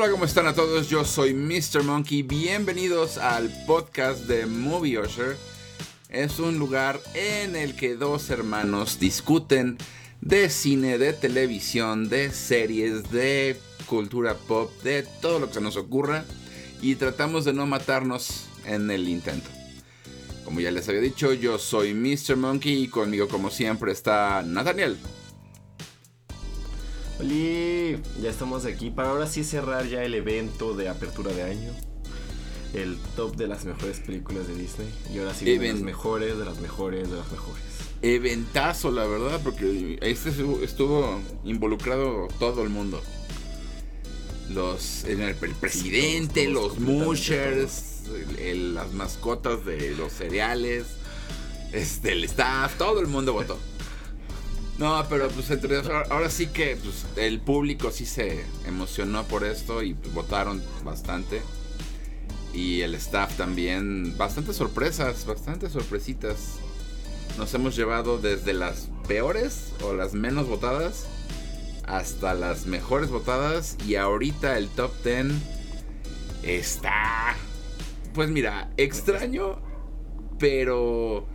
Hola, ¿cómo están a todos? Yo soy Mr. Monkey. Bienvenidos al podcast de Movie Usher. Es un lugar en el que dos hermanos discuten de cine, de televisión, de series, de cultura pop, de todo lo que se nos ocurra y tratamos de no matarnos en el intento. Como ya les había dicho, yo soy Mr. Monkey y conmigo como siempre está Nathaniel. Hola, ya estamos aquí para ahora sí cerrar ya el evento de apertura de año. El top de las mejores películas de Disney. Y ahora sí de las mejores, de las mejores, de las mejores. Eventazo, la verdad, porque este estuvo involucrado todo el mundo. Los, el, presidente, los mushers, las mascotas de los cereales, este, el staff, todo el mundo votó. No, pero pues entre, ahora sí que pues, el público sí se emocionó por esto y votaron bastante. Y el staff también, bastantes sorpresas, bastantes sorpresitas. Nos hemos llevado desde las peores o las menos votadas hasta las mejores votadas. Y ahorita el top 10 está, pues mira, extraño, pero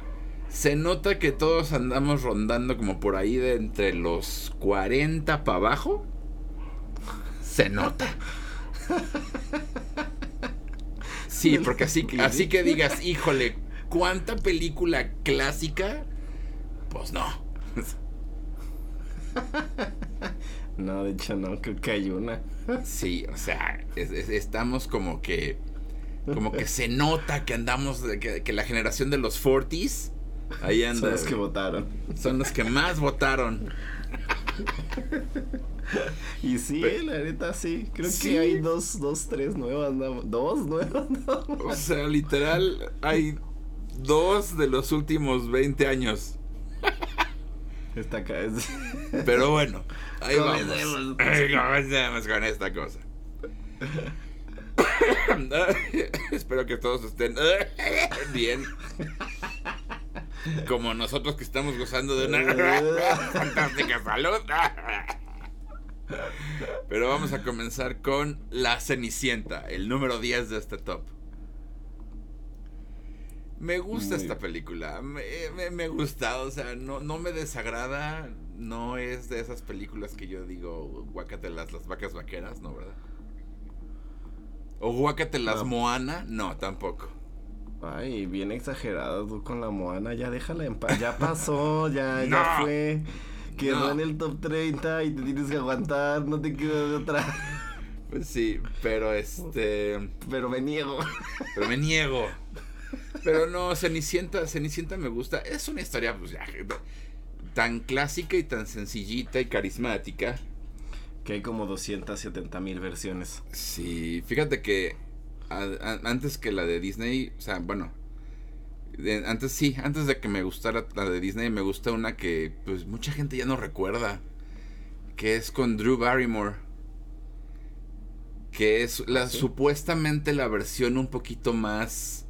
se nota que todos andamos rondando como por ahí de entre los 40 para abajo. Se nota. Sí, porque así, así que digas, híjole, ¿cuánta película clásica? Pues no. No, de hecho no, creo que hay una. Sí, o sea, estamos como que, como que se nota que andamos, que, que la generación de los 40s Ahí anda. Son los que votaron. Son los que más votaron. y sí, la neta sí. Creo que hay dos, dos, tres nuevas. Dos nuevas. O sea, literal, hay dos de los últimos 20 años. Está acá. Pero bueno, ahí vamos. Comencemos con esta cosa. Espero que todos estén bien. Como nosotros que estamos gozando de una fantástica salud. Pero vamos a comenzar con La Cenicienta, el número 10 de este top. Me gusta esta película, me, me, gusta, o sea, no, no me desagrada, no es de esas películas que yo digo, guácatelas las vacas vaqueras, ¿no, verdad? O guácatelas Moana, no, tampoco. Ay, bien exagerado tú con la Moana, ya déjala en paz. Ya pasó, ya, ya fue. Quedó en el top 30 y te tienes que aguantar, no te queda de otra. Pues sí, pero este. Pero me niego. Pero me niego. Pero no, Cenicienta, Cenicienta me gusta. Es una historia, pues ya, tan clásica y tan sencillita y carismática. Que hay como 270 mil versiones. Sí, fíjate que antes que la de Disney, o sea, bueno, antes sí, antes de que me gustara la de Disney, me gusta una que pues mucha gente ya no recuerda, que es con Drew Barrymore, que es la supuestamente la versión un poquito más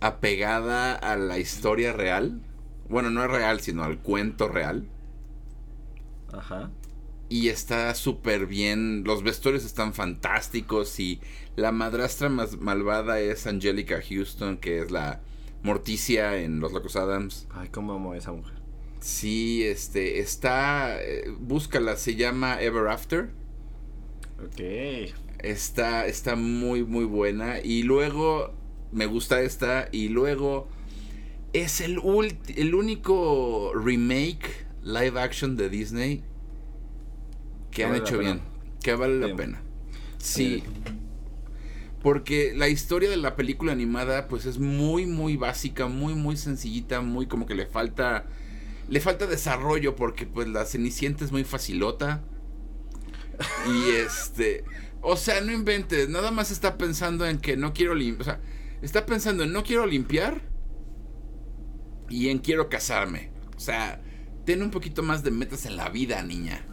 apegada a la historia real. Bueno, no es real, sino al cuento real. Ajá. Y está súper bien. Los vestuarios están fantásticos. Y la madrastra más malvada es Angelica Houston, que es la Morticia en Los Locos Adams. Ay, cómo amo a esa mujer. Sí, este, está, eh, búscala, se llama Ever After. Ok. Está, está muy, muy buena. Y luego, me gusta esta. Y luego, es el, el único remake live action de Disney que han hecho bien, que vale la pena. Sí. Porque la historia de la película animada pues es muy muy básica, muy muy sencillita, muy como que le falta le falta desarrollo porque pues la Cenicienta es muy facilota. Y este, o sea, no inventes, nada más está pensando en que no quiero limpiar, o sea, está pensando en no quiero limpiar y en quiero casarme. O sea, ten un poquito más de metas en la vida, niña.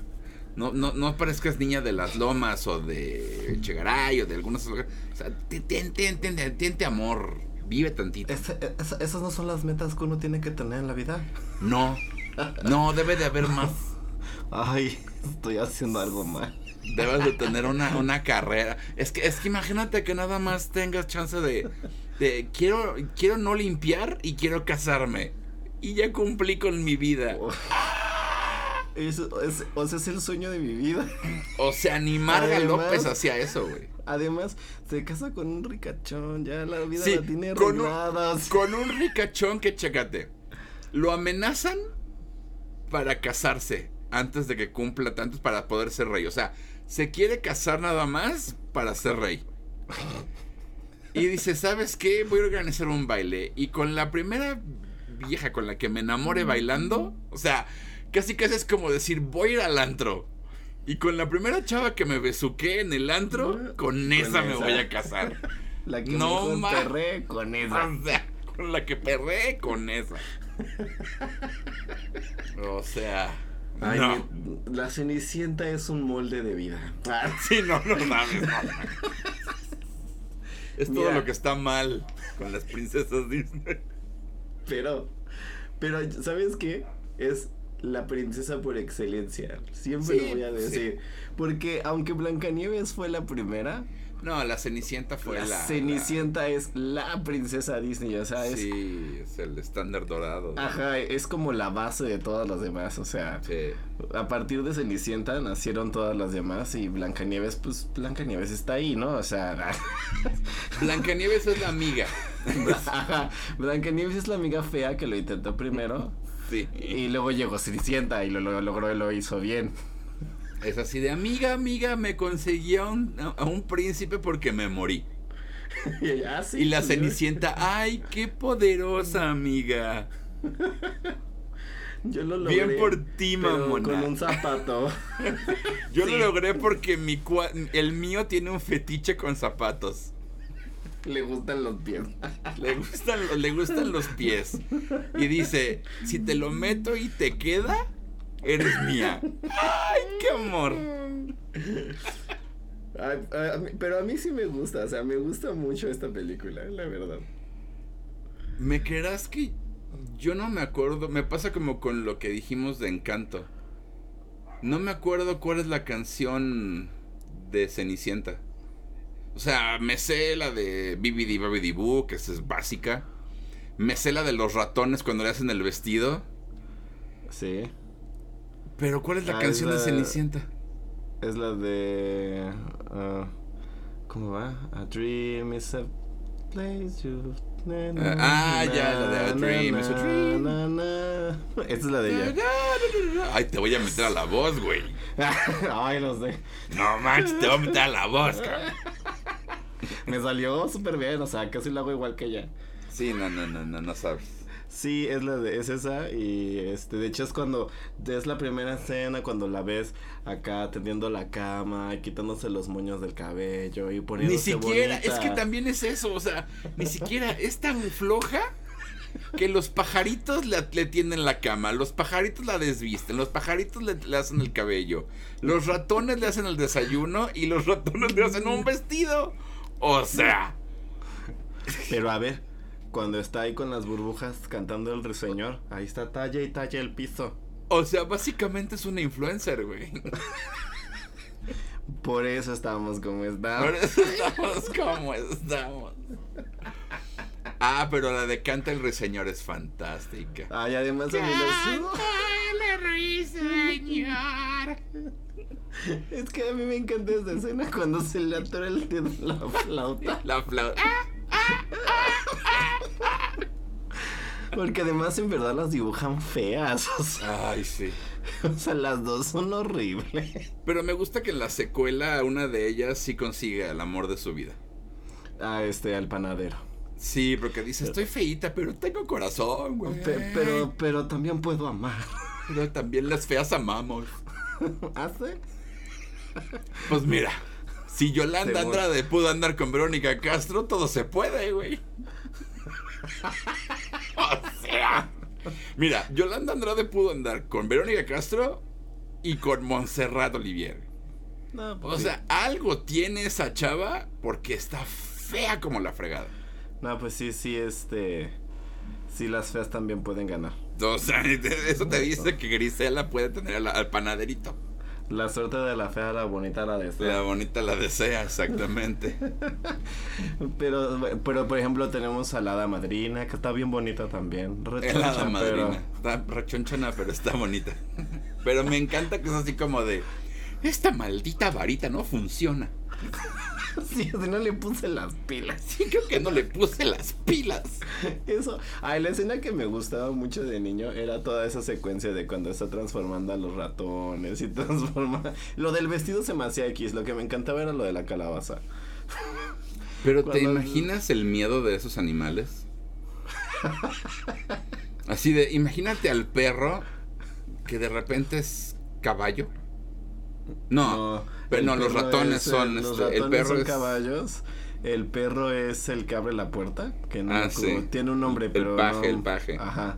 No, no, no parezcas niña de las lomas o de Chegaray o de algunas O sea, tiente amor. Vive tantito. esas no son las metas que uno tiene que tener en la vida. No. No, debe de haber más. Ay, estoy haciendo algo mal. Debes de tener una, una carrera. Es que, es que imagínate que nada más tengas chance de, de quiero, quiero no limpiar y quiero casarme. Y ya cumplí con mi vida. Es, o sea, es el sueño de mi vida. O sea, ni Marga López hacía eso, güey. Además, se casa con un ricachón, ya la vida la tiene con un, con un ricachón que, chécate, lo amenazan para casarse antes de que cumpla tantos para poder ser rey. O sea, se quiere casar nada más para ser rey. Y dice, ¿sabes qué? Voy a organizar un baile. Y con la primera vieja con la que me enamore bailando, o sea, Casi casi es como decir, voy a ir al antro. Y con la primera chava que me besuqué en el antro, con, esa, me voy a casar. La que no me perré con esa. O sea, con la que perré con esa. O sea. no. la Cenicienta es un molde de vida. Ah, sí, no, no mames. es todo lo que está mal con las princesas Disney. Pero, pero, ¿sabes qué? Es la princesa por excelencia. Siempre lo voy a decir. Porque aunque Blancanieves fue la primera. No, la Cenicienta fue la. la Cenicienta es la princesa Disney, o sea, es. Sí, es el estándar dorado. Ajá, es como la base de todas las demás, o sea. A partir de Cenicienta nacieron todas las demás y Blancanieves, pues Blancanieves está ahí, ¿no? O sea. Blancanieves es la amiga. Ajá, Blancanieves es la amiga fea que lo intentó primero. Y luego llegó Cenicienta y lo, logró y lo hizo bien. Es así de amiga, amiga, me conseguí a un, príncipe porque me morí. Ah, y la Cenicienta, ay, qué poderosa amiga. Yo lo logré. Bien por ti, mamona. Con un zapato. Yo lo logré porque mi el mío tiene un fetiche con zapatos. Le gustan los pies. Le gustan, le gustan los pies. Y dice, si te lo meto y te queda, eres mía. ¡Ay, qué amor! pero a mí sí me gusta, o sea, me gusta mucho esta película, la verdad. ¿Me creerás que yo no me acuerdo? Me pasa como con lo que dijimos de Encanto. No me acuerdo cuál es la canción de Cenicienta. O sea, me sé la de Bibidi Babidi Boo, que es básica. Me sé la de los ratones cuando le hacen el vestido. Sí. Pero ¿cuál es la ah, canción de Cenicienta? Es la de. Uh, ¿Cómo va? A dream is a place you. ah, ya, la de A Dream is a Dream. Esta es la de ella. Ay, te voy a meter a la voz, güey. Ay, no sé. No manches, te voy a meter a la voz, cabrón. Me salió súper bien, o sea, casi lo hago igual que ella. Sí, no, no, no, no, no sabes. Sí, es la de, es esa y este de hecho es cuando es la primera escena cuando la ves acá tendiendo la cama, quitándose los moños del cabello y poniéndose Ni siquiera, es que también es eso, o sea, ni siquiera es tan floja que los pajaritos le, le, tienden la cama, los pajaritos la desvisten, los pajaritos le, le, hacen el cabello, los ratones le hacen el desayuno y los ratones le hacen un vestido. O sea. Pero a ver, cuando está ahí con las burbujas cantando el ruiseñor, ahí está talla y talla el piso. O sea, básicamente es una influencer, güey. Por eso estamos como estamos. Por eso estamos como estamos. Ah, pero la de Canta el Ruiseñor es fantástica. Ay, además a mí el Ruiseñor. Es que a mí me encanta esa escena cuando se le atora el dedo la flauta. La flauta. Porque además en verdad las dibujan feas. Ay, sí. O sea, las dos son horribles. Pero me gusta que en la secuela una de ellas sí consigue el amor de su vida. Ah, este, al panadero. Sí, porque dice, estoy feita, pero tengo corazón, güey. pero, pero también puedo amar. Pero también las feas amamos. ¿Hace? Pues mira, si Yolanda Andrade pudo andar con Verónica Castro, todo se puede, güey. o sea, mira, Yolanda Andrade pudo andar con Verónica Castro y con Montserrat Olivier. No, pues o sea, algo tiene esa chava porque está fea como la fregada. No, pues sí, sí, este. Sí, las feas también pueden ganar. O sea, eso te dice que Grisela puede tener al panaderito. La suerte de la fea, la bonita la desea. La bonita la desea, exactamente. pero, pero, por ejemplo, tenemos a la hada madrina, que está bien bonita también. Rechoncha, hada madrina. Está rechonchona, pero está bonita. pero me encanta que es así como de... Esta maldita varita no funciona. Sí, no le puse las pilas. Sí, creo que no le puse las pilas. Eso. Ay, la escena que me gustaba mucho de niño era toda esa secuencia de cuando está transformando a los ratones y transforma. Lo del vestido se me hacía X. Lo que me encantaba era lo de la calabaza. Pero ¿te imaginas el miedo de esos animales? Así de, imagínate al perro que de repente es caballo. No, pero no, los ratones son. Los este, el perro son caballos. El perro es el que abre la puerta, que no ah, tiene un nombre, pero el paje, el paje. Ajá.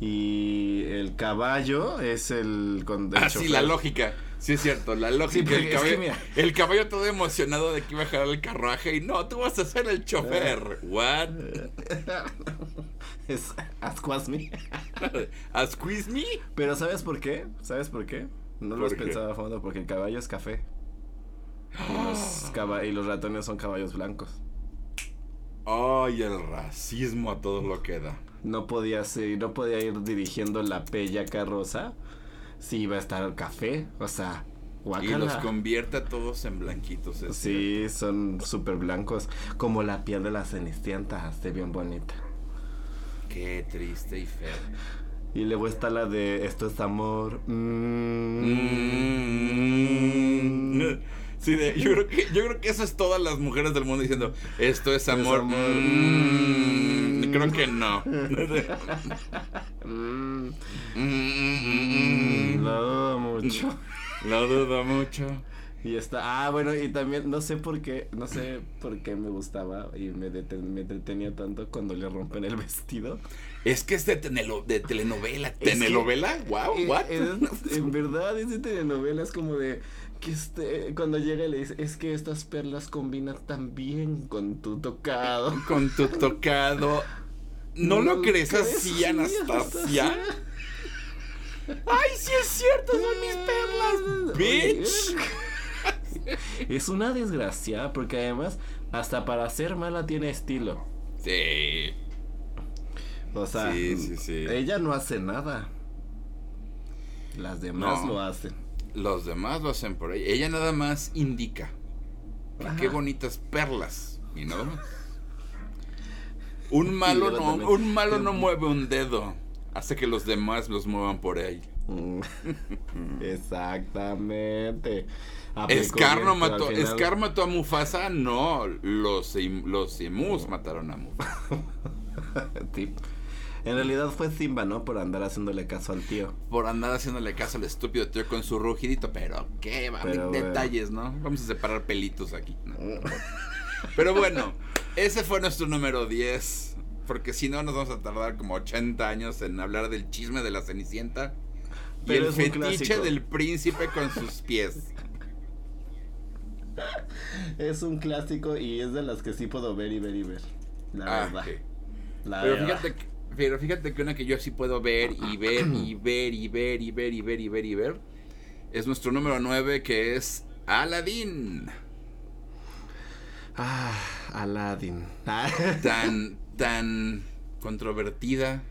Y el caballo es el con Ah, sí, la lógica. Sí, es cierto, la lógica. el, caballo, el caballo todo emocionado de que iba a jalar el carruaje y no, tú vas a ser el chofer. What? es Asquas me. ¿Asquas me? Pero ¿sabes por qué? ¿Sabes por qué? No lo has pensado a fondo porque el caballo es café. Y los, ratones son caballos blancos. Ay, el racismo a todo lo que da. No podía ser, no podía ir dirigiendo la bella carroza si iba a estar café, o sea, guacala. Y los convierte a todos en blanquitos. Sí, son súper blancos, como la piel de la cenicienta, esté bien bonita. Qué triste y feo. Y luego está la de Esto es amor. Mm. Sí, de, yo, creo que, yo creo que eso es todas las mujeres del mundo diciendo Esto es amor. Mm. Creo que no. Mm. Lo dudo mucho. Lo dudo mucho. Y está, ah, bueno, y también no sé por qué, no sé por qué me gustaba y me, me detenía tanto cuando le rompen el vestido. Es que es de, de telenovela. ¿Telenovela? wow, what? en verdad, es de telenovela, es como de que este, cuando llega le dice, es que estas perlas combinan tan bien con tu tocado. Con tu tocado. ¿No, lo crees, así, Anastasia? ¡Ay, sí es cierto! ¡Son mis perlas! ¡Bitch! es una desgracia porque además hasta para ser mala tiene estilo. Sí. O sea, ella no hace nada. Las demás lo hacen. Los demás lo hacen por ella. Ella nada más indica. Qué bonitas perlas. Y nada más. Un malo no, un malo no mueve un dedo. Hace que los demás los muevan por él. Exactamente. Scar, no mató, Scar mató a Mufasa, no, los, los Emus mataron a Mufasa. En realidad fue Simba, ¿no? Por andar haciéndole caso al tío. Por andar haciéndole caso al estúpido tío con su rugidito, pero qué va, detalles, ¿no? Vamos a separar pelitos aquí. pero bueno, ese fue nuestro número 10. Porque si no, nos vamos a tardar como 80 años en hablar del chisme de la Cenicienta. y el fetiche del príncipe con sus pies. es un clásico y es de las que sí puedo ver y ver y ver. La ah, verdad. pero, Fíjate, pero fíjate que una que yo sí puedo ver y ver y ver y ver y ver y ver y ver y ver es nuestro número 9 que es Aladdin. Ah, Aladdin. tan, tan controvertida.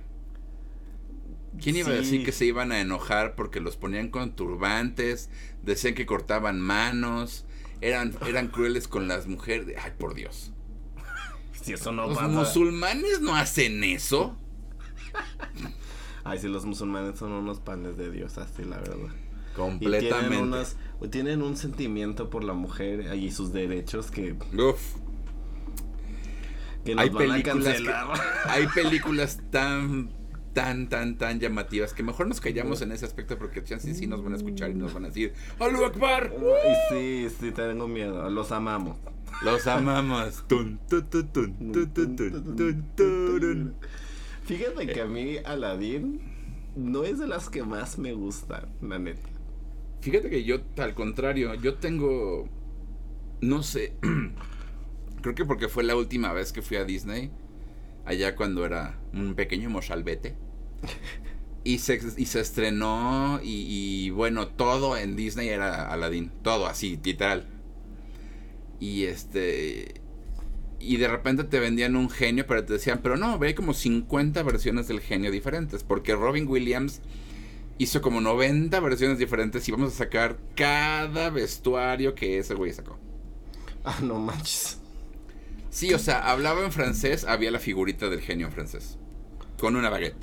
¿Quién iba a decir que se iban a enojar porque los ponían con turbantes? Decían que cortaban manos eran, eran crueles con las mujeres. Ay, por Dios. Si eso no los musulmanes no hacen eso. Ay, si los musulmanes son unos panes de Dios, así la verdad. Completamente. tienen, un sentimiento por la mujer y sus derechos que. Uf. Que nos hay van películas a hay películas tan tan, tan, tan llamativas que mejor nos callamos en ese aspecto porque chances sí nos van a escuchar y nos van a decir ¡Alú Akbar! Sí, sí, tengo miedo. Los amamos. Los amamos. Fíjate que a mí Aladdin no es de las que más me gustan, la neta. Fíjate que yo, al contrario, yo tengo. No sé. Creo que porque fue la última vez que fui a Disney. Allá cuando era un pequeño mozalbete. Y se, y se estrenó y, y, bueno, todo en Disney era Aladdin. Todo así, literal. Y este... Y de repente te vendían un genio, pero te decían, pero no, ve como 50 versiones del genio diferentes. Porque Robin Williams hizo como 90 versiones diferentes y vamos a sacar cada vestuario que ese güey sacó. Ah, no manches. Sí, o sea, hablaba en francés, había la figurita del genio en francés. Con una baguette.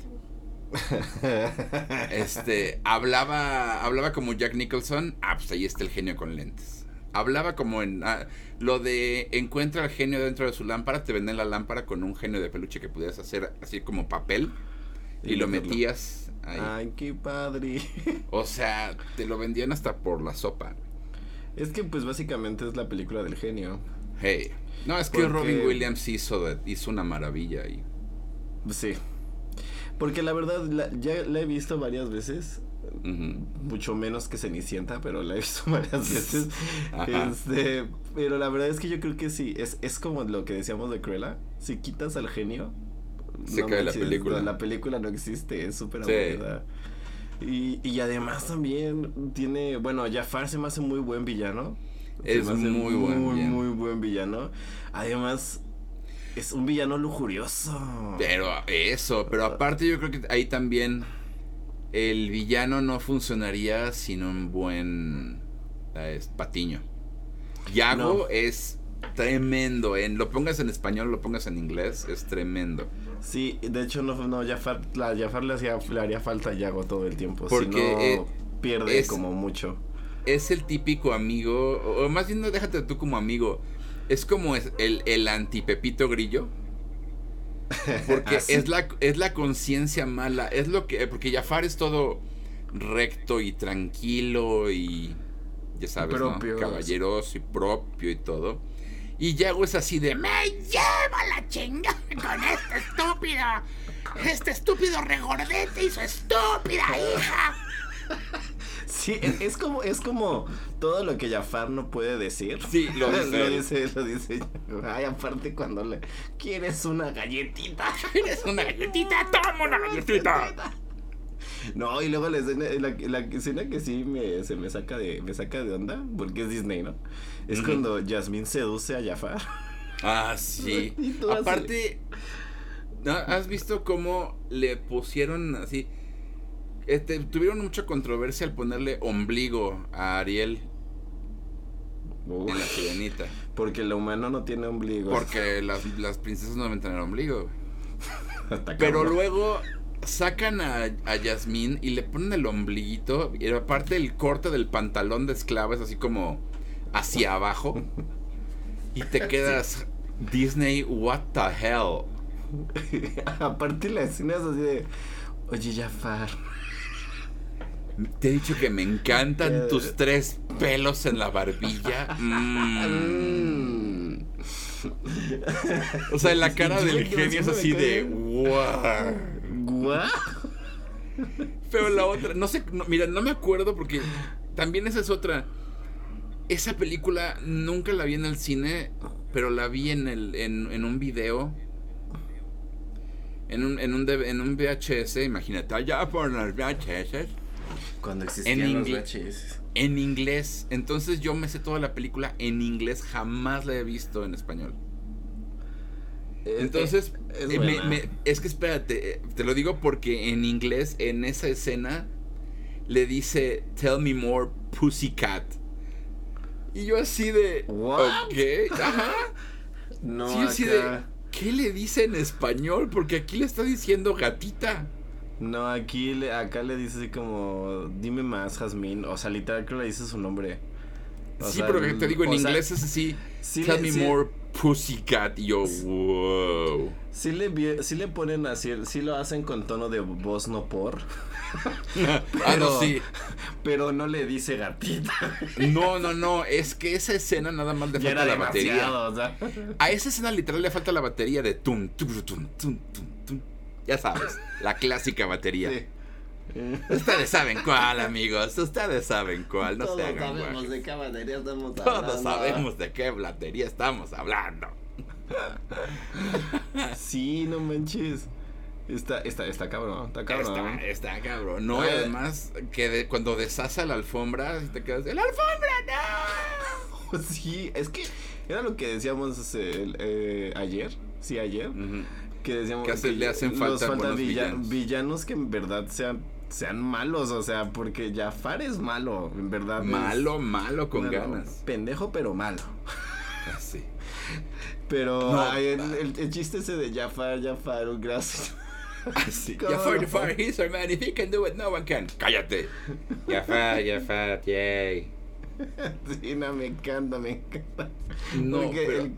este, hablaba, hablaba como Jack Nicholson, ah, pues ahí está el genio con lentes. Hablaba como en ah, lo de encuentra al genio dentro de su lámpara, te venden la lámpara con un genio de peluche que pudieras hacer así como papel y, y lo metías ahí. Ay, qué padre. O sea, te lo vendían hasta por la sopa. Es que pues básicamente es la película del genio. Hey. No, es que. Robin Williams hizo, de, hizo una maravilla ahí. Sí. Porque la verdad, la, ya la he visto varias veces. Uh -huh. Mucho menos que Cenicienta, pero la he visto varias veces. este, pero la verdad es que yo creo que sí. Es, es como lo que decíamos de Cruella. Si quitas al genio. Se no cae la película. La película no existe. Es súper aburrida. Sí. Y, y además también tiene. Bueno, Jafar se me hace muy buen villano. Es muy, muy buen muy, muy buen villano. Además, es un villano lujurioso. Pero eso, pero aparte yo creo que ahí también el villano no funcionaría sin un buen es, patiño. Yago no. es tremendo, en lo pongas en español, lo pongas en inglés, es tremendo. Sí, de hecho no, no Jafar, la, Jafar le, hacía, le haría falta a Yago todo el tiempo, Porque si no, eh, pierde es, como mucho. Es el típico amigo, o más bien no déjate tú como amigo, es como el, el anti-Pepito Grillo. Porque es la, es la conciencia mala. Es lo que. Porque Jafar es todo recto y tranquilo y. Ya sabes, ¿no? Caballeroso y propio y todo. Y Yago es así de. ¡Me lleva la chinga con este estúpido! ¡Este estúpido regordete y su estúpida hija! Sí, es como, es como todo lo que Jafar no puede decir. Sí, lo dice. lo dice, lo dice. Ay, aparte cuando le quieres una galletita. ¿Quieres una galletita? ¡Toma una galletita! No, y luego la escena, la, la escena que sí me, se me saca de, me saca de onda, porque es Disney, ¿no? Es uh -huh. cuando Jasmine seduce a Jafar. Ah, sí. Aparte. ¿has visto cómo le pusieron así? Este, tuvieron mucha controversia al ponerle ombligo a Ariel Uf, en la sirenita. Porque el humano no tiene ombligo. Porque las, las princesas no deben tener ombligo. Pero luego sacan a, a Yasmín y le ponen el ombliguito. Y aparte el corte del pantalón de esclava es así como hacia abajo. Y te quedas, Disney, what the hell. aparte la escena es así de, oye Jafar. Te he dicho que me encantan tus tres pelos en la barbilla. Mm. O sea, la cara del genio es así de guau. ¿Guau? Pero la otra, no sé, no, mira, no me acuerdo porque también esa es otra. Esa película nunca la vi en el cine, pero la vi en el en, en un video. En un, en, un, en un VHS, imagínate, allá por los VHS cuando existían en los VHS. En inglés. Entonces yo me sé toda la película en inglés. Jamás la he visto en español. Entonces, es, eh, me, me, es, que espérate, eh, te lo digo porque en inglés, en esa escena, le dice, Tell me more, pussycat. Y yo así de, What? ok, ajá. No, sí, así de, ¿qué le dice en español? Porque aquí le está diciendo gatita. No, aquí le, acá le dice así como, dime más, Jazmín. O sea, literal creo que le dice su nombre. O sí, sea, pero que te digo, en inglés sea, es así, sí tell le, me sí, more pussycat. Y yo, wow. Sí le, sí le ponen así, sí lo hacen con tono de voz no por. pero, ah, no, sí. Pero no le dice gatita. no, no, no. Es que esa escena nada más le falta la batería. O sea. A esa escena literal le falta la batería de tum, tum, tum, tum, tum. Ya sabes, la clásica batería. Sí. Ustedes saben cuál, amigos. Ustedes saben cuál. No Todos se hagan sabemos de qué batería estamos hablando. Todos sabemos de qué batería estamos hablando. sí, no manches. Está, está, está cabrón, está cabrón. Está, está cabrón. No, y además, que de, cuando deshace la alfombra, te quedas, ¡la alfombra, no! sí, es que era lo que decíamos eh, eh, ayer, sí, ayer, que decíamos que, le hacen falta, falta villanos. villanos que en verdad sean sean malos, o sea, porque Jafar es malo, en verdad. Malo, malo, con ganas. Pendejo, pero malo. Así. Pero el, el, chiste ese de Jafar, Jafar, gracias. Así. Jafar, Jafar, he's our man. If he can do it, no one can. Cállate. Jafar, Jafar, yay. Sí, no, me encanta, me encanta. No, Porque pero...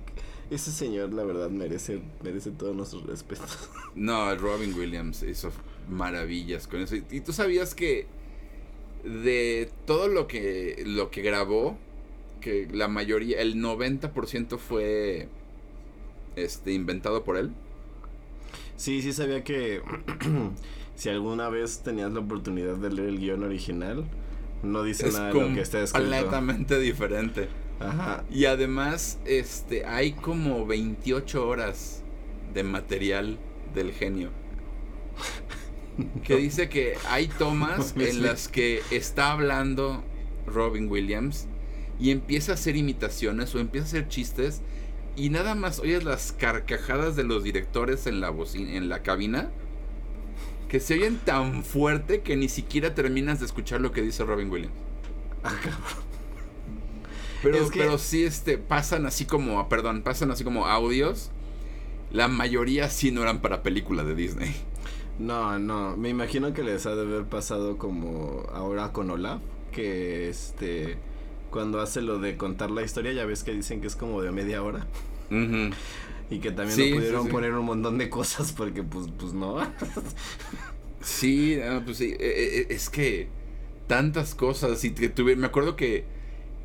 ese señor, la verdad, merece, merece todos nuestros respetos. No, Robin Williams hizo maravillas con eso. Y tú sabías que de todo lo que, lo que grabó, que la mayoría, el 90% fue este, inventado por él. Sí, sí sabía que si alguna vez tenías la oportunidad de leer el guion original, no dice nada de lo que está escrito. completamente diferente. Ajá. Y además, este, hay como 28 horas de material del genio. Que dice que hay tomas en las que está hablando Robin Williams y empieza a hacer imitaciones o empieza a hacer chistes y nada más oyes las carcajadas de los directores en la en la cabina que se oyen tan fuerte que ni siquiera terminas de escuchar lo que dice Robin Williams. Ah, pero, pero sí este pasan así como, perdón, pasan así como audios. La mayoría sí no eran para película de Disney. No, no, me imagino que les ha de haber pasado como ahora con Olaf, que este cuando hace lo de contar la historia, ya ves que dicen que es como de media hora. Y que también no pudieron poner un montón de cosas porque pues, pues no. sí, pues sí, e, e, e, es que tantas cosas y que tuve, me acuerdo que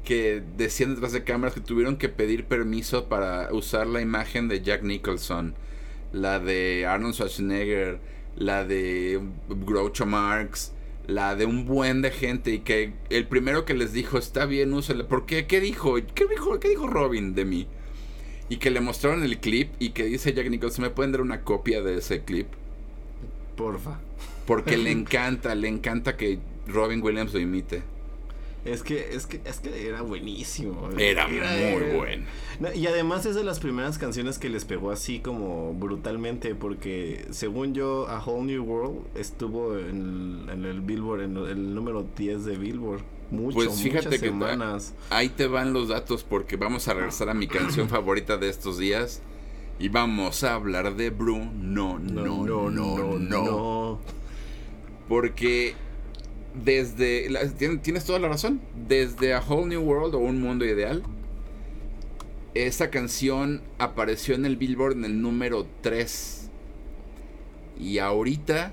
que decían detrás de cámaras que tuvieron que pedir permiso para usar la imagen de Jack Nicholson, la de Arnold Schwarzenegger, la de Groucho Marx, la de un buen de gente y que el primero que les dijo, está bien, úsela. ¿Por qué? ¿Qué dijo? ¿Qué dijo, qué dijo Robin de mí? Y que le mostraron el clip y que dice Jack Nicholson, ¿me pueden dar una copia de ese clip? Porfa. Porque le encanta, le encanta que Robin Williams lo imite. Es que, es que, es que era buenísimo. Era, muy bueno. y además es de las primeras canciones que les pegó así como brutalmente, porque según yo, A Whole New World estuvo en, el Billboard, en el número 10 de Billboard. Mucho, pues fíjate que semanas. ahí te van los datos porque vamos a regresar a mi canción favorita de estos días y vamos a hablar de Bruno. No, no, no, no, no. no. Porque desde. Tienes toda la razón. Desde A Whole New World o Un Mundo Ideal. Esa canción apareció en el Billboard en el número 3. Y ahorita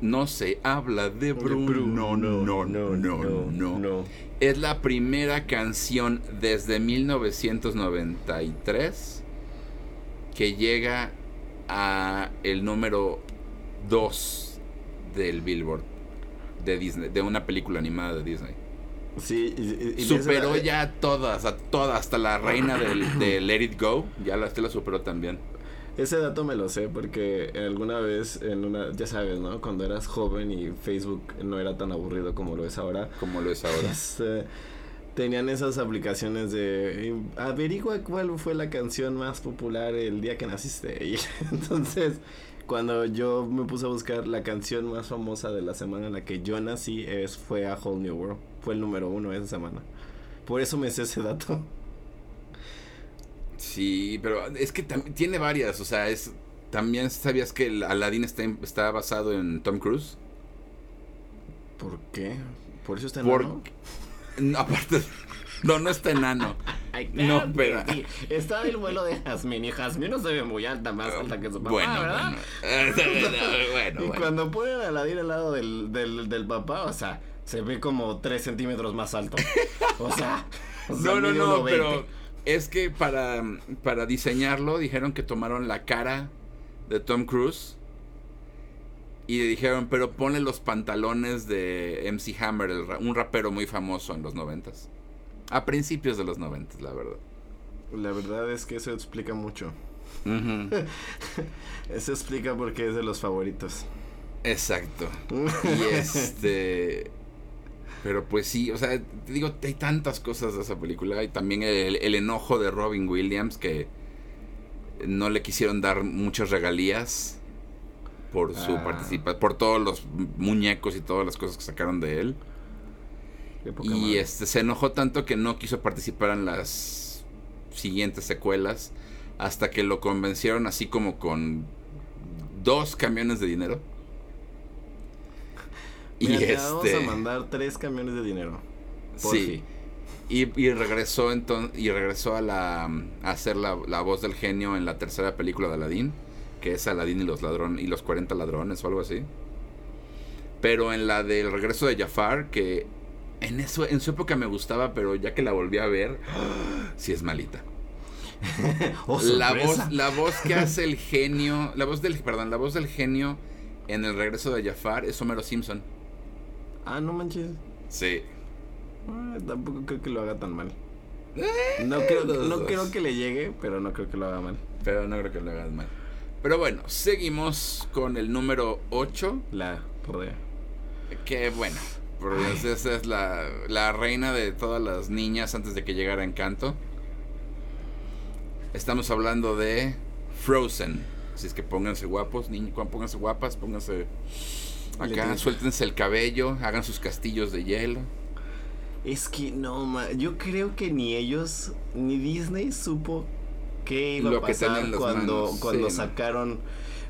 no se habla de Bruno. No, no, no, no, no, no. Es la primera canción desde 1993 que llega a el número 2 del Billboard de Disney, de una película animada de Disney. Sí, y, superó ya a todas, a todas, hasta la reina del, de Let It Go, ya la, este la superó también. Ese dato me lo sé porque alguna vez en una, ya sabes, ¿no? Cuando eras joven y Facebook no era tan aburrido como lo es ahora. Como lo es ahora. Este, tenían esas aplicaciones de averigua cuál fue la canción más popular el día que naciste. Y entonces cuando yo me puse a buscar la canción más famosa de la semana en la que yo nací, es, fue A Whole New World. Fue el número uno esa semana. Por eso me sé ese dato. Sí, pero es que tiene varias, o sea, es también sabías que el Aladdin está, está basado en Tom Cruise. ¿Por qué? ¿Por eso está enano? aparte, no, no está enano. No, pero. Está el vuelo de Jasmine y Jasmine no se ve muy alta, más alta que su papá, bueno, ¿verdad? Bueno, y cuando ponen a Aladdin al lado del, del, del papá, o sea, se ve como 3 centímetros más alto. O sea. no, no, no, pero es que para, para diseñarlo dijeron que tomaron la cara de Tom Cruise y le dijeron, pero ponle los pantalones de MC Hammer, un rapero muy famoso en los noventas. A principios de los 90, la verdad. La verdad es que eso explica mucho. Eso explica por qué es de los favoritos. Exacto. y este. Pero pues sí, o sea, te digo, hay tantas cosas de esa película. Y también el, enojo de Robin Williams que no le quisieron dar muchas regalías por su ah. participación, por todos los muñecos y todas las cosas que sacaron de él. Y este se enojó tanto que no quiso participar en las siguientes secuelas hasta que lo convencieron así como con dos camiones de dinero y este... vamos a mandar tres camiones de dinero. sí. Y, regresó entonces y regresó a la a hacer la, voz del genio en la tercera película de Aladdin, que es Aladdin y los ladrones y los 40 ladrones o algo así. Pero en la del regreso de Jafar, que en eso en su época me gustaba, pero ya que la volví a ver, sí es malita. Oh, la voz la voz que hace el genio, la voz del perdón, la voz del genio en el regreso de Jafar es Homero Simpson. Ah, no manches. Sí. Ah, tampoco creo que lo haga tan mal. Eh, no, creo, no creo que le llegue, pero no creo que lo haga mal. Pero no creo que lo haga mal. Pero bueno, seguimos con el número 8. La rodea. Que bueno, esa es la, la reina de todas las niñas antes de que llegara Encanto. Estamos hablando de Frozen. Así es que pónganse guapos, niños, pónganse guapas, pónganse Acá, suéltense el cabello, hagan sus castillos de hielo. Es que no, yo creo que ni ellos, ni Disney supo qué iba a pasar cuando, cuando sacaron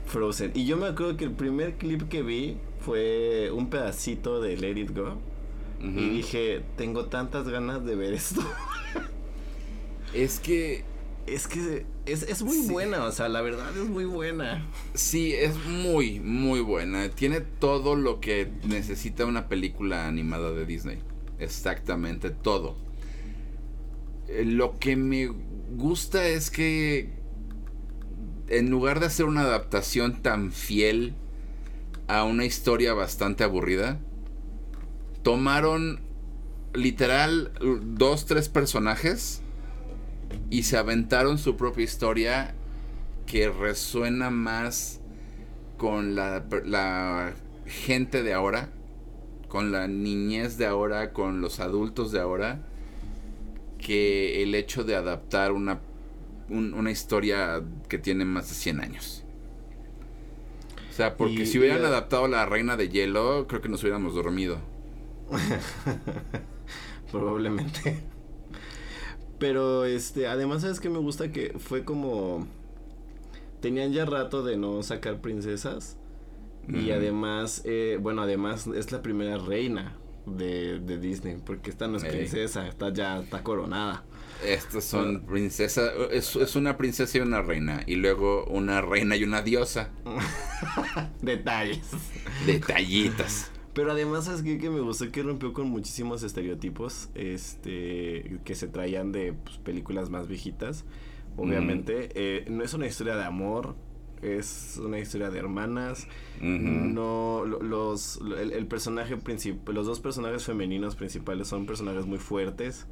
Frozen. Y yo me acuerdo que el primer clip que vi fue un pedacito de Let It Go. Y dije, tengo tantas ganas de ver esto. es que es que es, muy buena, o sea, la verdad es muy buena. Sí, es muy, muy buena. Tiene todo lo que necesita una película animada de Disney. Exactamente todo. Eh, lo que me gusta es que en lugar de hacer una adaptación tan fiel a una historia bastante aburrida, tomaron literal dos, tres personajes y se aventaron su propia historia que resuena más con la, la gente de ahora, con la niñez de ahora, con los adultos de ahora, que el hecho de adaptar una, una historia que tiene más de 100 años. O sea, porque si hubieran adaptado La Reina de Hielo, creo que nos hubiéramos dormido. Probablemente. Pero este, además sabes que me gusta que fue como tenían ya rato de no sacar princesas y además, eh, bueno, además es la primera reina de, de Disney porque esta no es princesa, esta ya está coronada. Estas son princesas, es, es, una princesa y una reina, y luego una reina y una diosa. Detalles. Detallitas. Pero además, es que, que me gustó que rompió con muchísimos estereotipos este que se traían de pues, películas más viejitas. Obviamente, eh, no es una historia de amor, es una historia de hermanas. No, los, el, personaje principal, los dos personajes femeninos principales son personajes muy fuertes.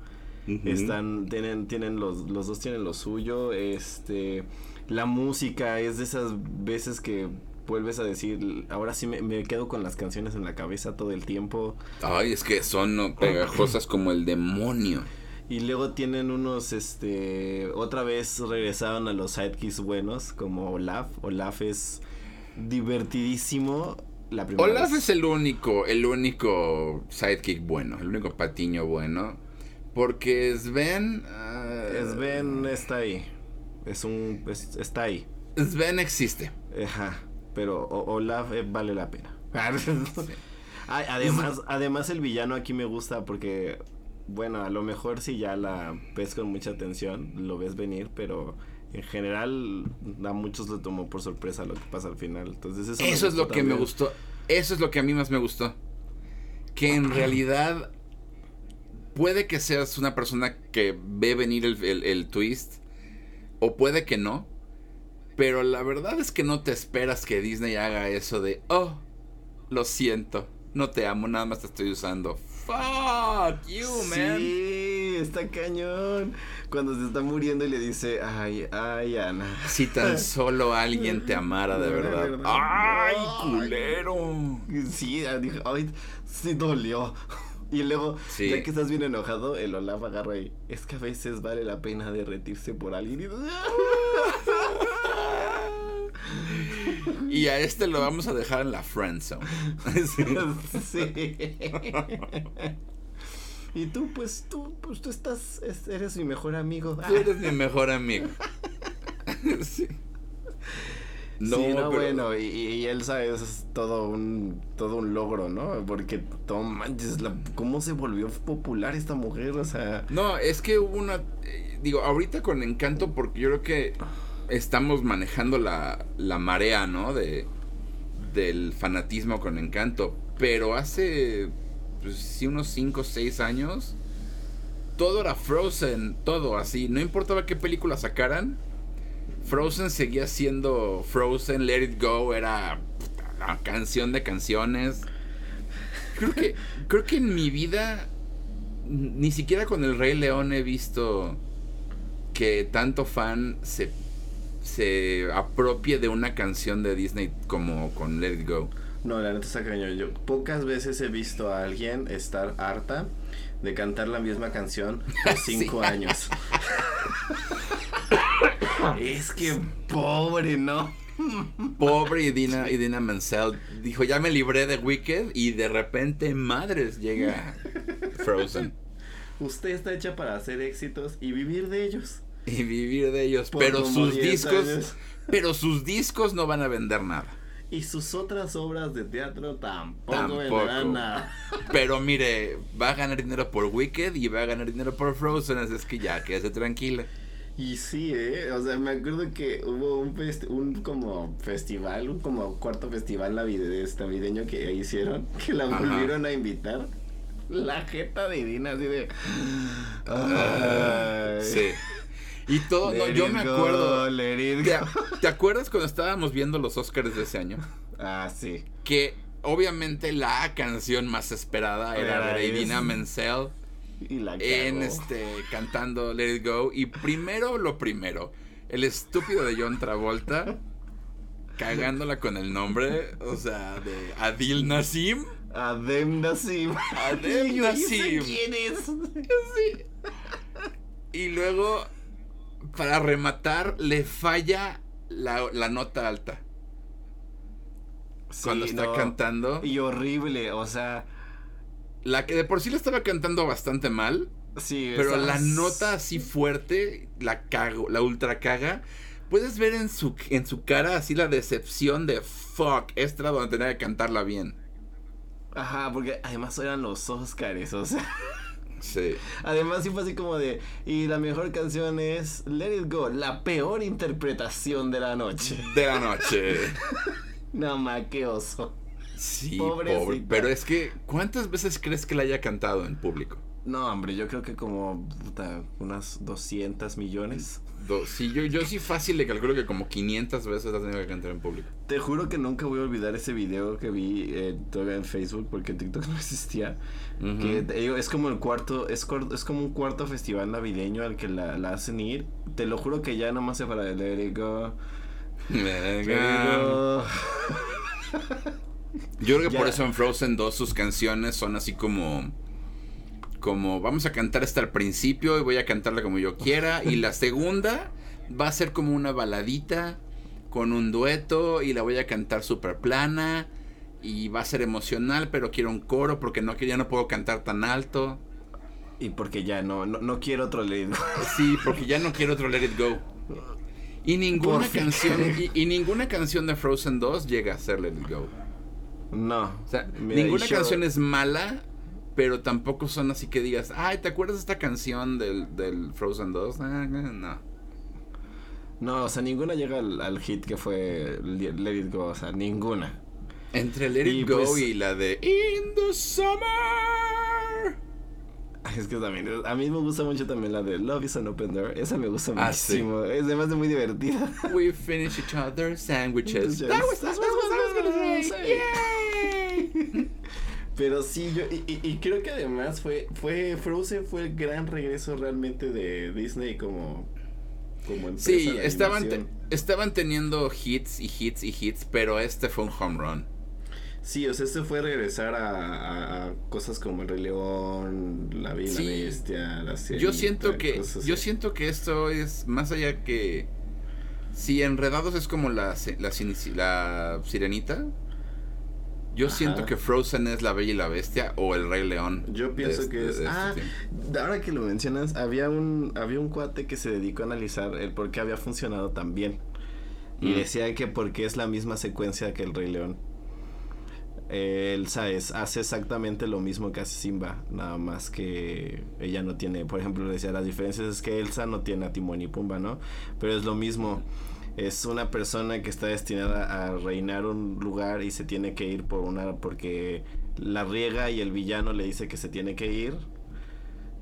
Están, tienen, tienen los, los dos tienen lo suyo. Este, la música es de esas veces que vuelves a decir, ahora sí me, quedo con las canciones en la cabeza todo el tiempo. Ay, es que son pegajosas como el demonio. Y luego tienen unos, este, otra vez regresaron a los sidekicks buenos, como Olaf. Olaf es divertidísimo. La Olaf es el único, el único sidekick bueno, el único patiño bueno. Porque Sven... Uh, Sven está ahí. Es un... está ahí. Sven existe. Ajá pero Olaf eh, vale la pena. además, además el villano aquí me gusta porque, bueno, a lo mejor si ya la ves con mucha atención, lo ves venir, pero en general a muchos le tomó por sorpresa lo que pasa al final. Entonces eso, es lo que me gustó. Eso es lo que a mí más me gustó. Que en realidad puede que seas una persona que ve venir el twist o puede que no pero la verdad es que no te esperas que Disney haga eso de, oh, lo siento, no te amo, nada más te estoy usando. Fuck you, man. Sí, está cañón. cuando se está muriendo y le dice, ay, ay, Ana. Si tan solo alguien te amara de verdad. ¡Ay, culero! Sí, dije, ay, sí dolió. Y luego, Sí. ya que estás bien enojado, el Olaf agarra y es que a veces vale la pena derretirse por alguien. Y, Y a este lo vamos a dejar en la friend zone. Sí. sí. Y tú, pues, tú, pues tú estás, es- eres mi mejor amigo. Tú eres mi mejor amigo. Sí. No, sí, no, pero- bueno, y, y Elsa es todo un, todo un logro, ¿no? Porque, no manches, la- ¿cómo se volvió popular esta mujer? O sea, No, es que hubo una. eh, digo, ahorita con Encanto, porque yo creo que estamos manejando la, la marea, ¿no? De, del fanatismo con Encanto. Pero hace. Pues sí, unos 5 o 6 años. Todo era Frozen, todo así. No importaba qué película sacaran. Frozen seguía siendo Frozen, Let It Go era puta, la canción de canciones. Creo que, creo que en mi vida ni siquiera con el Rey León he visto que tanto fan se, se apropie de una canción de Disney como con Let It Go. no, la neta está cañón. Yo pocas veces he visto a alguien estar harta de cantar la misma canción por cinco años. es que pobre, ¿no? Pobre Idina, Idina Menzel dijo, ya me libré de Wicked y de repente, madres, llega Frozen. Usted está hecha para hacer éxitos y vivir de ellos. Y vivir de ellos. Por pero sus 10 discos, años. pero sus discos no van a vender nada. Y sus otras obras de teatro tampoco, Tampoco. venderán nada. Pero mire, va a ganar dinero por Wicked y va a ganar dinero por Frozen, así es que ya, quédese tranquila. Y sí, eh, o sea, me acuerdo que hubo un un como festival, un como cuarto festival navideño, navideño que hicieron, que la Ajá. volvieron a invitar. La jeta de Dina así de Ay. Sí. Y todo, no, yo me acuerdo. let it ¿Te, go. te acuerdas cuando estábamos viendo los Oscars de ese año? Ah, sí. Que obviamente la canción más esperada era Era de Idina. Menzel Y la en este cantando Let It Go. Y primero lo primero, el estúpido de John Travolta cagándola con el nombre, o sea, de Adil Nassim. Adem Nassim. Adem yo, ¿y ese Nassim. ¿Quién es? Y luego, para rematar, le falla la, la nota alta. Cuando está no. cantando. Y horrible, o sea, La que de por sí le estaba cantando bastante mal. sí. Pero esas- la nota así fuerte, la cago, la ultra caga. Puedes ver en su, en su cara así la decepción de fuck, esta donde tenía que cantarla bien. Ajá, porque además eran los Oscars, o sea. Sí. Además sí fue así como de, y la mejor canción es Let It Go, la peor interpretación de la noche. De la noche. No, ma, qué oso. Sí, pobre. Pero es que, ¿cuántas veces crees que la haya cantado en público? No, hombre, yo creo que como puta, unas 200 millones. Do- sí, yo, yo sí fácil le calculo que como 500 veces la tenido que cantar en público. Te juro que nunca voy a olvidar ese video que vi eh, todavía en Facebook porque TikTok no existía. Que es como el cuarto, es, es como un cuarto festival navideño al que la, la hacen ir. Te lo juro que ya nomás se para de Let It Go. Let It Go. Yo creo que por eso en Frozen 2 sus canciones son así como. Como vamos a cantar hasta el principio y voy a cantarla como yo quiera. y la segunda va a ser como una baladita con un dueto y la voy a cantar súper plana. Y va a ser emocional, pero quiero un coro porque no, que ya no puedo cantar tan alto. Y porque ya no, no, no quiero otro Let It Go. Sí, porque ya no quiero otro Let It Go. Y ninguna canción y, y ninguna canción de Frozen 2 llega a ser Let It Go. No. O sea, Mira, ninguna y canción es mala, pero tampoco son así que digas, ay, ¿te acuerdas de esta canción del, del Frozen 2? Ah, no. No, o sea, ninguna llega al, al hit que fue Let It Go, o sea, ninguna. Entre Let Y It Go pues- y la de In the Summer. Es que también, a mí me gusta mucho también la de Love is an Open Door. Esa me gusta Ah, sí. muchísimo. Es además de muy divertida. We finish each other's sandwiches. That was, I was what I was Yay. Pero sí, yo, y, y, creo que además fue, fue, Frozen fue el gran regreso realmente de Disney como, como empresa Sí, estaban, estaban teniendo hits y hits y hits, pero este fue un home run. Sí, o sea, este fue regresar a, cosas como El Rey León, La Vida la Bestia, la serie. Yo siento que, yo siento que esto es más allá que si Enredados es como la, la, la Sirenita, yo siento que Frozen es La Bella y la Bestia o El Rey León. Yo pienso que es. Este ah, ahora que lo mencionas, había un, había un cuate que se dedicó a analizar el por qué había funcionado tan bien. Y mm. decía que porque es la misma secuencia que El Rey León. Elsa es, hace exactamente lo mismo que hace Simba, nada más que ella no tiene, por ejemplo, decía, las diferencias es que Elsa no tiene a Timón y Pumba, ¿no? Pero es lo mismo es una persona que está destinada a reinar un lugar y se tiene que ir por una porque la riega y el villano le dice que se tiene que ir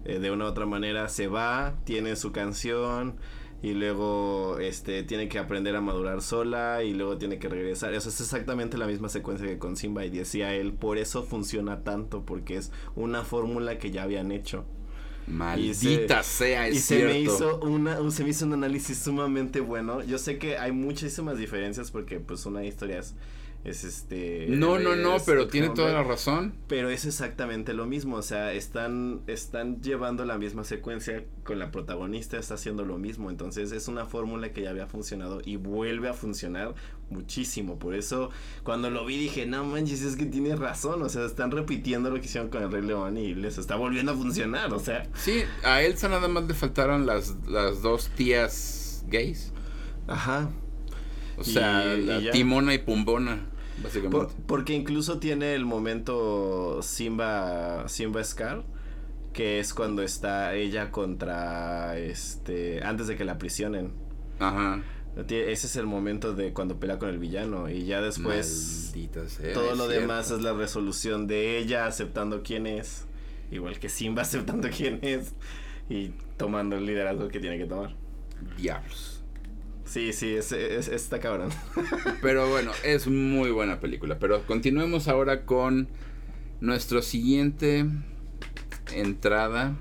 eh, de una u otra manera se va tiene su canción y luego este tiene que aprender a madurar sola y luego tiene que regresar. Eso es exactamente la misma secuencia que con Simba y decía él por eso funciona tanto porque es una fórmula que ya habían hecho. Maldita sea, es y se me hizo una, se me hizo un análisis sumamente bueno. Yo sé que hay muchísimas diferencias porque pues una historia es es este no no no pero tiene toda la razón. Pero es exactamente lo mismo o sea están están llevando la misma secuencia con la protagonista está haciendo lo mismo entonces es una fórmula que ya había funcionado y vuelve a funcionar muchísimo por eso cuando lo vi dije no manches es que tiene razón o sea están repitiendo lo que hicieron con el Rey León y les está volviendo a funcionar o sea. Sí a Elsa nada más le faltaron las las dos tías gays. Ajá. O sea, la Timona y Pumbona. Básicamente. porque incluso tiene el momento Simba, Simba Scar, que es cuando está ella contra, este, antes de que la aprisionen. Ajá. Ese es el momento de cuando pelea con el villano y ya después todo lo demás es la resolución de ella aceptando quién es, igual que Simba aceptando quién es y tomando el liderazgo que tiene que tomar. Diablos. Sí, sí, es, está cabrón. Pero bueno, es muy buena película. Pero continuemos ahora con nuestro siguiente entrada.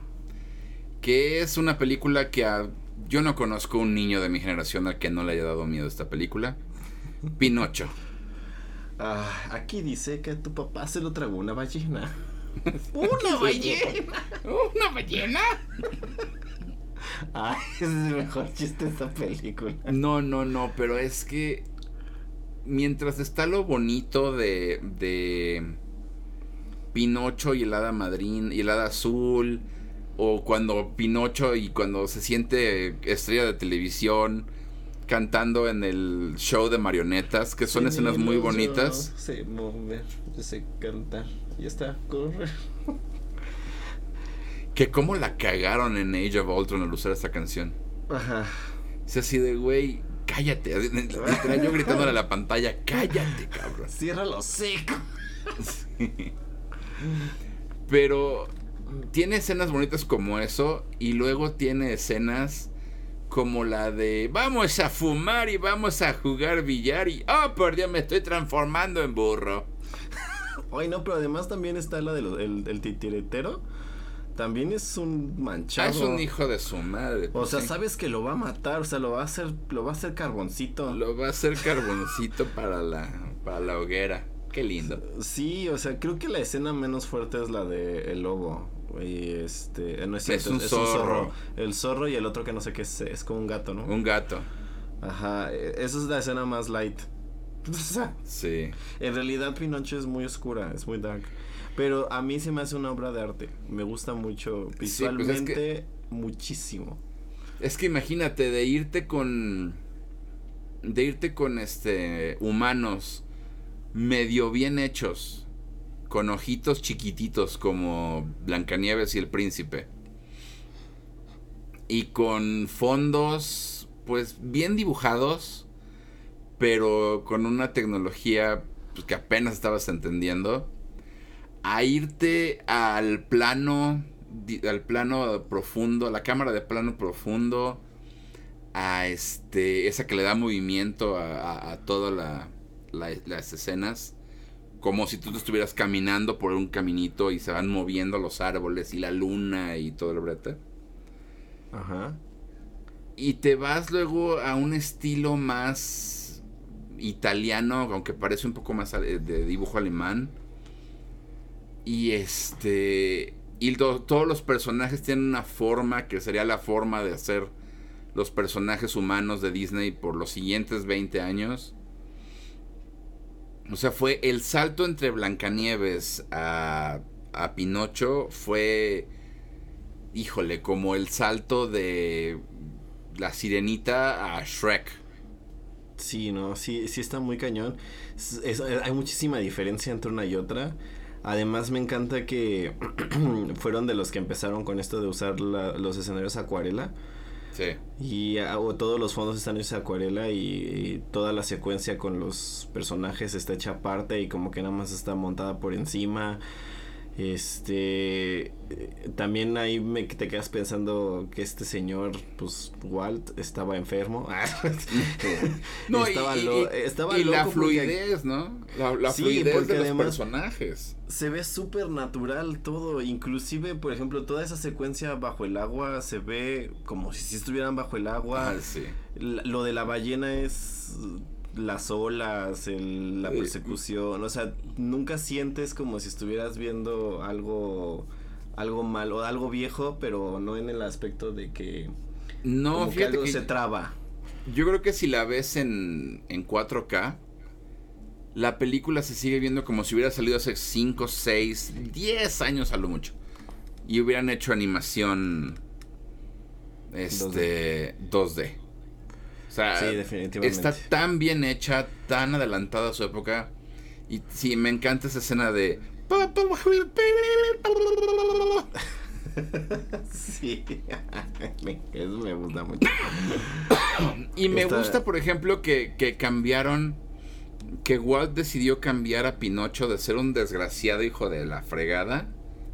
Que es una película que yo no conozco un niño de mi generación al que no le haya dado miedo esta película. Pinocho. Ah, aquí dice que tu papá se lo tragó una ballena. ¿Una ballena? ¿Una ballena? Ay, es el mejor chiste de esta película. No, no, no, pero es que mientras está lo bonito de, de Pinocho y el hada madrín y el hada azul, o cuando Pinocho y cuando se siente estrella de televisión cantando en el show de marionetas, que son escenas muy bonitas. Sí, mover, cantar, y está, correr. Que cómo la cagaron en Age of Ultron al usar esta canción. Ajá. Es así de, güey, cállate. yo gritándole a la pantalla, cállate, cabrón. Cierra los seco. Pero tiene escenas bonitas como eso y luego tiene escenas como la de vamos a fumar y vamos a jugar billar y oh por Dios me estoy transformando en burro. Ay no, pero además también está la del de el titiretero también es un manchado. es un hijo de su madre. o pues sea, sabes que lo va a matar, o sea, lo va a hacer, lo va a hacer carboncito. Lo va a hacer carboncito para la, para la hoguera. Qué lindo. Sí, o sea, creo que la escena menos fuerte es la de el lobo. Y este, no es, cierto, es, un, zorro. El zorro y el otro que no sé qué es, es como un gato, ¿no? Un gato. Ajá, e, esa es la escena más light. sí. En realidad Pinocho es muy oscura, es muy dark. Pero a mí se me hace una obra de arte. Me gusta mucho pues visualmente, muchísimo. Es que imagínate de irte con de irte con este humanos medio bien hechos, con ojitos chiquititos como Blancanieves y el príncipe. Y con fondos pues bien dibujados, pero con una tecnología pues, que apenas estabas entendiendo a irte al plano, al plano profundo, a la cámara de plano profundo, a este, esa que le da movimiento a, a, todas las escenas, como si tú te estuvieras caminando por un caminito y se van moviendo los árboles y la luna y todo el brete. Ajá. Y te vas luego a un estilo más italiano, aunque parece un poco más ale- de dibujo alemán. Y este. Y to- todos los personajes tienen una forma que sería la forma de hacer los personajes humanos de Disney por los siguientes 20 años. O sea, fue el salto entre Blancanieves a, a Pinocho fue, híjole, como el salto de la sirenita a Shrek. Sí, no, sí, sí está muy cañón. Hay muchísima diferencia entre una y otra. Además me encanta que fueron de los que empezaron con esto de usar la- los escenarios acuarela. Sí. Y ah, o todos los fondos están hechos de acuarela y, y toda la secuencia con los personajes está hecha aparte y como que nada más está montada por encima. Este también ahí me te quedas pensando que este señor, pues Walt estaba enfermo. No, estaba, y, lo- y- estaba y la porque fluidez, ¿no? La, la Sí, fluidez porque de los personajes. se ve súper natural todo, inclusive, por ejemplo, toda esa secuencia bajo el agua se ve como si estuvieran bajo el agua. Ah, sí. Lo de la ballena es las olas, el- la Sí. persecución, o sea, nunca sientes como si estuvieras viendo algo algo malo, algo viejo, pero no en el aspecto de que No, como que algo que se traba. yo creo que si la ves en, en 4K, la película se sigue viendo como si hubiera salido hace 5, 6, 10 años a lo mucho. Y hubieran hecho animación este 2D. O sea, Sí, definitivamente. está tan bien hecha, tan adelantada a su época. Y sí, me encanta esa escena de... sí. eso me gusta mucho. Y me gusta, por ejemplo, que, que cambiaron. Que Walt decidió cambiar a Pinocho de ser un desgraciado hijo de la fregada,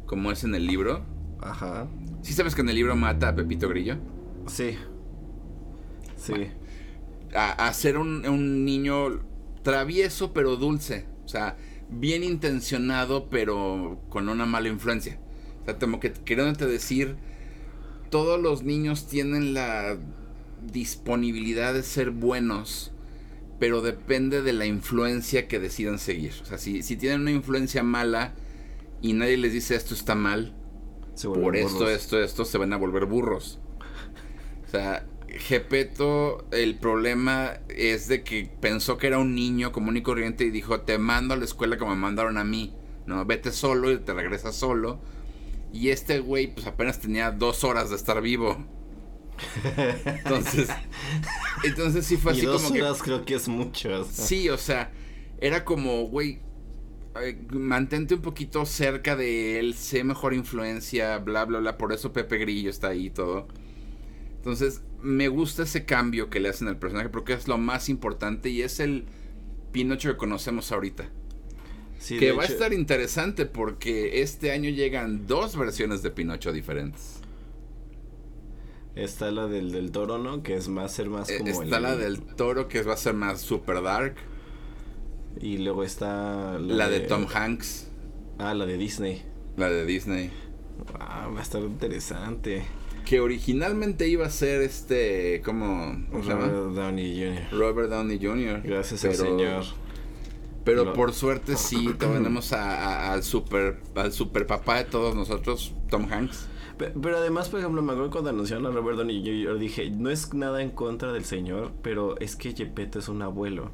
como es en el libro. Ajá. ¿Sí sabes que en el libro mata a Pepito Grillo? Sí. Sí. A, a ser un, un niño travieso pero dulce. O sea, bien intencionado pero con una mala influencia. O sea, como que queriéndote decir, todos los niños tienen la disponibilidad de ser buenos, pero depende de la influencia que decidan seguir. O sea, si, si tienen una influencia mala y nadie les dice esto está mal, por esto, burros. esto, esto, se van a volver burros. O sea, Gepeto, el problema es de que pensó que era un niño común y corriente y dijo, te mando a la escuela como me mandaron a mí. No, vete solo y te regresas solo. Y este güey, pues apenas tenía dos horas de estar vivo. Entonces, entonces sí fue y así dos como que... horas creo que es mucho. o sea. Sí, o sea, era como, güey, eh, mantente un poquito cerca de él, sé mejor influencia, bla, bla, bla. Por eso Pepe Grillo está ahí y todo. Entonces, me gusta ese cambio que le hacen al personaje porque es lo más importante y es el Pinocho que conocemos ahorita. Sí, que va a estar interesante porque este año llegan dos versiones de Pinocho diferentes. Está la del, del toro, ¿no? Que es más ser más Eh, como está el- la del toro que va a ser más super dark. Y luego está La de Tom Hanks. Ah, la de Disney. La de Disney. Ah, va a estar interesante. Que originalmente iba a ser este. ¿Cómo, cómo se llama? Robert Downey Jr. Robert Downey Jr. Gracias al Pero- señor. Pero Lo- por suerte sí, tenemos a- a- al super al super papá de todos nosotros, Tom Hanks. Pe- Pero además, por ejemplo, me acuerdo cuando anunciaron a Robert Downey Jr. dije, no es nada en contra del señor, pero es que Gepetto es un abuelo.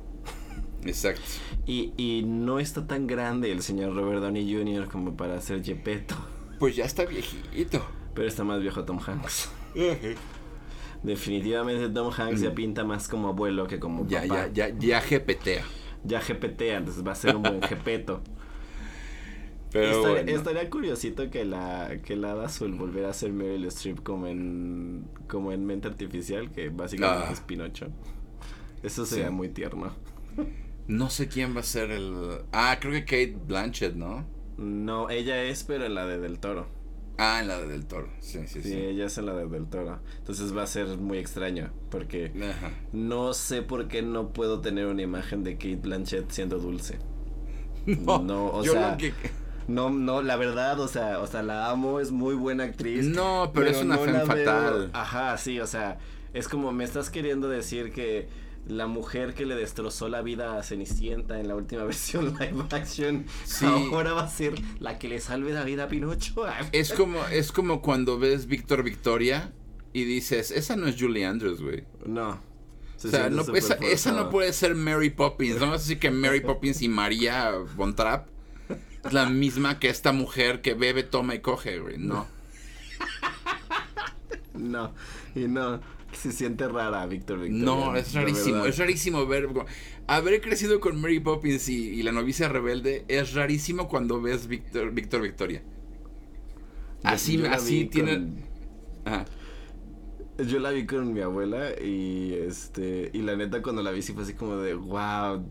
Exacto. Y, y no está tan grande el señor Robert Downey Jr. como para ser Gepetto. Pues ya está viejito. Pero está más viejo Tom Hanks. Definitivamente Tom Hanks ya pinta más como abuelo que como Ya, papá. ya, ya, ya GPTA. Ya GPT, entonces va a ser un buen Gepeto. Pero estaría, bueno. estaría curiosito que la que la Azul volviera a ser Meryl Streep como en como en Mente Artificial, que básicamente Ah. es Pinocho. Eso sería Sí. muy tierno. No sé quién va a ser el. Ah, creo que Kate Blanchett, ¿no? No, ella es, pero la de Del Toro. Ah, en la de Del Toro. Sí, sí, Sí, sí. ella es en la de Del Toro. Entonces va a ser muy extraño, porque Ajá. no sé por qué no puedo tener una imagen de Kate Blanchett siendo dulce. No, o yo sea, lo que- no, no, la verdad, o sea, o sea, la amo, es muy buena actriz. No, pero es una no femme la veo- fatal. Ajá, sí, o sea, es como me estás queriendo decir que la mujer que le destrozó la vida a Cenicienta en la última versión live action Sí. ahora va a ser la que le salve la vida a Pinocho. Es como, es como cuando ves Víctor Victoria y dices, esa no es Julie Andrews, güey. No. Se O sea, no, esa, esa no puede ser Mary Poppins. No vas a decir que Mary Poppins y María Von Trapp es la misma que esta mujer que bebe, toma y coge, güey. No. No, y no, se siente rara Víctor Victoria. No, es rarísimo. Es rarísimo ver. Haber crecido con Mary Poppins y, y la novicia rebelde es rarísimo cuando ves Víctor, Víctor Victoria. Así, yo así tiene. con- Ajá. Yo la vi con mi abuela y este y la neta cuando la vi sí fue así como de wow,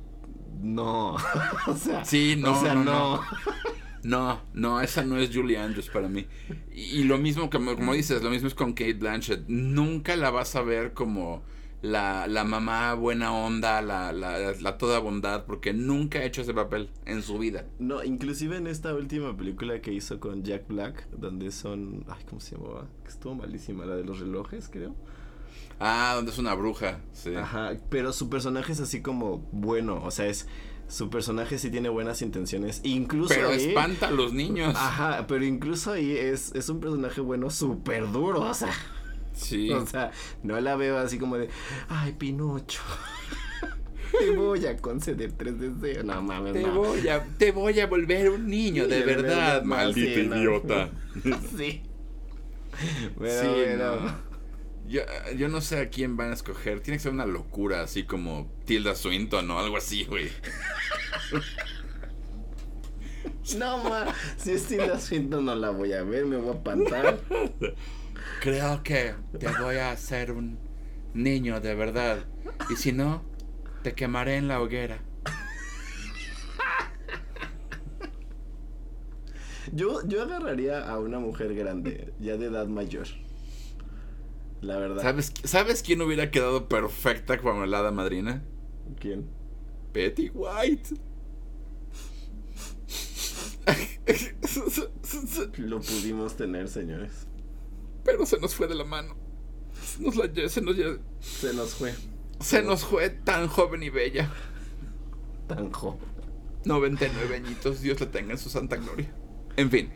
no. o sea, Sí, no, o sea, no, no. no. No, no, esa no es Julie Andrews para mí. Y, y lo mismo, como, como dices, lo mismo es con Kate Blanchett. Nunca la vas a ver como la, la mamá buena onda, la, la, la toda bondad, porque nunca ha hecho ese papel en su vida. No, inclusive en esta última película que hizo con Jack Black, donde son, ay, ¿cómo se llamaba? Que estuvo malísima, la de los relojes, creo. Ah, donde es una bruja, sí. Ajá, pero su personaje es así como bueno, o sea, es su personaje sí tiene buenas intenciones, incluso Pero ahí- espanta a los niños. Ajá, pero incluso ahí es, es un personaje bueno súper duro, o sea, Sí. o sea, no la veo así como de, ay, Pinocho, te voy a conceder tres deseos, no mames, Te no. voy, a, te voy a volver un niño, de De verdad, verdad, maldito sí, no. idiota. sí. Sí, bueno, no. Yo, yo no sé a quién van a escoger. Tiene que ser una locura, así como Tilda Swinton o algo así, güey. no, ma, si es Tilda Swinton no la voy a ver, me voy a espantar. Creo que te voy a hacer un niño, de verdad. Y si no, te quemaré en la hoguera. Yo, yo agarraría a una mujer grande, ya de edad mayor. La verdad. ¿Sabes, ¿Sabes quién hubiera quedado perfecta como la hada madrina? ¿Quién? Betty White. Lo pudimos tener, señores. Pero se nos fue de la mano. Nos la se, nos, Se nos fue. se nos fue tan joven y bella. Tan joven. 99 añitos, Dios la tenga en su santa gloria. En fin,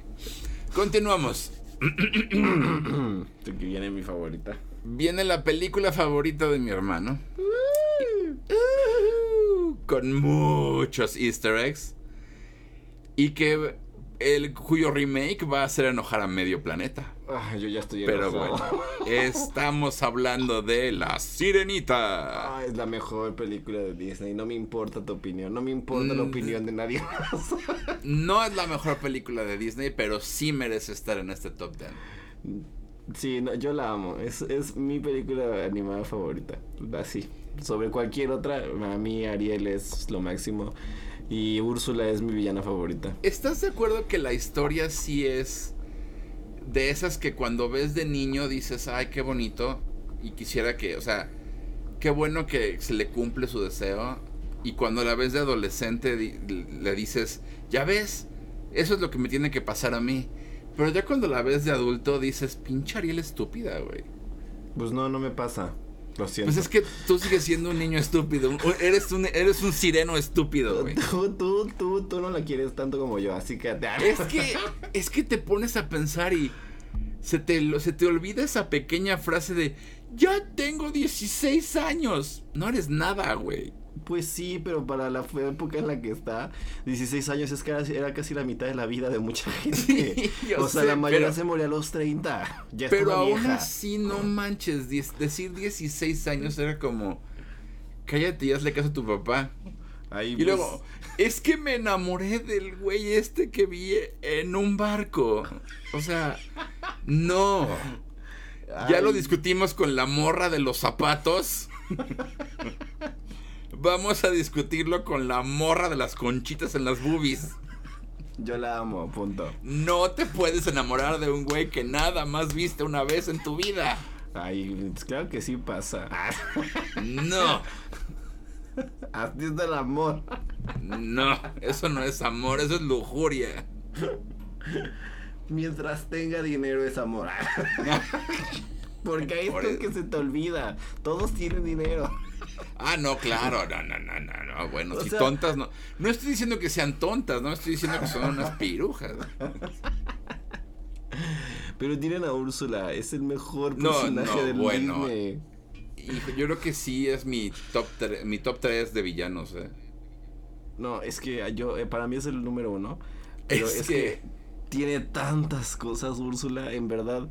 continuamos. viene mi favorita. Viene la película favorita de mi hermano. Con muchos easter eggs. Y que el cuyo remake va a hacer enojar a medio planeta. Ah, yo ya estoy Pero bueno, estamos hablando de La Sirenita. Ah, es la mejor película de Disney. No me importa tu opinión. No me importa la Mm. opinión de nadie más. No es la mejor película de Disney, pero sí merece estar en este top 10. Sí, no, yo la amo. Es, es mi película animada favorita. Así. Sobre cualquier otra, a mí Ariel es lo máximo. Y Úrsula es mi villana favorita. ¿Estás de acuerdo que la historia sí es de esas que cuando ves de niño dices, ay, qué bonito, y quisiera que, o sea, qué bueno que se le cumple su deseo, y cuando la ves de adolescente le dices, ya ves, eso es lo que me tiene que pasar a mí, pero ya cuando la ves de adulto dices, pinche Ariel estúpida, güey. Pues no, no me pasa. Lo siento. Pues es que tú sigues siendo un niño estúpido, eres un, eres un sireno estúpido, güey. Tú, tú, tú, tú no la quieres tanto como yo, así que... Es que, es que te pones a pensar y se te, se te olvida esa pequeña frase de ya tengo 16 años. No eres nada, güey. Pues sí, pero para la época en la que está, 16 años es casi, era casi la mitad de la vida de mucha gente. Sí, o sea, sé, la mayoría pero- se moría a los 30. Ya Pero aún vieja. así, no manches. diez- decir 16 años era como cállate y hazle caso a tu papá. Ahí, Y pues, luego, es que me enamoré del güey este que vi en un barco. O sea, no. Ya lo discutimos con la morra de los zapatos. Vamos a discutirlo con la morra de las conchitas en las boobies. Yo la amo, punto. No te puedes enamorar de un güey que nada más viste una vez en tu vida. Ay, pues, claro que sí pasa. No. Así es el amor. No, eso no es amor, eso es lujuria. Mientras tenga dinero es amor. Porque ahí es lo que se te olvida. Todos tienen dinero. Ah, no, claro, no, no, no, no, no. Bueno, O si sea- tontas no. No estoy diciendo que sean tontas, no estoy diciendo que son unas pirujas. Pero tienen a Úrsula. Es el mejor No, personaje no, del bueno. Disney. Hijo, yo creo que sí es mi top mi top 3 de villanos, eh. No, es que yo, eh, para mí es el número uno. Pero Es es, que- que... tiene tantas cosas, Úrsula, en verdad.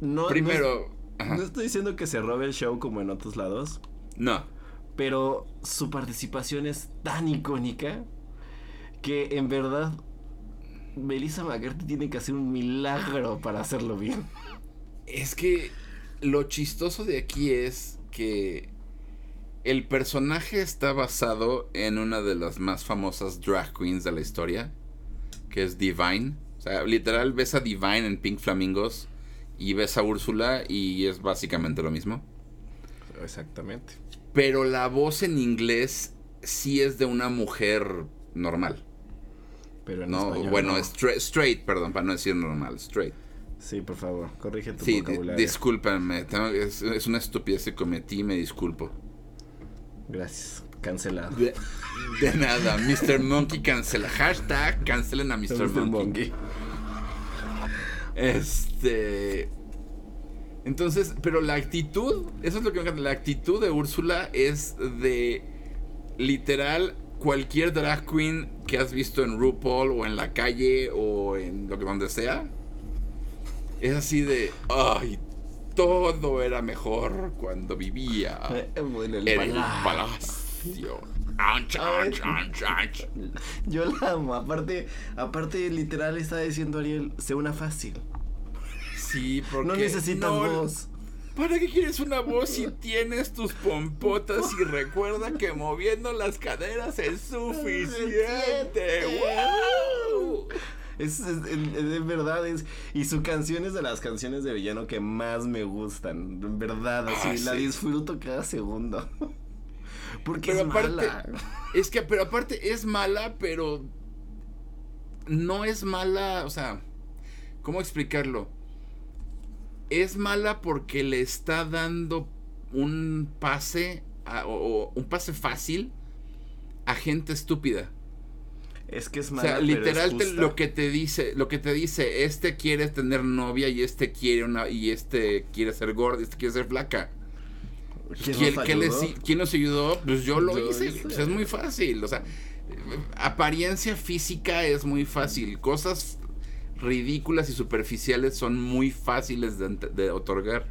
No, Primero, No, no estoy diciendo que se robe el show como en otros lados. No. Pero su participación es tan icónica que en verdad Melissa McCarthy tiene que hacer un milagro para hacerlo bien. Es que lo chistoso de aquí es que el personaje está basado en una de las más famosas drag queens de la historia, que es Divine. O sea, literal ves a Divine en Pink Flamingos y ves a Úrsula y es básicamente lo mismo. Exactamente. Pero la voz en inglés sí es de una mujer normal. Pero en No, español bueno, no. straight, straight, perdón, para no decir normal, straight. Sí, por favor, corrige tu Sí, vocabulario. discúlpame, tengo- es, es una estupidez que cometí, me disculpo. Gracias. Cancelado. De, de nada, Mr. Monkey cancela. Hashtag cancelen a Mr. Mr. Monkey. Monkey. Este. Entonces, pero la actitud, eso es lo que me encanta. La actitud de Úrsula es de literal cualquier drag queen que has visto en RuPaul o en la calle o en lo que donde sea. Es así de, ay, todo era mejor cuando vivía bueno, el en el palacio. anch, anch, anch. Yo la amo. Aparte, aparte, literal está diciendo Ariel, sé una fácil. Sí, porque No necesitas no, voz. ¿Para qué quieres una voz si tienes tus pompotas y recuerda que moviendo las caderas es suficiente? ¡Wow! Es, es, es- es- de verdad es. Y su canción es de las canciones de villano que más me gustan. En verdad, así. Ah, la sí. disfruto cada segundo. Porque Pero es aparte, mala. es que, pero aparte es mala, pero no es mala, o sea, ¿cómo explicarlo? Es mala porque le está dando un pase, a- o, o un pase fácil a gente estúpida. Es que es O mala. sea, pero es literal te- lo que te dice, lo que te dice, este quiere tener novia y este quiere una y este quiere ser gordo y este quiere ser flaca. ¿Quién ¿Quién, nos qué les- ayudó? quién nos ayudó? Pues yo lo Yo hice. hice. Pues es muy fácil. O sea, eh, apariencia física es muy fácil. Cosas ridículas y superficiales son muy fáciles de, otorgar.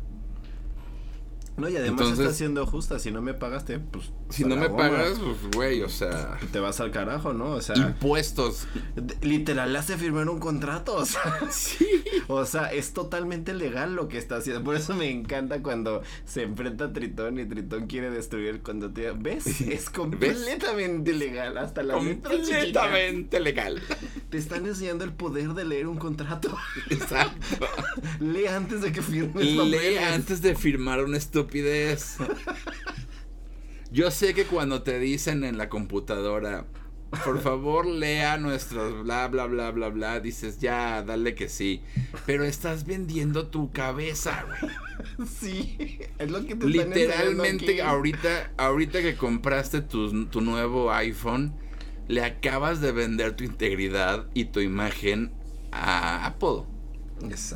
No, y además Entonces- está siendo justa. Si no me pagaste, pues. Si no me goma. pagas, pues güey, o sea, Te vas al carajo, ¿no? O sea. impuestos. Literal, le hace firmar un contrato. O sea, Sí. o sea, es totalmente legal lo que está haciendo. Por eso me encanta cuando se enfrenta a Tritón y Tritón quiere destruir cuando te. ¿Ves? Es completamente legal. Hasta la. Completamente legal. Te están enseñando el poder de leer un contrato. Exacto. Lee antes de que firmes Lee papeles. antes de firmar una estupidez. Yo sé que cuando te dicen en la computadora, por favor lea nuestros bla bla bla bla bla, dices ya, dale que sí. Pero estás vendiendo tu cabeza, güey. Sí, es lo que te están Literalmente aquí. ahorita, ahorita que compraste tu, tu nuevo iPhone, le acabas de vender tu integridad y tu imagen a Apple.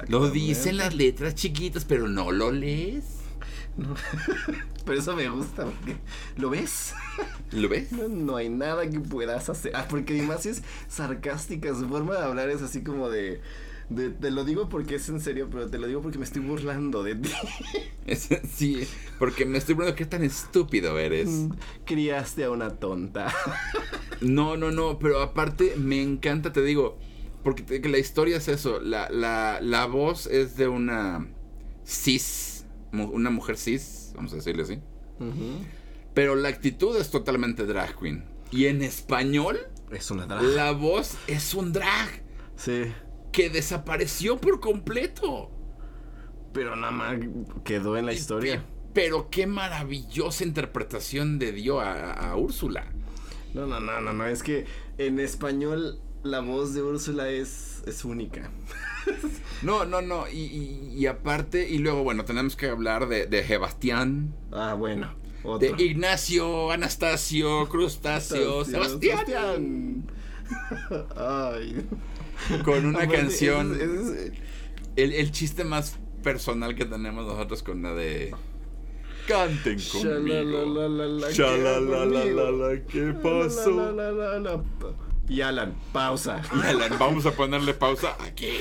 Lo dicen las letras chiquitas, pero no lo lees. Pero eso me gusta porque lo ves. ¿Lo ves? No, no hay nada que puedas hacer. Ah, porque además es sarcástica. Su forma de hablar es así como de, de- Te lo digo porque es en serio, pero te lo digo porque me estoy burlando de ti. Es- sí, porque me estoy preguntando qué tan estúpido eres. Criaste a una tonta. No, no, no, pero aparte me encanta, te digo, porque te- que la historia es eso, la, la, la voz es de una cis, una mujer cis, vamos a decirle así, pero la actitud es totalmente drag queen. Y en español, Es una drag. la voz es un drag Sí. que desapareció por completo. Pero nada más quedó en la historia. Pero qué maravillosa interpretación de dio a, a Úrsula. No, no, no, no, no. Es que en español la voz de Úrsula es, es única. No, no, no. Y, y- y aparte, y luego, bueno, tenemos que hablar de, de Sebastián, Ah, bueno. de. Ignacio, Anastasio, Crustáceo, Sebastián. Ay. Con una Aparte, canción. es- es- El, el chiste más personal que tenemos nosotros con la de. Canten conmigo. Shalalalala, ¿qué Shalalalala, ¿qué pasó? Y Alan, pausa. Y Alan, vamos a ponerle pausa aquí.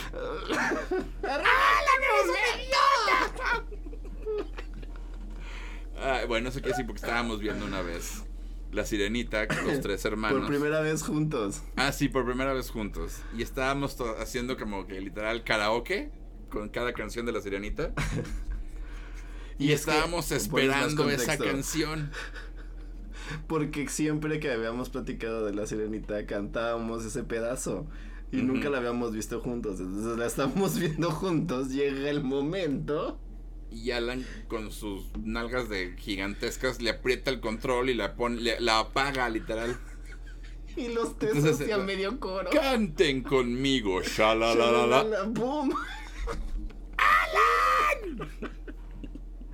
Ah, bueno, eso quiere decir porque estábamos viendo una vez La Sirenita con los tres hermanos. Por primera vez juntos. Ah, sí, por primera vez juntos. Y estábamos haciendo como que literal karaoke con cada canción de La Sirenita. Y, es estábamos esperando esa canción. Porque siempre que habíamos platicado de la sirenita cantábamos ese pedazo. Y Ujú. nunca la habíamos visto juntos. Entonces la estamos viendo juntos. Llega el momento. Y Alan con sus nalgas de gigantescas le aprieta el control y la pone, le- la apaga literal. Y los tres Entonces, hacia eh, medio coro. Canten conmigo. Shalalala, ¡Boom!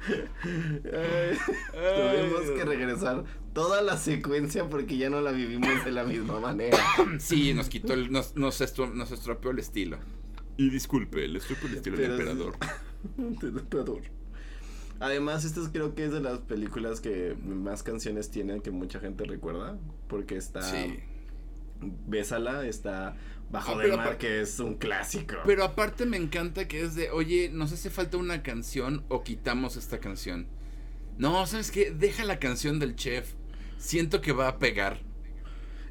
Ay, Tuvimos que regresar toda la secuencia porque ya no la vivimos de la misma manera. Sí, nos quitó el, nos, nos, estro- nos estropeó el estilo. Y disculpe, le estropeó el estilo del emperador. Del emperador. Además, esta es- creo que es de las películas que más canciones tienen que mucha gente recuerda. Porque está Sí. Bésala, está Bajo Ah, del Mar, que es un clásico. Pero aparte me encanta que es de, oye, nos hace falta una canción o quitamos esta canción. No, ¿sabes qué? Deja la canción del chef. Siento que va a pegar.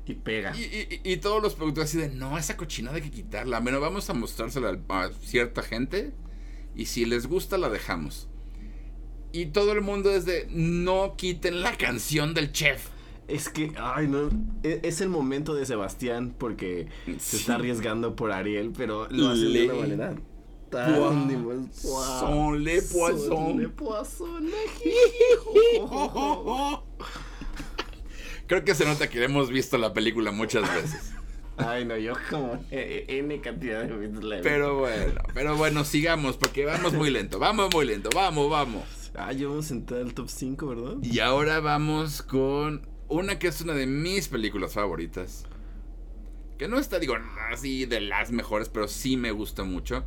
Y pega. Y, y- y todos los productores así de, no, esa cochinada hay que quitarla. Bueno, vamos a mostrársela a cierta gente. Y si les gusta, la dejamos. Y todo el mundo es de, no quiten la canción del chef. Es que, ay, no. e- Es el momento de Sebastián porque se está arriesgando por Ariel, pero lo hace de una Le- manera. Poisson le poisson. Son le poisson, le Creo que se nota que hemos visto la película muchas veces. Ay, no, yo como eh, eh, N cantidad de veces Pero bueno, pero bueno, sigamos, porque vamos muy lento, vamos muy lento, vamos, vamos. Ah, yo vamos a entrar al top 5, ¿verdad? Y ahora vamos con una que es una de mis películas favoritas. Que no está, digo, así de las mejores, pero sí me gusta mucho.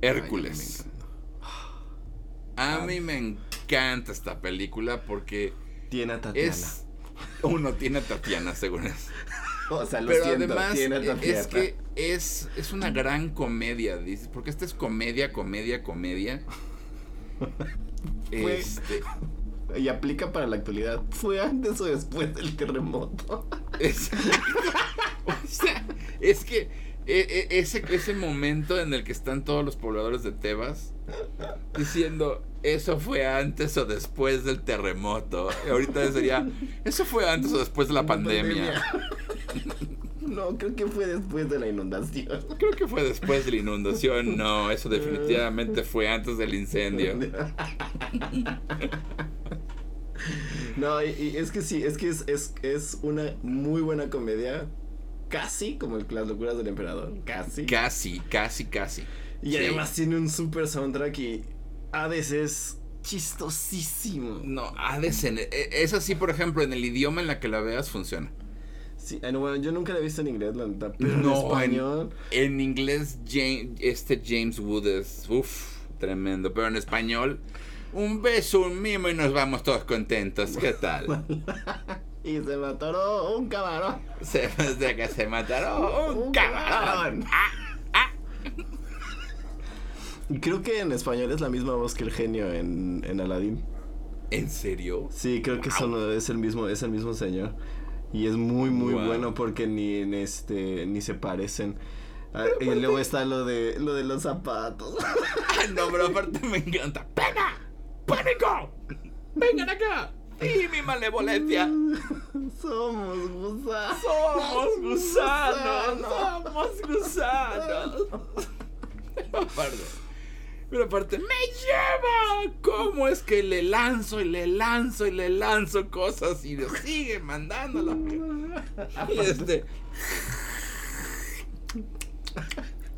Hércules. A mí me encanta esta película porque Tiene a Tatiana. es... Uno tiene a Tatiana, según es. O sea, lo Pero siento, además tiene a Tatiana. es que es, es una gran comedia, dices, porque esta es comedia, comedia, comedia. Este, Y aplica para la actualidad. ¿Fue antes o después del terremoto? es, o sea, es que e- e- ese, ese momento en el que están todos los pobladores de Tebas diciendo, eso fue antes o después del terremoto. Y ahorita sería, eso fue antes o después de la pandemia. No, creo que fue después de la inundación. Creo que fue después de la inundación. No, eso definitivamente fue antes del incendio. No, y, y es que sí, es que es, es, es una muy buena comedia. Casi como el- las locuras del emperador. Casi. Casi, casi, casi. y Sí. además tiene un super soundtrack y Hades es chistosísimo. No, Hades en, e- es así, por ejemplo, en el idioma en la que la veas funciona. Sí, ah, no, bueno, yo nunca la he visto en inglés, la neta, pero No, en español. En inglés, James, este James Wood es, uff, tremendo. Pero en español, un beso, un mimo y nos vamos todos contentos. ¿Qué tal? Y se me atoró un camarón. Se de que se mataron un camarón. Y creo que en español es la misma voz que el genio en, en Aladdin. ¿En serio? Sí, creo que son- es el mismo, es el mismo señor. Y es muy, muy Wow. bueno porque ni en este, ni se parecen. Ah, y luego está lo de lo de los zapatos. Ah, no, pero aparte me encanta. ¡Pena! ¡Pánico! ¡Vengan acá! ¡Sí, mi malevolencia! Somos gusanos. ¡Somos gusanos! ¡Somos gusanos! Aparte, Pero aparte, ¡me lleva! ¿Cómo es que le lanzo y le lanzo y le lanzo cosas y le sigue mandándolo? Y este.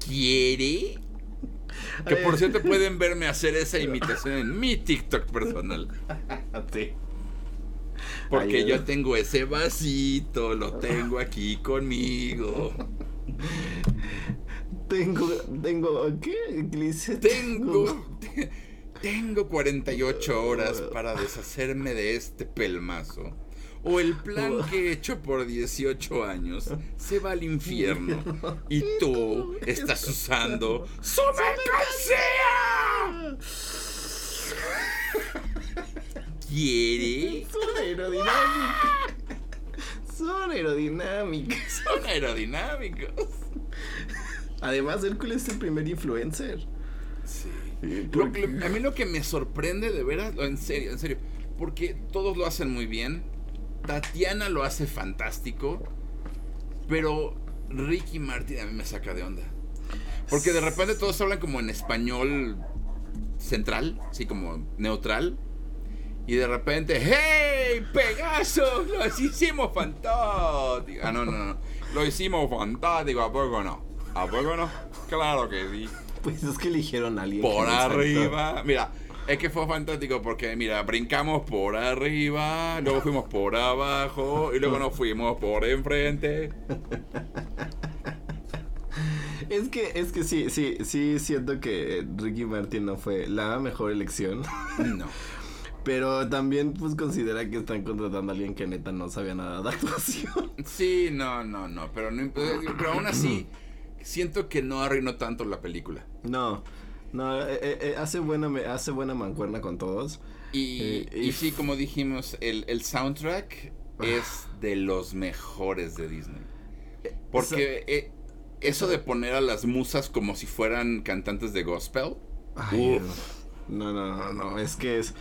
¿Quiere? Que por cierto pueden verme hacer esa imitación en mi TikTok personal. Sí. Porque Ay, yo tengo ese vasito, lo tengo aquí conmigo. Tengo, tengo, ¿qué? Dice, Tengo, tengo 48 horas para deshacerme de este pelmazo. O el plan que he hecho por 18 años se va al infierno. Y tú estás usando su mercancía. ¿Quiere? Son aerodinámicas. Son aerodinámicas. Son aerodinámicos. Además, Hércules es el primer influencer. Sí. Lo a mí lo que me sorprende de veras, en serio, en serio, porque todos lo hacen muy bien. Tatiana lo hace fantástico, pero Ricky Martin a mí me saca de onda. Porque de repente todos hablan como en español central, así como neutral. Y de repente, ¡Hey, Pegaso! ¡Lo hicimos fantástico! Ah, no, no, no. Lo hicimos fantástico, ¿a poco no? ¿A poco no? Claro que sí. Pues es que eligieron a alguien. Por arriba. Mira, es que fue fantástico porque, mira, brincamos por arriba, luego fuimos por abajo y luego nos fuimos por enfrente. Es que, es que sí, sí, sí siento que Ricky Martin no fue la mejor elección. No. Pero también pues considera que están contratando a alguien que neta no sabía nada de actuación. Sí, no, no, no. Pero, no, pero aún así, siento que no arruinó tanto la película. No, no, eh, eh, eh, hace buena hace buena mancuerna con todos. Y, Eh, y y- sí, como dijimos, el, el soundtrack es de los mejores de Disney. Porque eso de poner a las musas como si fueran cantantes de gospel. Ay, Uf. no, no, no, no, es que es,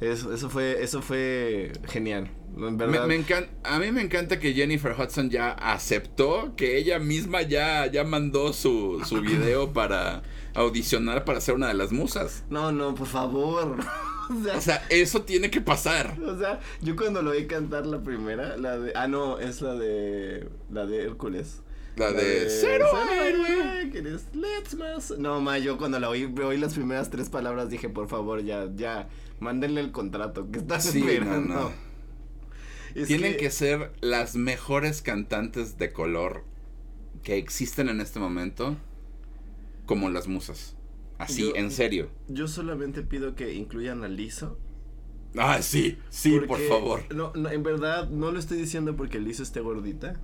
es- eso fue, eso fue genial. En Me, verdad. me encan- a mí me encanta que Jennifer Hudson ya aceptó que ella misma ya, ya mandó su, su video para audicionar para ser una de las musas. No, no, por favor. o, sea, O sea, eso tiene que pasar. o sea, yo cuando lo vi cantar la primera, la de, ah no, es la de, la de Hércules. La de Cero Héroe. Let's Mas. No, ma, yo cuando la oí, oí las primeras tres palabras dije, por favor, ya, ya, mándenle el contrato que estás Sí, esperando. no. Es Tienen que... ser las mejores cantantes de color que existen en este momento como las musas. Así, Yo- en serio. Yo solamente pido que incluyan a Lizo. Ah, sí, sí, por porque- favor. No, no, en verdad, no lo estoy diciendo porque Lizo esté gordita.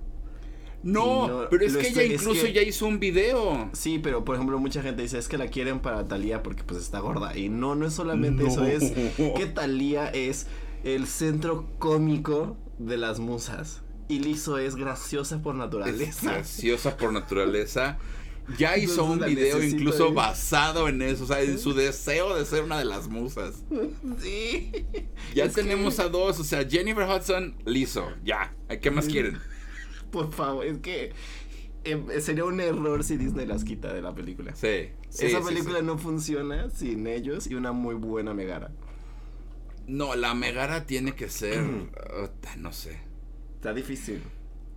No, No, pero es que estoy- ella es incluso que- ya hizo un video. Sí, pero por ejemplo, mucha gente dice es que la quieren para Talía porque pues está gorda. Y no, no es solamente No. eso, es que Talía es el centro cómico de las musas. Y Lizo es graciosa por Es naturaleza. graciosa por naturaleza. Ya hizo Entonces un video incluso basado en eso, o sea, en su deseo de ser una de las musas. sí. Ya Es que- tenemos a dos, o sea, Jennifer Hudson, liso, ya. ¿Qué más quieren? Por favor, es que eh, sería un error si Disney las quita de la película. Sí. sí, Esa película sí. no funciona sin ellos y una muy buena Megara. No, la Megara tiene que ser, ota, no sé. Está difícil.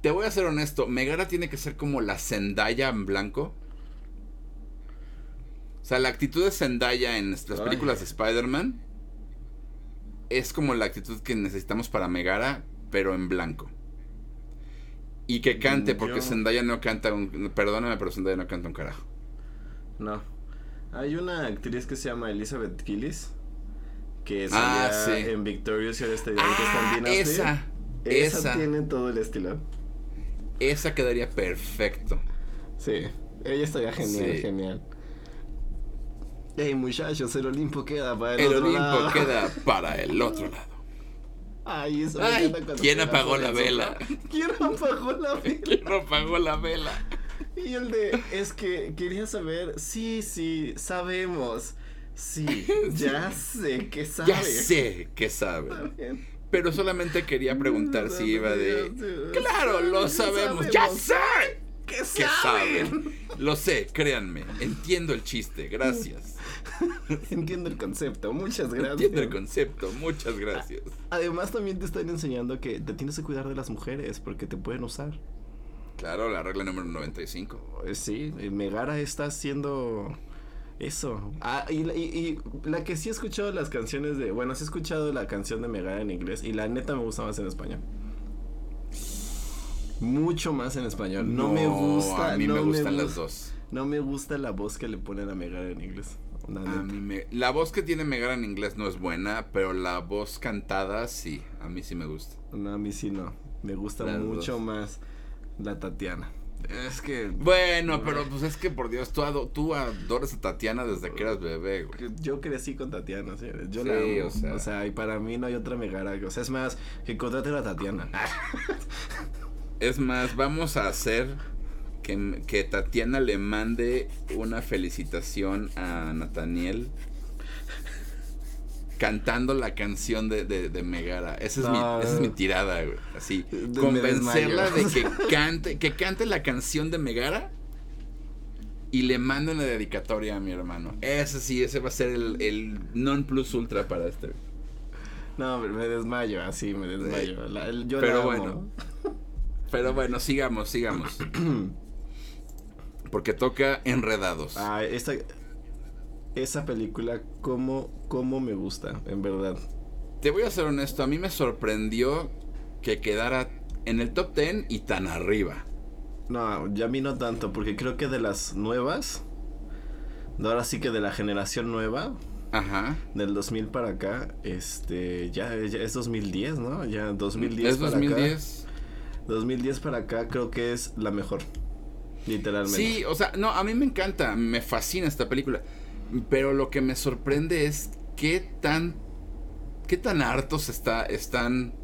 Te voy a ser honesto, Megara tiene que ser como la Zendaya en blanco. O sea, la actitud de Zendaya en las Ay. películas de Spider-Man es como la actitud que necesitamos para Megara, pero en blanco. Y que cante, porque yo- Zendaya no canta un... Perdóname, pero Zendaya no canta un carajo. No. Hay una actriz que se llama Elizabeth Gillis. Que Ah, salía sí. en Victorious y ahora está, ahorita está en Ah, esa. Esa Esa. tiene todo el estilo. Esa quedaría perfecto. Sí. Ella estaría genial, Sí. genial. Ey, muchachos, el Olimpo queda para el, El otro Olimpo lado. queda para el otro lado. Ay, eso Ay, ¿quién apagó la vela? ¿Quién apagó la vela? ¿Quién apagó la vela? Y el de, es que quería saber, sí, sí, sabemos. Sí, ya sé que sabes. Ya sé que sabe. Pero solamente quería preguntar si iba de... Claro, lo sabemos. ¡Ya sé! ¿Qué ¿Qué saben? saben? Lo sé, créanme. Entiendo el chiste. Gracias. Entiendo el concepto, muchas gracias. Entiendo el concepto. Muchas gracias. Además también te están enseñando que te tienes que cuidar de las mujeres porque te pueden usar. Claro, la regla número 95. Eh, Sí, eh, Megara está haciendo eso. Ah, y, la- y- y la que sí he escuchado las canciones de... Bueno, sí he escuchado la canción de Megara en inglés y la neta me gusta más en español. Mucho más en español. No, me gusta. A mí no me gustan gus- las dos. No me gusta la voz que le ponen a Megara en inglés. La A mí me- La voz que tiene Megara en inglés no es buena, pero la voz cantada sí. A mí sí me gusta. No, a mí sí no. Me gusta Las mucho dos. más la Tatiana. Es que Bueno, pero pues es que por Dios, tú, ado- tú adoras a Tatiana desde que eras bebé, güey. yo crecí con Tatiana, señores. Yo Sí, la amo. o sea. O sea, y para mí no hay otra Megara. O sea, es más, que contrate a la Tatiana. Es más, vamos a hacer que, que Tatiana le mande una felicitación a Nathaniel cantando la canción de, de, de Megara. Esa es, No. mi, esa es mi tirada, güey. Así, convencerla de que cante, que cante la canción de Megara y le mande una dedicatoria a mi hermano. Ese sí, ese va a ser el, el non plus ultra para este. No, me me desmayo, así me desmayo. La- el- yo Pero la amo. bueno. Pero bueno, sigamos, sigamos. Porque toca enredados. Ah, esta, esa película, cómo, cómo me gusta, en verdad. Te voy a ser honesto, a mí me sorprendió que quedara en el top 10 y tan arriba. No, ya a mí no tanto, porque creo que de las nuevas, de ahora sí que de la generación nueva, Ajá. del 2000 para acá, este, ya, ya es 2010, ¿no? Ya 2010 ¿Es para 2010? acá. 2010 para acá creo que es la mejor. Literalmente. Sí, o sea, no, a mí me encanta, me fascina esta película. Pero lo que me sorprende es qué tan qué tan hartos está están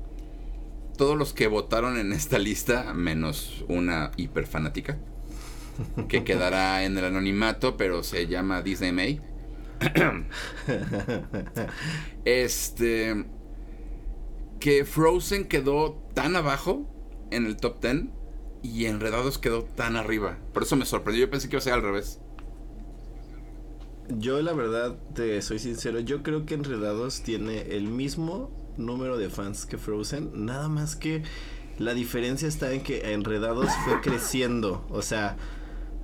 todos los que votaron en esta lista, menos una hiperfanática, que quedará en el anonimato, pero se llama Disney May. Este que Frozen quedó tan abajo en el top 10 y Enredados quedó tan arriba. Por eso me sorprendió. Yo pensé que iba a ser al revés. Yo la verdad, te soy sincero, yo creo que Enredados tiene el mismo número de fans que Frozen, nada más que la diferencia está en que Enredados fue creciendo, o sea,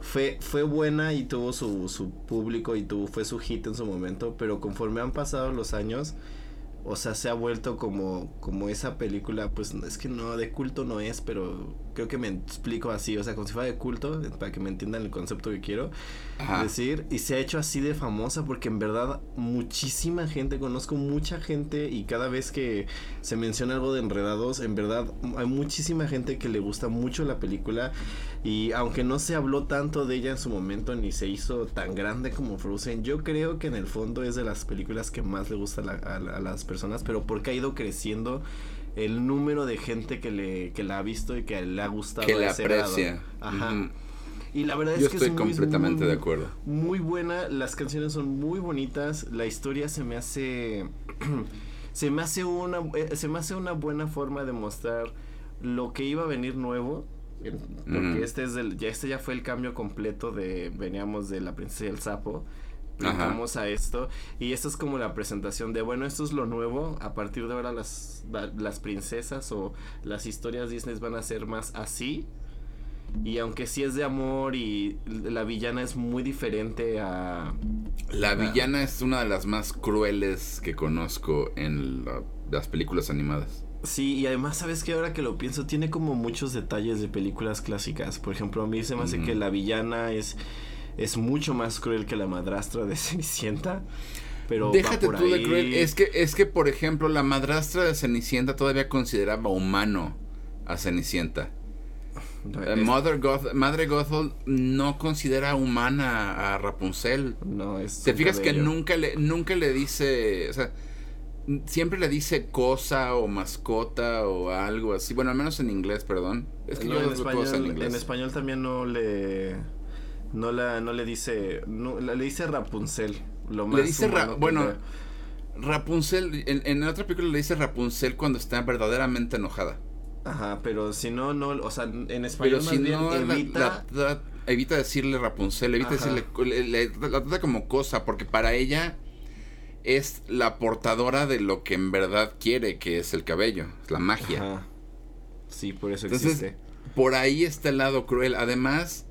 fue, fue buena y tuvo su, su público y tuvo, fue su hit en su momento, pero conforme han pasado los años, o sea, se ha vuelto como, como esa película, pues es que no, de culto no es, pero creo que me explico así, o sea, como si fuera de culto, para que me entiendan el concepto que quiero Ajá. decir y se ha hecho así de famosa porque en verdad muchísima gente conozco mucha gente y cada vez que se menciona algo de enredados en verdad hay muchísima gente que le gusta mucho la película y aunque no se habló tanto de ella en su momento ni se hizo tan grande como Frozen yo creo que en el fondo es de las películas que más le gusta a, la- a a las personas pero porque ha ido creciendo el número de gente que le que la ha visto y que le ha gustado Que la aprecia. Ajá. Y la verdad Yo es que estoy es muy- completamente muy- de acuerdo. Muy buena, las canciones son muy bonitas, la historia se me hace se me hace una eh, se me hace una buena forma de mostrar lo que iba a venir nuevo porque este es del ya este ya fue el cambio completo de veníamos de la princesa y el sapo brincamos a esto y esto es como la presentación de bueno esto es lo nuevo a partir de ahora las las princesas o las historias Disney van a ser más así y aunque sí es de amor y la villana es muy diferente a... La villana es una de las más crueles que conozco en la- las películas animadas. Sí, y además, ¿sabes que Ahora que lo pienso, tiene como muchos detalles de películas clásicas. Por ejemplo, a mí se me hace que la villana es, es mucho más cruel que la madrastra de Cenicienta. Pero va Déjate por tú de cruel. Es que, es que, por ejemplo, la madrastra de Cenicienta todavía consideraba humano a Cenicienta. Eh, Mother Goth- Madre Gothel no considera humana a Rapunzel. no, es ¿Te fijas que nunca le, nunca le dice, o sea, siempre le dice cosa o mascota o algo así? Bueno, al menos en inglés, perdón. Es que No, yo en, español, en inglés. en español también no le... No, la, no le dice... No, la- le dice Rapunzel. Lo más Le dice, Ra- bueno, Rapunzel, en, en otra película le dice Rapunzel cuando está verdaderamente enojada. Ajá, pero si no, no, o sea, en español Pero más si bien no, evita... la- la- evita decirle Rapunzel, evita Ajá. decirle, le- le- la trata como cosa, porque para ella es la portadora de lo que en verdad quiere, que es el cabello, es la magia. Ajá. Sí, por eso Entonces, existe. por ahí está el lado cruel. Además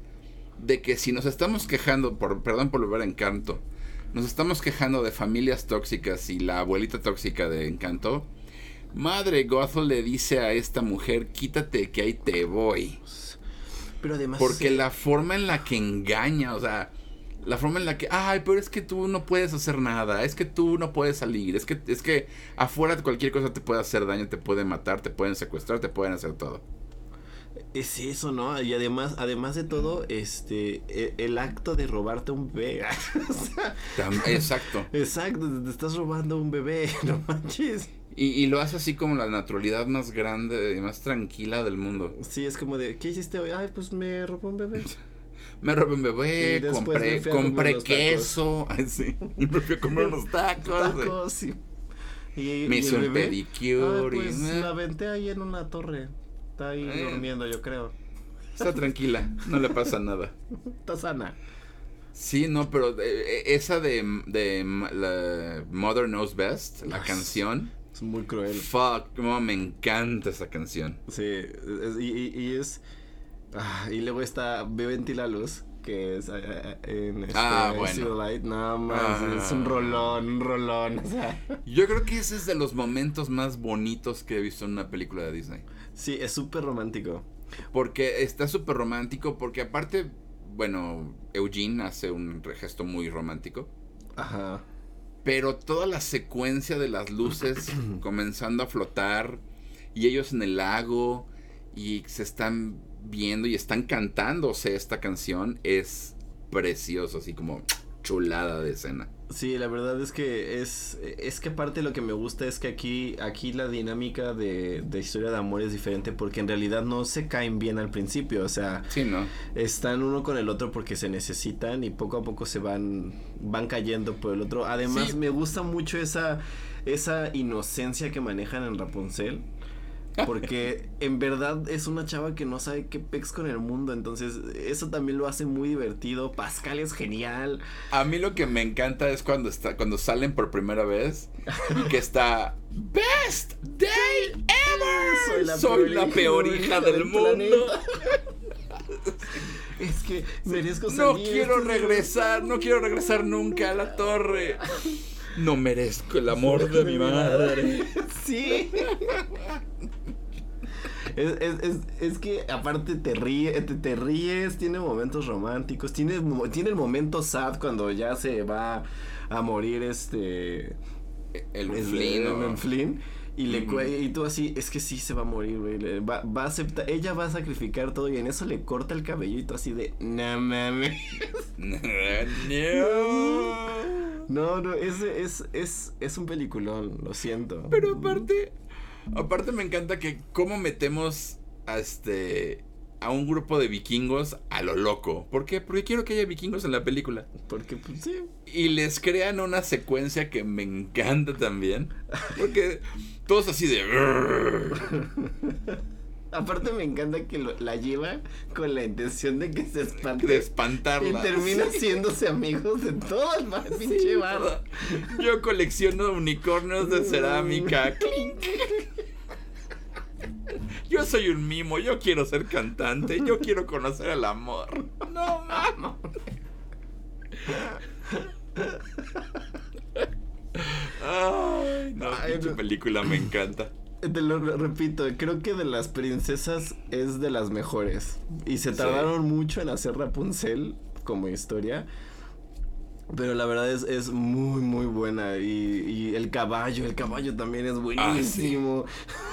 de que si nos estamos quejando, por, perdón por volver a Encanto, nos estamos quejando de familias tóxicas y la abuelita tóxica de Encanto, Madre Gothel le dice a esta mujer, quítate que ahí te voy. Pero además... Porque sí, la forma en la que engaña, o sea, la forma en la que, ay, pero es que tú no puedes hacer nada, es que tú no puedes salir, es que, es que afuera cualquier cosa te puede hacer daño, te puede matar, te pueden secuestrar, te pueden hacer todo. Es eso, ¿no? Y además, además de todo, este, e- el, acto de robarte un bebé. O sea, Tam- Exacto. Exacto, te estás robando un bebé, no manches. Y, y lo hace así como la naturalidad más grande y más tranquila del mundo. Sí, es como de, ¿qué hiciste hoy? Ay, pues me robó un bebé. Me robé un bebé, compré, compré queso. Ay, sí. Y me fui a comer unos tacos. Tacos, sí. Y, Me y hizo un pedicure. "Ay, pues y, eh, la aventé ahí en una torre. Está ahí Eh. durmiendo, yo creo. Está tranquila, no le pasa nada. Está sana. Sí, no, pero eh, esa de, de la Mother Knows Best, la Ah, canción. Es muy cruel. Fuck, cómo me encanta esa canción. Sí, es- y, y- y es. ah, y luego está la Luz, que es eh, eh, en este, Ah, bueno. Light. No más, Ah. es un rolón, un rolón. O sea, Yo creo que ese es de los momentos más bonitos que he visto en una película de Disney. sí, es súper romántico. Porque está súper romántico, porque aparte, bueno, Eugene hace un gesto muy romántico. Ajá. Pero toda la secuencia de las luces comenzando a flotar y ellos en el lago y se están viendo y están cantándose esta canción es precioso, así como chulada de escena. Sí, la verdad es que es, es que aparte lo que me gusta es que aquí, aquí la dinámica de, de historia de amor es diferente porque en realidad no se caen bien al principio, o sea, Sí, ¿no? están uno con el otro porque se necesitan y poco a poco se van, van cayendo por el otro. Además Sí. me gusta mucho esa, esa inocencia que manejan en Rapunzel. Porque en verdad es una chava que no sabe qué pex con el mundo. Entonces, eso también lo hace muy divertido. Pascal es genial. A mí lo que me encanta es cuando está cuando salen por primera vez y que está Best Day Ever. Soy la, peor hija del, mundo. es que merezco No salir, quiero esto es regresar, no quiero regresar nunca a la torre. No merezco el amor de mi madre. Sí. Es, es, es, es que aparte te ríes, te, te ríes, tiene momentos románticos, tiene, tiene el momento sad cuando ya se va a morir este... El el- el Flynn, y, le, cue- y tú así, es que sí se va a morir, güey. Va, va a aceptar, ella va a sacrificar todo y en eso le corta el cabello y tú así de, no mames. no. No, no, es, es, es, es un peliculón, lo siento. Pero aparte, aparte me encanta que cómo metemos a este a un grupo de vikingos a lo loco. ¿Por qué? Porque quiero que haya vikingos en la película. Porque, pues sí. Y les crean una secuencia que me encanta también. Porque todos así de... Aparte me encanta que lo- la lleva con la intención de que se espante. de y espantarla. termina Sí. siéndose amigos de todo el bar, pinche Sí, bar. toda. Yo colecciono unicornios de cerámica. Yo soy un mimo, yo quiero ser cantante, yo quiero conocer el amor. No mames. Ay, no, Ay, no. película me encanta. Te lo re- repito, creo que de las princesas es de las mejores. Y se Sí. tardaron mucho en hacer Rapunzel como historia. Pero la verdad es, es muy, muy buena. Y, y el caballo, el caballo también es buenísimo.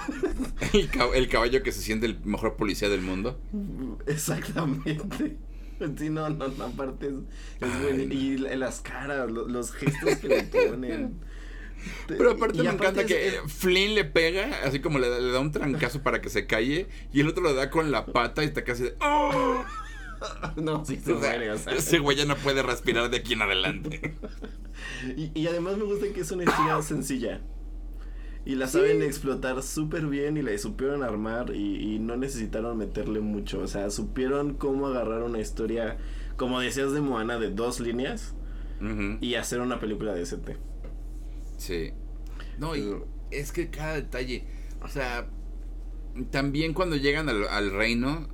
El, cab- el caballo que se siente el mejor policía del mundo. Exactamente. Sí, no, no, no, aparte es, es Ay, bueni- no. Y la- las caras, lo- los gestos que le ponen. Pero aparte Y me encanta es- que Flynn le pega, así como le da, le da un trancazo para que se calle, y el otro le da con la pata y te casi de... ¡Oh! No, sí se O sea, muere, o sea. Ese güey ya no puede respirar de aquí en adelante. Y, y además me gusta que es una historia sencilla. Y la saben explotar súper bien y la supieron armar y, y, no necesitaron meterle mucho. O sea, supieron cómo agarrar una historia, como decías de Moana, de dos líneas y hacer una película decente. Sí. No, y es que cada detalle, o sea, también cuando llegan al, reino,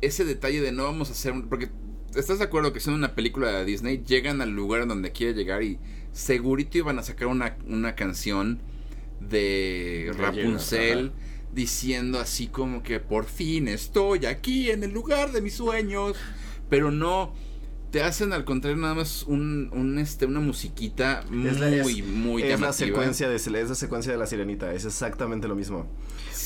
ese detalle de no vamos a hacer, porque ¿estás de acuerdo que siendo una película de Disney, llegan al lugar donde quiere llegar y segurito iban a sacar una, una canción de Rapunzel diciendo así como que por fin estoy aquí en el lugar de mis sueños, pero no te hacen al contrario nada más un, un este una musiquita muy es muy es la secuencia de es la secuencia de la sirenita es exactamente lo mismo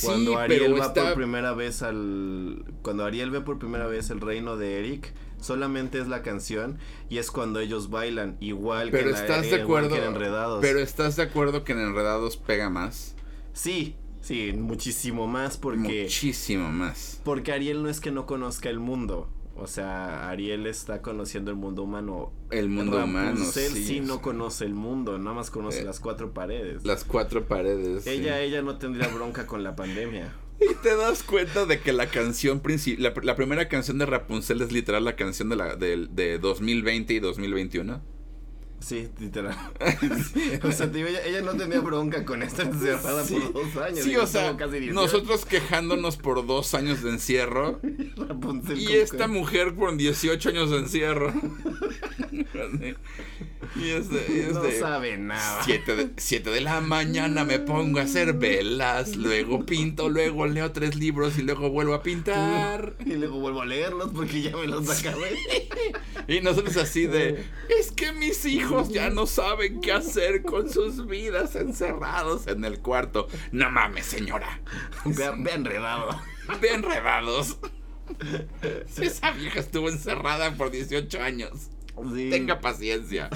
cuando Ariel va por primera vez al cuando Ariel ve por primera vez el reino de Eric solamente es la canción y es cuando ellos bailan igual pero que estás de acuerdo en Enredados. pero estás de acuerdo que en Enredados pega más. Sí sí muchísimo más porque muchísimo más. porque Ariel no es que no conozca el mundo o sea, Ariel está conociendo el mundo humano. El mundo humano. Sí, sí no conoce el mundo, nada más conoce eh, las cuatro paredes. Las cuatro paredes. Ella, ella no tendría bronca con la pandemia. Y te das cuenta de que la canción principal, la, primera canción de Rapunzel es literal la canción de la de, de 2020 y 2021. Sí, literal. o sea, tío, ella, no tenía bronca con esta encerrada por dos años. Sí, o sea, nosotros quejándonos por dos años de encierro. y esta mujer por 18 años de encierro. y es de, no sabe nada. Siete de, siete de la mañana me pongo a hacer velas, luego pinto, luego leo tres libros y luego vuelvo a pintar. y luego vuelvo a leerlos porque ya me los acabé. y nosotros así de, es que mis hijos ya no saben qué hacer con sus vidas encerrados en el cuarto. No mames, señora. Ve, enredado. Ve enredados. Esa vieja estuvo encerrada por 18 años. Tenga paciencia.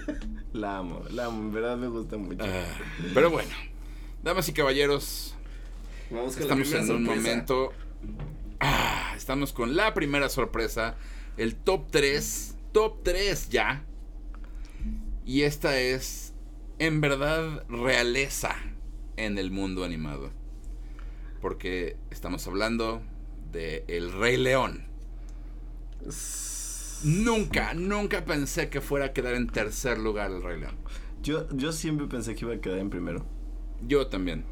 La amo, la amo, en verdad me gusta mucho. Ah, pero bueno, damas y caballeros, estamos en un momento. Ah, estamos con la primera sorpresa, el top 3, top 3 ya y esta es, en verdad, realeza en el mundo animado. Porque estamos hablando de El Rey León. Nunca, nunca pensé que fuera a quedar en tercer lugar El Rey León. Yo, yo siempre pensé que iba a quedar en primero. Yo también.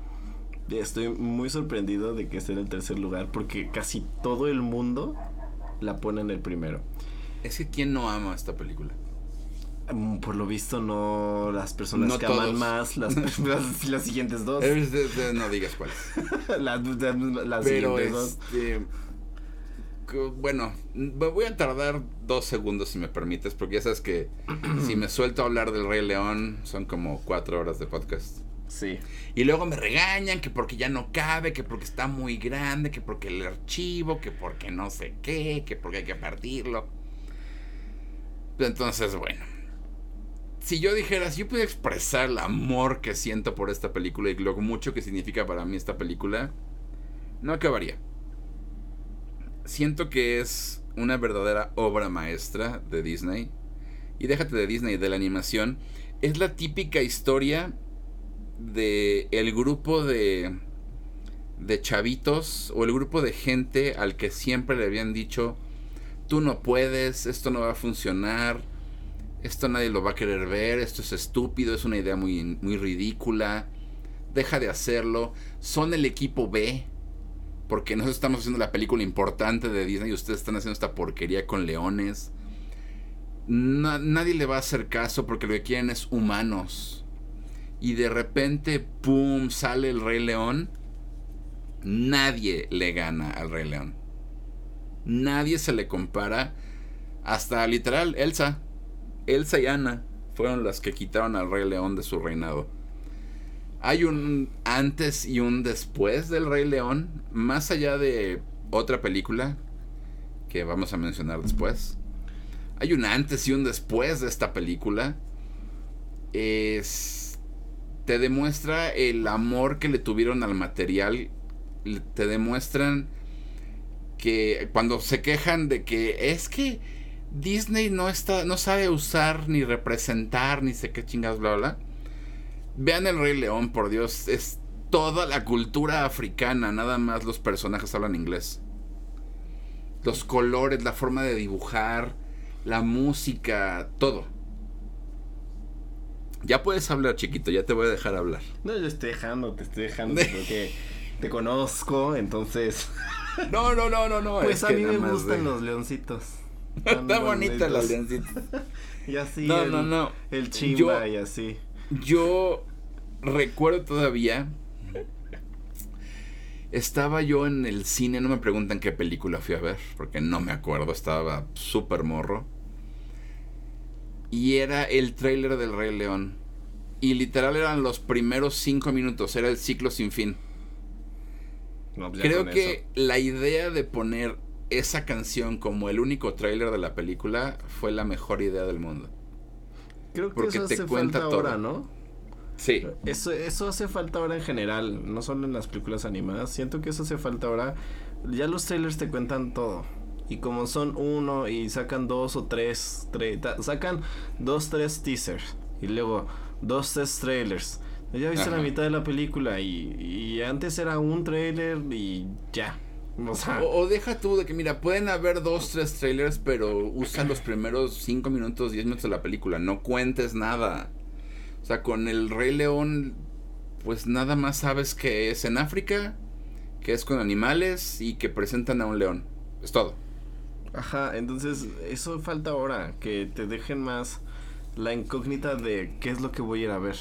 Estoy muy sorprendido de que esté en el tercer lugar porque casi todo el mundo la pone en el primero. Es que ¿quién no ama esta película? Mm, por lo visto, no las personas que aman más las, las, siguientes dos. no digas cuáles. las, las siguientes dos. Bueno, me voy a tardar dos segundos si me permites, porque ya sabes que si me suelto a hablar del Rey León son como cuatro horas de podcast. Sí. Y luego me regañan que porque ya no cabe, que porque está muy grande, que porque el archivo, que porque no sé qué, que porque hay que partirlo. Entonces, bueno si yo dijera, si yo pudiera expresar el amor que siento por esta película y lo mucho que significa para mí esta película, no acabaría. Siento que es una verdadera obra maestra de Disney. Y déjate de Disney, de la animación. Es la típica historia de el grupo de de chavitos o el grupo de gente al que siempre le habían dicho, tú no puedes, esto no va a funcionar, esto nadie lo va a querer ver, esto es estúpido, es una idea muy, muy ridícula, deja de hacerlo, son el equipo B, porque nosotros estamos haciendo la película importante de Disney y ustedes están haciendo esta porquería con leones. nadie le va a hacer caso porque lo que quieren es humanos. Y de repente, ¡pum!, sale el Rey León. Nadie le gana al Rey León. Nadie se le compara. Hasta literal, Elsa. Elsa y Anna fueron las que quitaron al Rey León de su reinado. Hay un antes y un después del Rey León, más allá de otra película que vamos a mencionar después. Hay un antes y un después de esta película. Es te demuestra el amor que le tuvieron al material. Te demuestran que cuando se quejan de que es que Disney no está, no sabe usar ni representar ni sé qué chingados, bla, bla. Vean el Rey León, por Dios, es toda la cultura africana, nada más los personajes hablan inglés. Los colores, la forma de dibujar, la música, todo. Ya puedes hablar, chiquito, ya te voy a dejar hablar. No, yo estoy dejando, te estoy dejando porque te conozco, entonces. No, no, no, no, no. Pues a mí me gustan los leoncitos. Está bonita la leoncita. y así. No, el, no, no. El chimba y así. Yo recuerdo todavía. Estaba yo en el cine, no me preguntan qué película fui a ver, porque no me acuerdo, estaba súper morro. Y era el tráiler del Rey León. Y literal eran los primeros cinco minutos, era el ciclo sin fin. No, Creo que eso. la idea de poner esa canción como el único tráiler de la película fue la mejor idea del mundo. Creo que Porque eso te cuenta falta ahora, ¿no? Sí. Eso, eso hace falta ahora en general, no solo en las películas animadas. Siento que eso hace falta ahora. Ya los trailers te cuentan todo. Y como son uno y sacan dos o tres, sacan dos, tres teasers. Y luego dos, tres trailers. Ya viste la mitad de la película y, y antes era un trailer y ya. O, sea, o, o, deja tú de que, mira, pueden haber dos, tres trailers, pero usan los primeros cinco minutos, diez minutos de la película. No cuentes nada. O sea, con el Rey León, pues nada más sabes que es en África, que es con animales y que presentan a un león. Es todo. Ajá, entonces eso falta ahora, que te dejen más la incógnita de qué es lo que voy a ir a ver.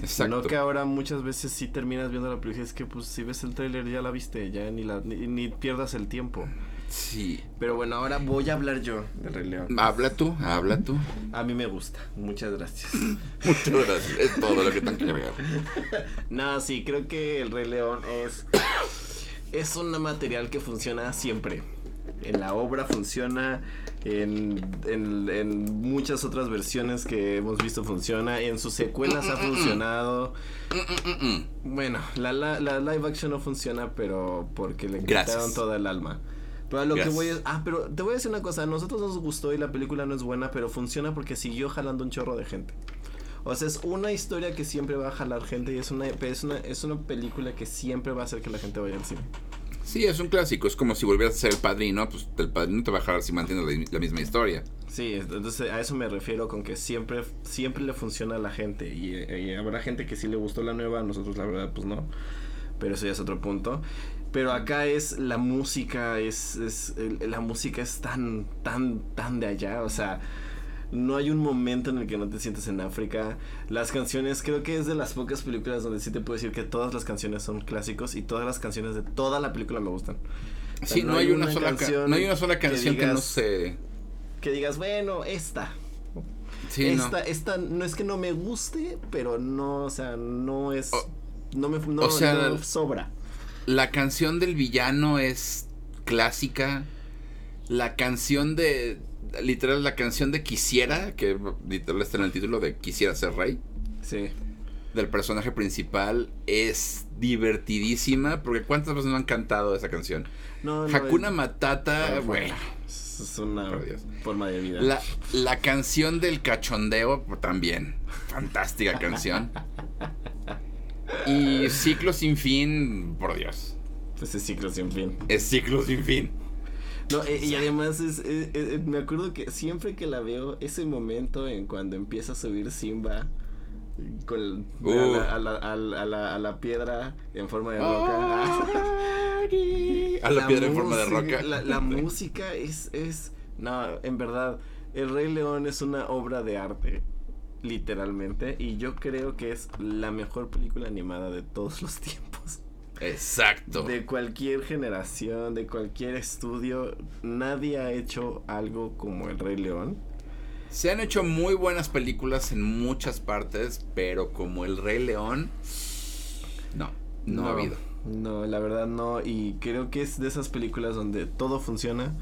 Exacto. No que ahora muchas veces sí terminas viendo la película, es que pues si ves el tráiler ya la viste, ya ni, la, ni, ni, pierdas el tiempo. Sí. Pero bueno, ahora voy a hablar yo del Rey León. Habla tú, habla tú. A mí me gusta, muchas gracias. muchas gracias, es todo lo que tengo que agregar. no, sí, creo que el Rey León es, es un material que funciona siempre en la obra funciona, en, en, en, muchas otras versiones que hemos visto funciona, en sus secuelas ha funcionado. Bueno, la, la, la, live action no funciona, pero porque le quitaron toda el alma. Pero lo que voy a... Ah, pero te voy a decir una cosa, a nosotros nos gustó y la película no es buena, pero funciona porque siguió jalando un chorro de gente. O sea, es una historia que siempre va a jalar gente y es una, es una, es una película que siempre va a hacer que la gente vaya al cine. Sí, es un clásico. Es como si volvieras a ser el padrino, pues el padrino te va a jalar si mantienes la, misma historia. Sí, entonces a eso me refiero con que siempre, siempre le funciona a la gente. Y, y, habrá gente que sí le gustó la nueva, a nosotros la verdad, pues no. Pero eso ya es otro punto. Pero acá es la música, es, es la música es tan, tan, tan de allá. O sea, no hay un momento en el que no te sientes en África. Las canciones, creo que es de las pocas películas donde sí te puedo decir que todas las canciones son clásicos y todas las canciones de toda la película me gustan. O sea, sí, no, no, hay una, sola canción. No hay una sola canción que, digas, que no se. Que digas, bueno, esta. Sí, esta, no. esta no es que no me guste, pero no, o sea, no es. O, no me no, o sea, no sobra. La canción del villano es clásica. La canción de literal la canción de Quisiera, que literal está en el título de Quisiera ser rey. Sí. Del personaje principal es divertidísima, porque ¿cuántas veces no han cantado esa canción? No, no Hakuna Matata, bueno. Es una forma de vida. La, la canción del cachondeo también. Fantástica canción. Y Ciclo sin fin, por Dios. Pues es ciclo sin fin. Es ciclo sin fin. No, eh, y además es, eh, eh, me acuerdo que siempre que la veo, ese momento en cuando empieza a subir Simba con, uh. a, la, a, la, a, la, a, la, piedra en forma de roca. a la, piedra en forma de roca. La, la música es, es, no, en verdad, El Rey León es una obra de arte literalmente y yo creo que es la mejor película animada de todos los tiempos. Exacto. De cualquier generación, de cualquier estudio, nadie ha hecho algo como El Rey León. Se han hecho muy buenas películas en muchas partes, pero como El Rey León, no, no, no ha habido. No, la verdad no, y creo que es de esas películas donde todo funciona,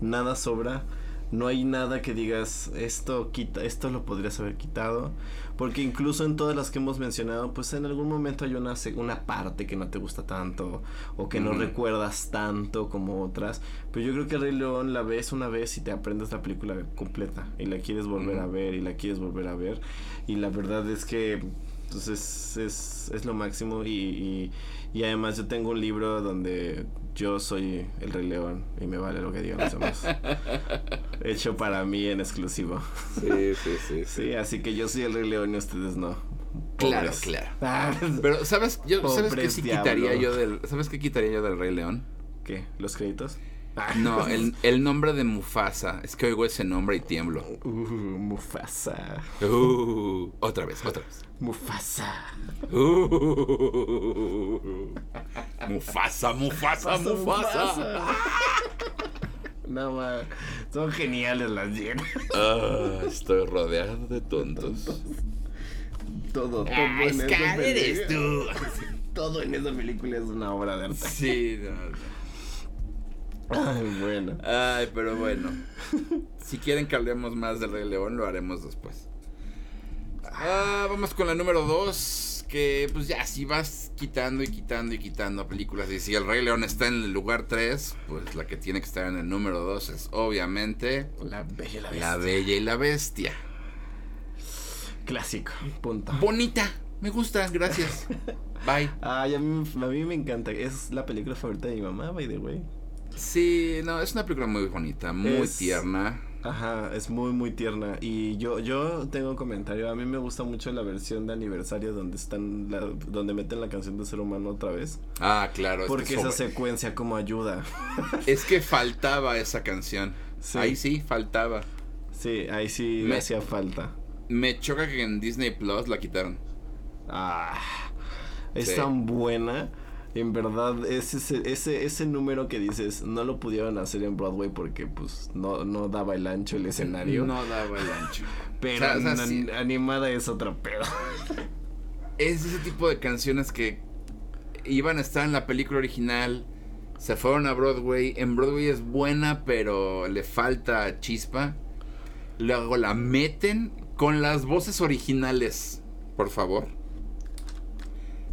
nada sobra no hay nada que digas esto quita esto lo podrías haber quitado. Porque incluso en todas las que hemos mencionado pues en algún momento hay una una parte que no te gusta tanto o que no recuerdas tanto como otras. Pero yo creo que Rey León la ves una vez y te aprendes la película completa y la quieres volver a ver y la quieres volver a ver. Y la verdad es que Entonces es, es lo máximo y, y, y además yo tengo un libro donde yo soy el Rey León y me vale lo que digan los demás. Hecho para mí en exclusivo. Sí, sí, sí. Sí, así que yo soy el Rey León y ustedes no. Claro, Pobres. claro. Ah, Pero, ¿sabes? Yo, ¿Sabes qué sí quitaría yo del. ¿Sabes qué quitaría yo del Rey León? ¿Qué? ¿Los créditos? Ah. No, el, el nombre de Mufasa. Es que oigo ese nombre y tiemblo. Uh, Mufasa. Uh, otra vez, otra vez. Mufasa. Uh, Mufasa, Mufasa, Mufasa. No, ma. Son geniales las llenas. Ah, estoy rodeado de tontos. Todo, todo Ah, en esa eres película. Todo en esa película es una obra de arte. Sí, no, no. Ay, bueno. Ay, pero bueno. Si quieren que hablemos más del Rey León, lo haremos después. Ah, vamos con la número 2. Que pues ya, si vas quitando y quitando y quitando películas. Y si el Rey León está en el lugar 3, pues la que tiene que estar en el número 2 es obviamente La Bella y la Bestia. La Bella y la Bestia. Clásico. Punto. Bonita, me gusta, gracias. Bye. Ay, a mí, a mí me encanta. Es la película favorita de mi mamá, by the way. Sí, no, es una película muy bonita, muy Es- tierna. Ajá, es muy, muy tierna. Y yo, yo tengo un comentario. A mí me gusta mucho la versión de aniversario donde están, la- donde meten la canción de Ser Humano otra vez. Ah, claro. es Porque que esa sobre- secuencia como ayuda. Es que faltaba esa canción. Sí. Ahí sí, faltaba. Sí, ahí sí me Me- hacía falta. Me choca que en Disney Plus la quitaron. Ah, es Sí. tan buena. En verdad, ese, ese, ese, ese número que dices, no lo pudieron hacer en Broadway porque pues no, no daba el ancho el escenario. No daba el ancho. Pero O sea, o sea, an- sí. animada es otro pedo. Es ese tipo de canciones que iban a estar en la película original. Se fueron a Broadway. En Broadway es buena, pero le falta chispa. Luego la meten con las voces originales. Por favor.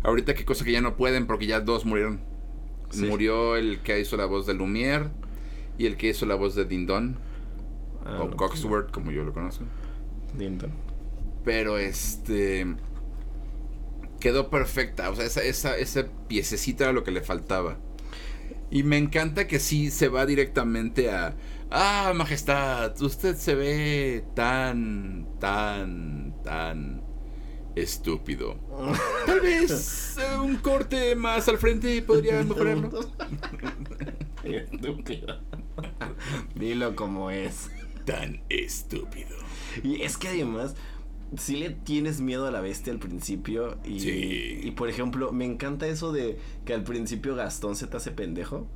Ahorita qué cosa que ya no pueden porque ya dos murieron. Sí. Murió el que hizo la voz de Lumière y el que hizo la voz de Dindon. Ah, o Coxworth, como yo lo conozco. Dinton. Pero este. Quedó perfecta. O sea, esa, esa, esa piececita era lo que le faltaba. Y me encanta que sí se va directamente a. Ah, majestad, usted se ve tan, tan, tan estúpido. Tal vez eh, un corte más al frente podría mejorarlo. Estúpido. Dilo como es. Tan estúpido. Y es que además, si le tienes miedo a la bestia al principio. Y, Sí. y por ejemplo, me encanta eso de que al principio Gastón se te hace pendejo.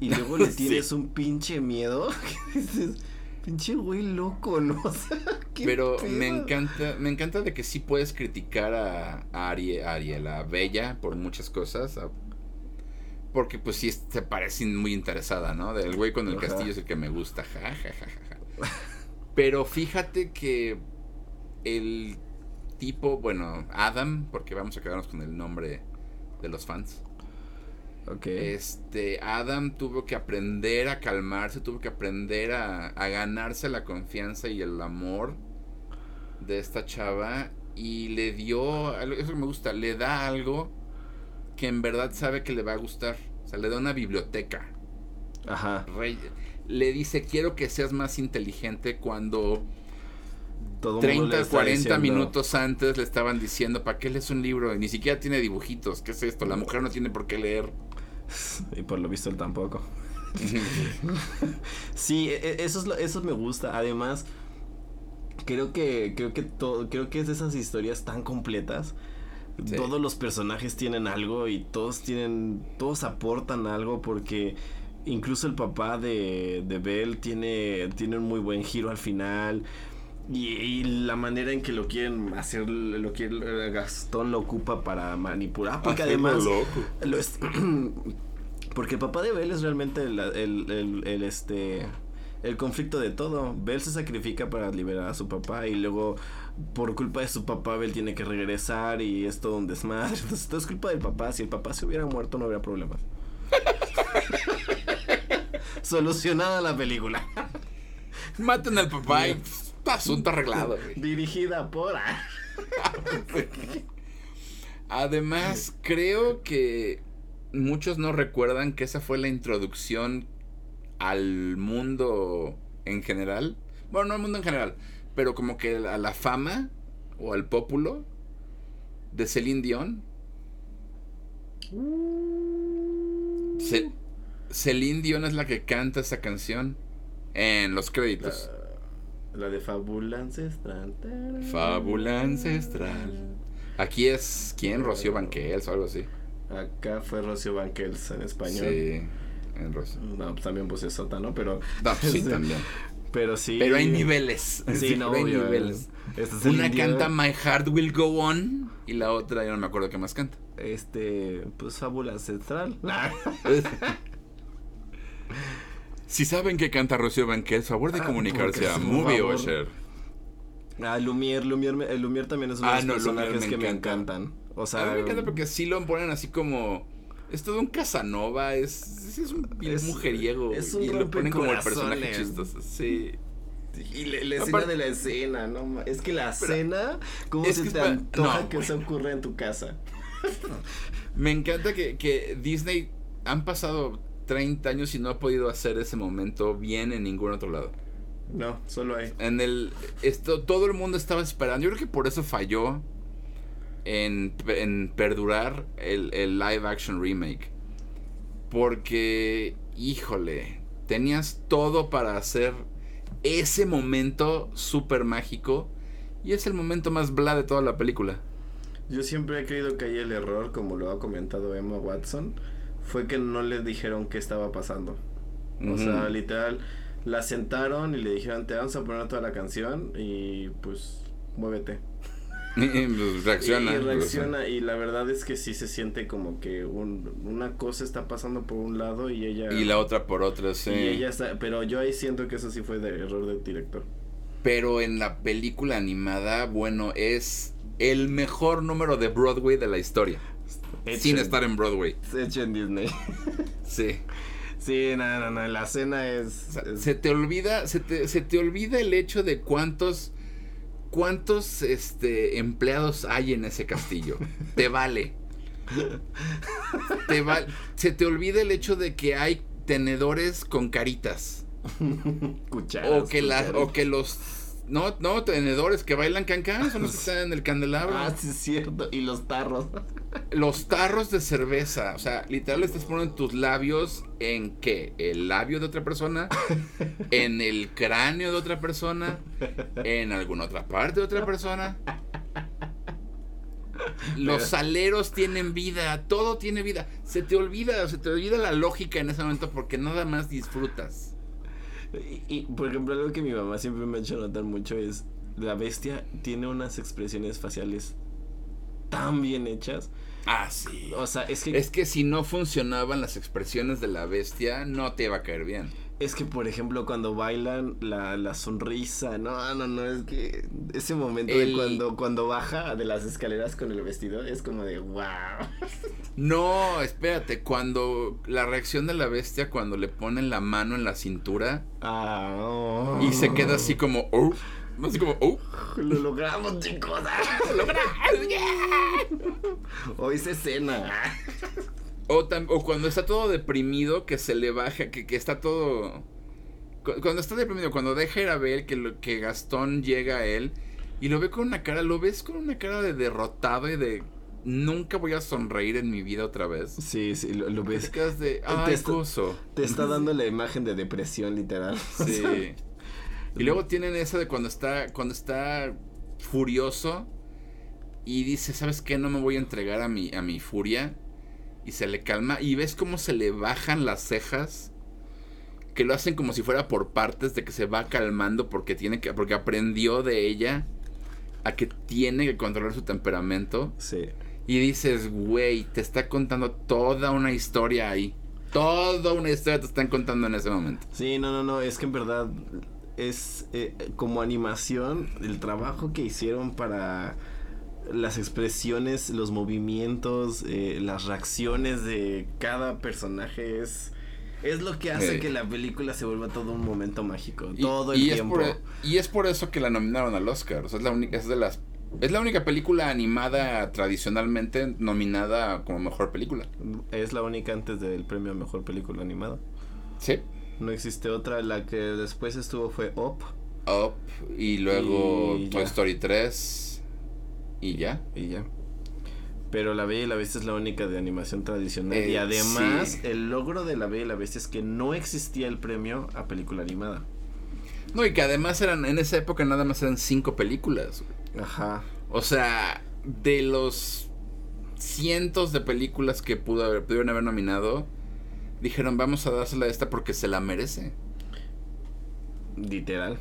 Y luego le Sí. tienes un pinche miedo. Que dices, pinche güey loco, ¿no? O sea, ¿qué Pero pedo? me encanta, me encanta de que sí puedes criticar a, a Arie- a Ariel, a Bella, por muchas cosas. a- porque pues sí se parece muy interesada, ¿no? Del güey con el Ajá. castillo es el que me gusta. Ja, ja, ja, ja, ja. Pero fíjate que el tipo, bueno, Adam, porque vamos a quedarnos con el nombre de los fans. Este, Adam tuvo que aprender a calmarse, tuvo que aprender a, a ganarse la confianza y el amor de esta chava y le dio, eso que me gusta, le da algo que en verdad sabe que le va a gustar. O sea, le da una biblioteca. Ajá. Rey- le dice, quiero que seas más inteligente cuando Todo mundo le 30, está 40 diciendo- minutos antes le estaban diciendo, ¿para qué lees un libro? Y ni siquiera tiene dibujitos. ¿Qué es esto? La mujer no tiene por qué leer. Y por lo visto él tampoco. Sí, e- e- eso es lo- eso me gusta. Además, creo que creo que todo creo que es de esas historias tan completas. Sí. Todos los personajes tienen algo y todos tienen todos aportan algo porque incluso el papá de de Belle tiene tiene un muy buen giro al final. Y, y la manera en que lo quieren hacer, lo que Gastón lo ocupa para manipular. Porque Hacerlo además, loco. lo es- porque el papá de Belle es realmente el, el, el- el, este el conflicto de todo. Belle se sacrifica para liberar a su papá y luego por culpa de su papá Belle tiene que regresar y es todo un desmadre. Entonces todo es culpa del papá. Si el papá se hubiera muerto no habría problemas. Solucionada la película. Maten al papá y asunto arreglado. güey. Dirigida por... Además, creo que muchos no recuerdan que esa fue la introducción al mundo en general. Bueno, no al mundo en general, pero como que a la fama o al pópulo de Celine Dion. Ce- Celine Dion es la que canta esa canción en los créditos. La de Fábula Ancestral. Fábula ancestral. Aquí es quién, Rocío Banquels o algo así. Acá fue Rocío Banquels en español. Sí, en Rocío. No, pues también puse sótano, pero. No, pues sí, también. Pero sí. Pero hay niveles. Sí, no, hay obvio, niveles. Este es Una canta My Heart Will Go On y la otra yo no me acuerdo qué más canta. Este, pues Fábula Ancestral. Si saben que canta Rocío Banquels, favor de Ah, comunicarse a Movie. Osher. Ah, Lumière, me- el Lumière también es uno Ah, de los no, personajes me que me encanta. encantan. O A sea, mí me encanta porque sí lo ponen así como. Es todo un Casanova, es, es un Es- mujeriego. es un y lo ponen como el personaje chistoso. Sí. y le- la Aparte- escena de la escena, ¿no? Es que la Pero- cena, ¿cómo es se que te antoja no, que eso ocurra en tu casa? Me encanta que, que Disney han pasado 30 años y no ha podido hacer ese momento bien en ningún otro lado. No, solo hay. En el esto todo el mundo estaba esperando. Yo creo que por eso falló en, en perdurar el, el live action remake. Porque, híjole, tenías todo para hacer ese momento súper mágico. Y es el momento más bla de toda la película. Yo siempre he creído que ahí el error, como lo ha comentado Emma Watson, fue que no le dijeron qué estaba pasando. O sea, literal, la sentaron y le dijeron, te vamos a poner toda la canción y pues muévete. Pues, reacciona. Y reacciona y la verdad es que sí se siente como que un- una cosa está pasando por un lado y ella... Y la otra por otra, sí. y ella está, pero yo ahí siento que eso sí fue de error del director. Pero en la película animada, bueno, es el mejor número de Broadway de la historia. Sin Hecho- estar en Broadway. Hecho en Disney. Sí. sí, no, no, no, la escena es... O sea, es- se te olvida, se te, se te olvida el hecho de cuántos cuántos este empleados hay en ese castillo. te vale. Te va- se te olvida el hecho de que hay tenedores con caritas. cucharas, O que o que los no, no, tenedores que bailan cancán son los que están en el candelabro. Ah, sí es cierto. Y los tarros. Los tarros de cerveza, o sea, literal estás poniendo tus labios en qué? El labio de otra persona, en el cráneo de otra persona, en alguna otra parte de otra persona. Los saleros tienen vida, todo tiene vida. Se te olvida, se te olvida la lógica en ese momento porque nada más disfrutas. Y, y, por ejemplo, algo que mi mamá siempre me ha hecho notar mucho es la bestia tiene unas expresiones faciales tan bien hechas. Ah, sí. O sea, es que Es que si no funcionaban las expresiones de la bestia, no te iba a caer bien. Es que por ejemplo cuando bailan la, la sonrisa, no, no, no, es que ese momento de cuando cuando baja de las escaleras con el vestido es como de wow. No, espérate, cuando la reacción de la bestia cuando le ponen la mano en la cintura Ah, oh. y se queda así como, oh, así como, oh, Lo logramos, chicos. Hoy se cena. O, tam- o cuando está todo deprimido que se le baja, que, que está todo, cu- cuando está deprimido, cuando deja ir a ver que, lo- que Gastón llega a él y lo ve con una cara, lo ves con una cara de derrotado y de nunca voy a sonreír en mi vida otra vez. Sí, sí, lo, lo Te ves. quedas de, Te está-. Te está dando la imagen de depresión, literal. Sí. Y luego tienen esa de cuando está, cuando está furioso y dice, ¿sabes qué? No me voy a entregar a mi, a mi furia. Y se le calma. Y ves cómo se le bajan las cejas. Que lo hacen como si fuera por partes de que se va calmando porque tiene que. porque aprendió de ella a que tiene que controlar su temperamento. Sí. Y dices, güey, te está contando toda una historia ahí. Toda una historia te están contando en ese momento. Sí, no, no, no, es que en verdad es eh, como animación el trabajo que hicieron para las expresiones, los movimientos, eh, las reacciones de cada personaje es es lo que hace Eh. que la película se vuelva todo un momento mágico, Y- todo el y es tiempo. por- y es por eso que la nominaron al Oscar. O sea, es, la única, es de las Es la única película animada tradicionalmente nominada como mejor película. Es la única antes del premio a mejor película animada. Sí. No existe otra. La que después estuvo fue Up. Up y luego Y Toy. Story 3 y ya. Y ya. Pero La Bella y la Bestia es la única de animación tradicional. y Eh, además, sí. el logro de La Bella y la Bestia es que no existía el premio a película animada. No, y que además eran, en esa época nada más eran cinco películas. güey. Ajá. O sea, de los cientos de películas que pudo haber, pudieron haber nominado, dijeron vamos a dársela a esta porque se la merece. Literal.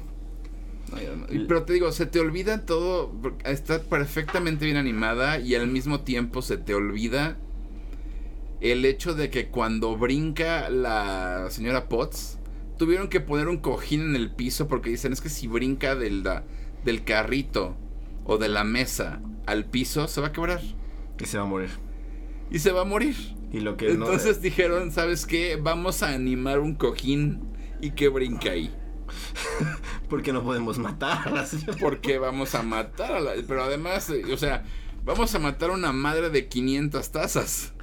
No, no. Y- Pero te digo, se te olvida todo, está perfectamente bien animada y al mismo tiempo se te olvida el hecho de que cuando brinca la señora Potts, tuvieron que poner un cojín en el piso porque dicen es que si brinca del, da- del carrito o de la mesa al piso se va a quebrar Y se va a morir. y se va a morir. Y lo que no- Entonces dijeron, ¿sabes qué? Vamos a animar un cojín y que brinque ahí. Porque no podemos matar a la señora. Porque vamos a matar a la... Pero además, eh, o sea, vamos a matar a una madre de 500 tazas.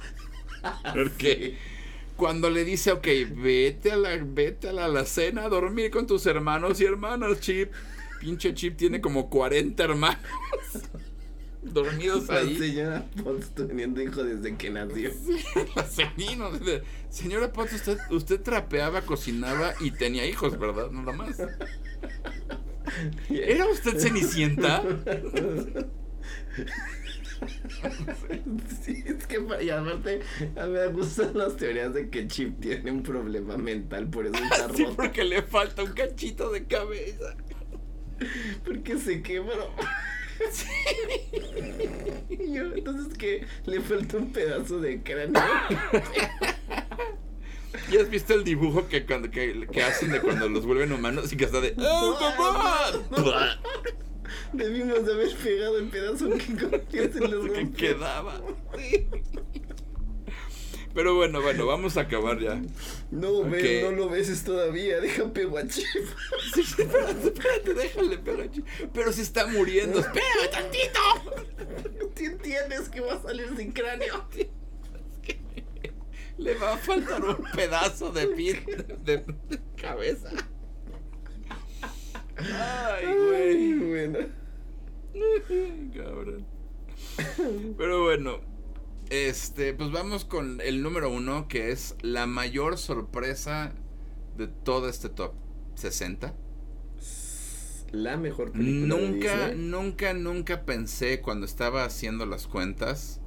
Porque cuando le dice, ok, vete a la, vete a la alacena a dormir con tus hermanos y hermanas, Chip. Pinche Chip tiene como 40 hermanos dormidos La ahí. señora Potts teniendo hijo desde que nació. Sí, no, de- Señora Potts, usted, usted trapeaba, cocinaba y tenía hijos, ¿verdad? Nada más. ¿Era usted Cenicienta? Sí, es que y aparte a mí me gustan las teorías de que Chip tiene un problema mental, por eso está Sí, roto. porque le falta un cachito de cabeza. Porque se quebró. Y yo, entonces que le falta un pedazo de cráneo. ¿Ya has visto el dibujo que, cuando, que, que hacen de cuando los vuelven humanos y que está de... ¡Oh, mamá! Debimos de haber pegado el pedazo que, que se lo que quedaba. Sí. Pero bueno, bueno, vamos a acabar ya. No, Ok. ven, no lo beses todavía. Deja pego a Chip. Sí, espérate, espérate, déjale, pero, pero se está muriendo. ¡Espérame tantito! ¿Tú entiendes que va a salir sin cráneo? Le va a faltar un pedazo de pin de, de cabeza. Ay, güey. bueno. Cabrón. Pero bueno, este, pues vamos con el número uno, que es la mayor sorpresa de todo este top 60. La mejor película de Nunca, nunca, nunca pensé cuando estaba haciendo las cuentas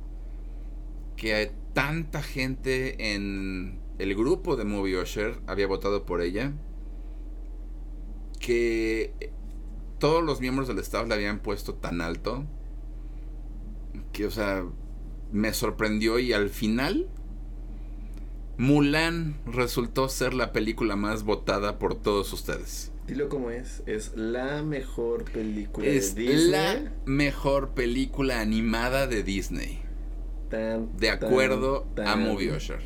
que tanta gente en el grupo de Movie Usher había votado por ella. Que todos los miembros del staff la habían puesto tan alto. Que, o sea, me sorprendió y al final Mulan resultó ser la película más votada por todos ustedes. Dilo como es. Es la mejor película Es de Disney. la mejor película animada de Disney. Tan, De tan, acuerdo a Movie Usher.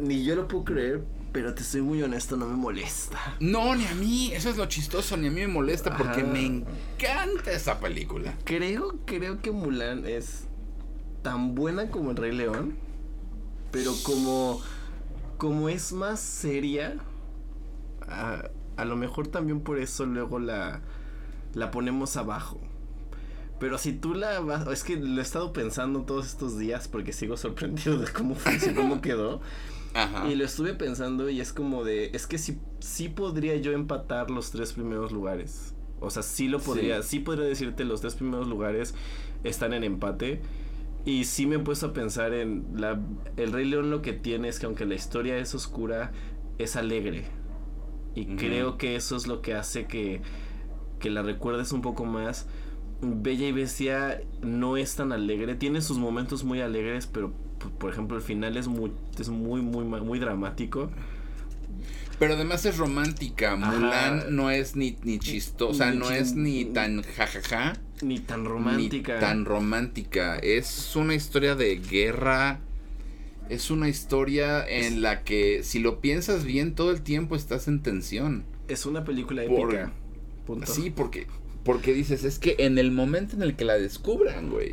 Ni yo lo puedo creer, pero te soy muy honesto, no me molesta. No, ni a mí. Eso es lo chistoso. Ni a mí me molesta porque Ajá. me encanta esa película. Creo, creo que Mulan es tan buena como el Rey León, pero como, como es más seria, a, a lo mejor también por eso luego la, la ponemos abajo. Pero si tú la vas, es que lo he estado pensando todos estos días porque sigo sorprendido de cómo funcionó, cómo quedó. Ajá. Y lo estuve pensando y es como de, es que sí, sí podría yo empatar los tres primeros lugares. O sea, sí lo podría, sí, podría decirte los tres primeros lugares están en empate. Y sí me he puesto a pensar en la, el Rey León lo que tiene es que aunque la historia es oscura, es alegre. Y creo que eso es lo que hace que, que la recuerdes un poco más. Bella y Bestia no es tan alegre, tiene sus momentos muy alegres, pero por ejemplo el final es muy es muy muy muy dramático. Pero además es romántica. Ajá. Mulan no es ni, ni chistosa. O sea, Ni no es ni tan jajaja. Ni tan romántica. Ni tan romántica. Es una historia de guerra. Es una historia en la que, si lo piensas bien, todo el tiempo estás en tensión. es una película Por- épica. Punto. Sí, porque Porque dices, es que en el momento en el que la descubran, güey.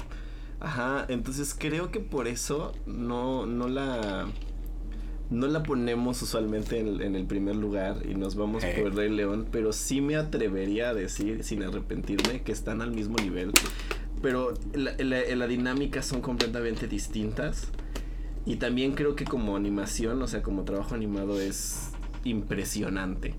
Ajá, entonces creo que por eso no, no la no la ponemos usualmente en, el primer lugar y nos vamos por el Rey León, pero sí me atrevería a decir, sin arrepentirme, que están al mismo nivel. Pero la, la dinámica son completamente distintas. Y también creo que como animación, o sea, como trabajo animado es impresionante.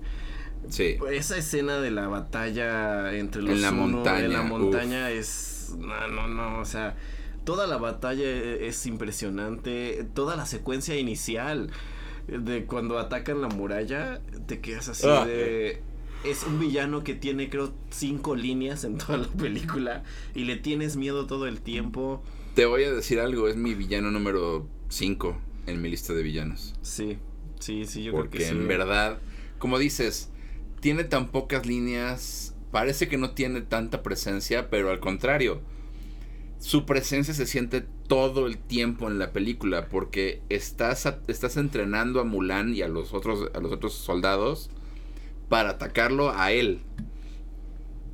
Sí. Esa escena de la batalla entre los en la montaña, en la montaña es no, no, no, o sea, toda la batalla es impresionante, toda la secuencia inicial de cuando atacan la muralla, te quedas así ah. de es un villano que tiene creo cinco líneas en toda la película y le tienes miedo todo el tiempo. Te voy a decir algo, es mi villano número 5 en mi lista de villanos. Sí, sí, sí, yo creo que sí. en verdad, como dices, tiene tan pocas líneas, parece que no tiene tanta presencia, pero al contrario, su presencia se siente todo el tiempo en la película porque estás, estás entrenando a Mulan y a los otros a los otros soldados para atacarlo a él.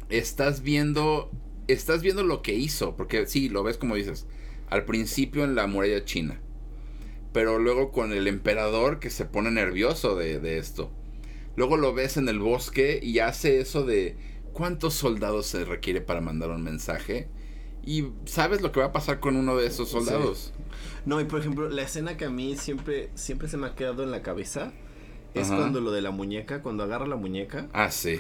Estás viendo estás viendo lo que hizo, porque sí, lo ves como dices, al principio en la muralla china pero luego con el emperador que se pone nervioso de, esto. Luego lo ves en el bosque y hace eso de cuántos soldados se requiere para mandar un mensaje. Y sabes lo que va a pasar con uno de esos soldados. No, y por ejemplo, la escena que a mí siempre, siempre se me ha quedado en la cabeza es cuando lo de la muñeca, cuando agarra la muñeca. Ah, sí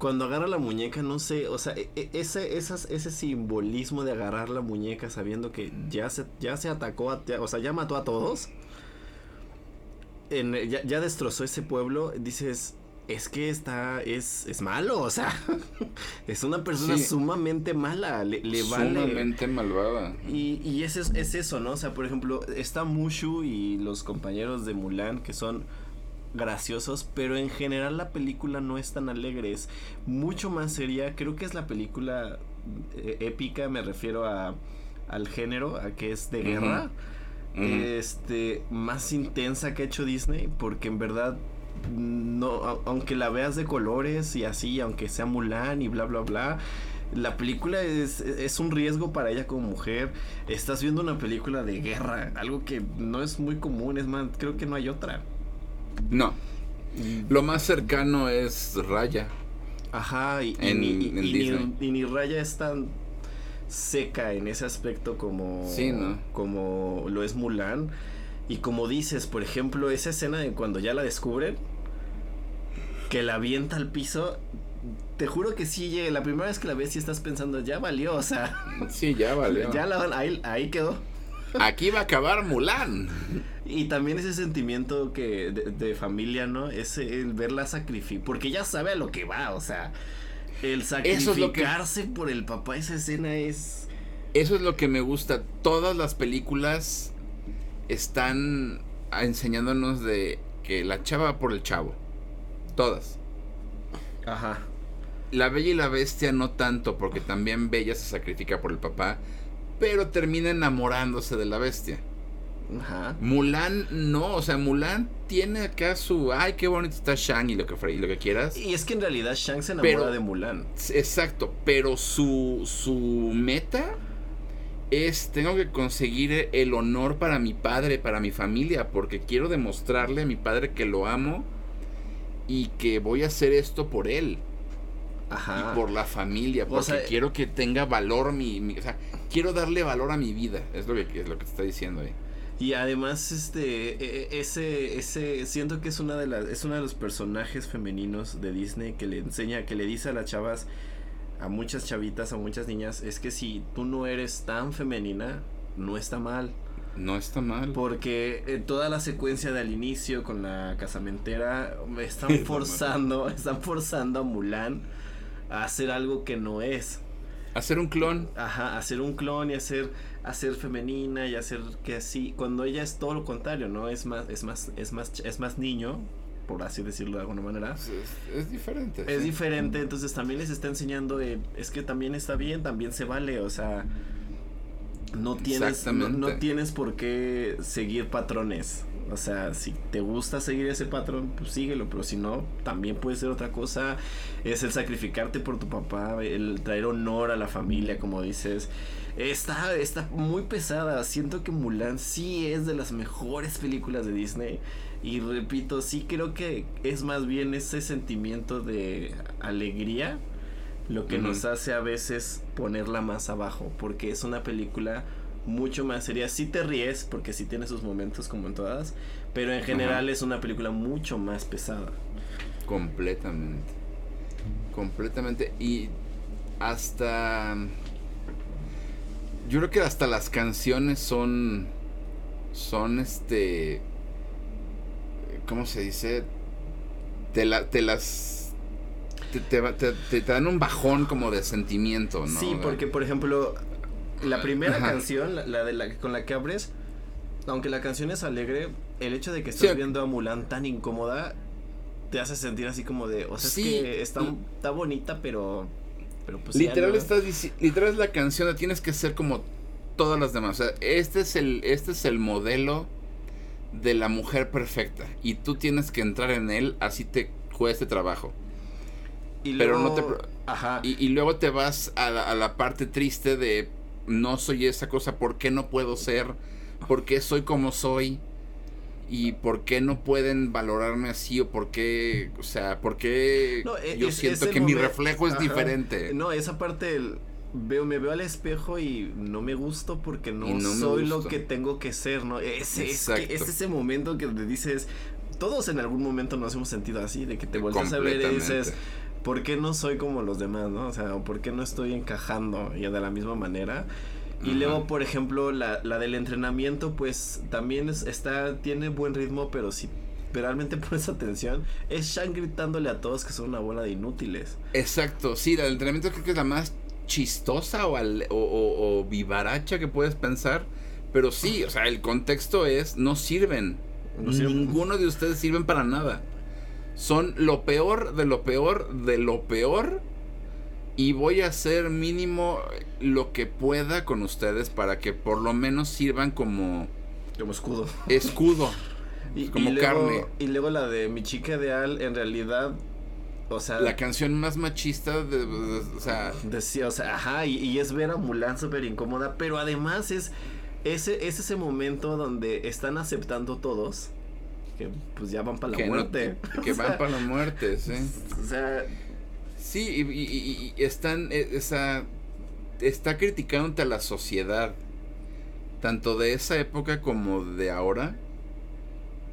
cuando agarra la muñeca, no sé, o sea, e, e, ese, ese simbolismo de agarrar la muñeca sabiendo que ya se, ya se atacó, a, o sea, ya mató a todos, en, ya, destrozó ese pueblo, dices, es que está, es, es malo, o sea, es una persona sumamente mala, le, le vale. Sumamente malvada. Y, y es, es eso, ¿no? O sea, por ejemplo, está Mushu y los compañeros de Mulan, que son graciosos, pero en general la película no es tan alegre, es mucho más seria. Creo que es la película eh, épica, me refiero a, al género, a que es de guerra. Este, más intensa que ha hecho Disney, porque en verdad no, aunque la veas de colores y así, aunque sea Mulan y bla bla bla, la película es, es, un riesgo para ella como mujer. Estás viendo una película de guerra, algo que no es muy común, es más, creo que no hay otra. No. Lo más cercano es Raya. Ajá, y, ni, Raya es tan seca en ese aspecto como, como lo es Mulan. Y como dices, por ejemplo, esa escena de cuando ya la descubren, que la avienta al piso, te juro que sí, la primera vez que la ves, sí estás pensando, ya valió, o sea. Sí, ya valió. Ya la, ahí, ahí quedó. Aquí va a acabar Mulan. Y también ese sentimiento que de, familia, ¿no? Es el verla sacrificar. Porque ya sabe a lo que va, o sea. El sacrificarse por el papá, esa escena es. Eso es lo que me gusta. Todas las películas están enseñándonos de que la chava va por el chavo. Todas. Ajá. La Bella y la Bestia no tanto, porque también Bella se sacrifica por el papá pero termina enamorándose de la bestia. Ajá. Mulan no, o sea, Mulan tiene acá su, ay, qué bonito está Shang y lo que, lo que quieras. Y es que en realidad Shang se enamora de Mulan. Exacto, pero su, su meta es, tengo que conseguir el honor para mi padre, para mi familia, porque quiero demostrarle a mi padre que lo amo y que voy a hacer esto por él. Ajá. Y por la familia, porque quiero que tenga valor mi, o sea, quiero darle valor a mi vida, es lo que es lo que te está diciendo ahí. Y además este e, e, ese ese siento que es una de las es uno de los personajes femeninos de Disney que le enseña que le dice a las chavas a muchas chavitas, a muchas niñas, es que si tú no eres tan femenina, no está mal. No está mal. Porque eh, toda la secuencia del inicio con la casamentera están forzando, están forzando a Mulan a hacer algo que no es. Hacer un clon. Ajá, hacer un clon y hacer, hacer femenina y hacer que así. Cuando ella es todo lo contrario, ¿no? Es más, es más, es más, es más niño, por así decirlo de alguna manera. Es, diferente. Es diferente, entonces también les está enseñando, es que también está bien, también se vale, o sea, no tienes, no, tienes por qué seguir patrones. O sea, si te gusta seguir ese patrón, pues síguelo, pero si no, también puede ser otra cosa. Es el sacrificarte por tu papá, el traer honor a la familia, como dices. Está, está muy pesada. Siento que Mulan sí es de las mejores películas de Disney. Y repito, sí creo que es más bien ese sentimiento de alegría lo que nos hace a veces ponerla más abajo. Porque es una película mucho más seria. Sí te ríes, porque sí tiene sus momentos como en todas, pero en general es una película mucho más pesada. Completamente. Completamente. Y hasta... Yo creo que hasta las canciones son... Son este... ¿Cómo se dice? Te, la, te las... Te, te, te, dan un bajón como de sentimiento, ¿no? Sí, porque por ejemplo, la primera canción, la, de la con la que abres, aunque la canción es alegre, el hecho de que estés viendo a Mulan tan incómoda te hace sentir así como de, o sea, es que está, está bonita, pero pero pues literal estás literal es la canción, tienes que ser como todas las demás, o sea, este es el este es el modelo de la mujer perfecta y tú tienes que entrar en él así te cueste trabajo. Y pero no te Ajá. Y, luego te vas a a la parte triste de no soy esa cosa, ¿por qué no puedo ser? ¿Por qué soy como soy? ¿Y por qué no pueden valorarme así? ¿O por qué, o sea, por qué e, yo siento que mi reflejo es diferente? No, esa parte veo, me veo al espejo y no me gusto porque no, soy lo que tengo que ser, ¿no? Ese, es, es, ese momento que te dices, todos en algún momento nos hemos sentido así, de que te vuelves a ver y dices, ¿por qué no soy como los demás, no? O sea, ¿por qué no estoy encajando ya de la misma manera? Y luego, por ejemplo, la, la del entrenamiento, pues también está, tiene buen ritmo, pero si realmente pones atención, es Shang gritándole a todos que son una bola de inútiles. Exacto, sí, la del entrenamiento creo que es la más chistosa o, o, o, vivaracha que puedes pensar. Pero sí, o sea, el contexto es, no sirven. No sirven. Ninguno de ustedes sirven para nada son lo peor de lo peor de lo peor. Y voy a hacer mínimo lo que pueda con ustedes para que por lo menos sirvan como... Como escudo. Escudo. y, como carne. Y luego la de mi chica ideal, en realidad o sea, la canción más machista de, o sea, decía, o sea, ajá, y, es ver a Mulan súper incómoda, pero además es ese es ese momento donde están aceptando todos que pues ya van para la muerte. que van para la muerte, sí. O sea... Sí, y, están, esa, está criticándote a la sociedad, tanto de esa época como de ahora,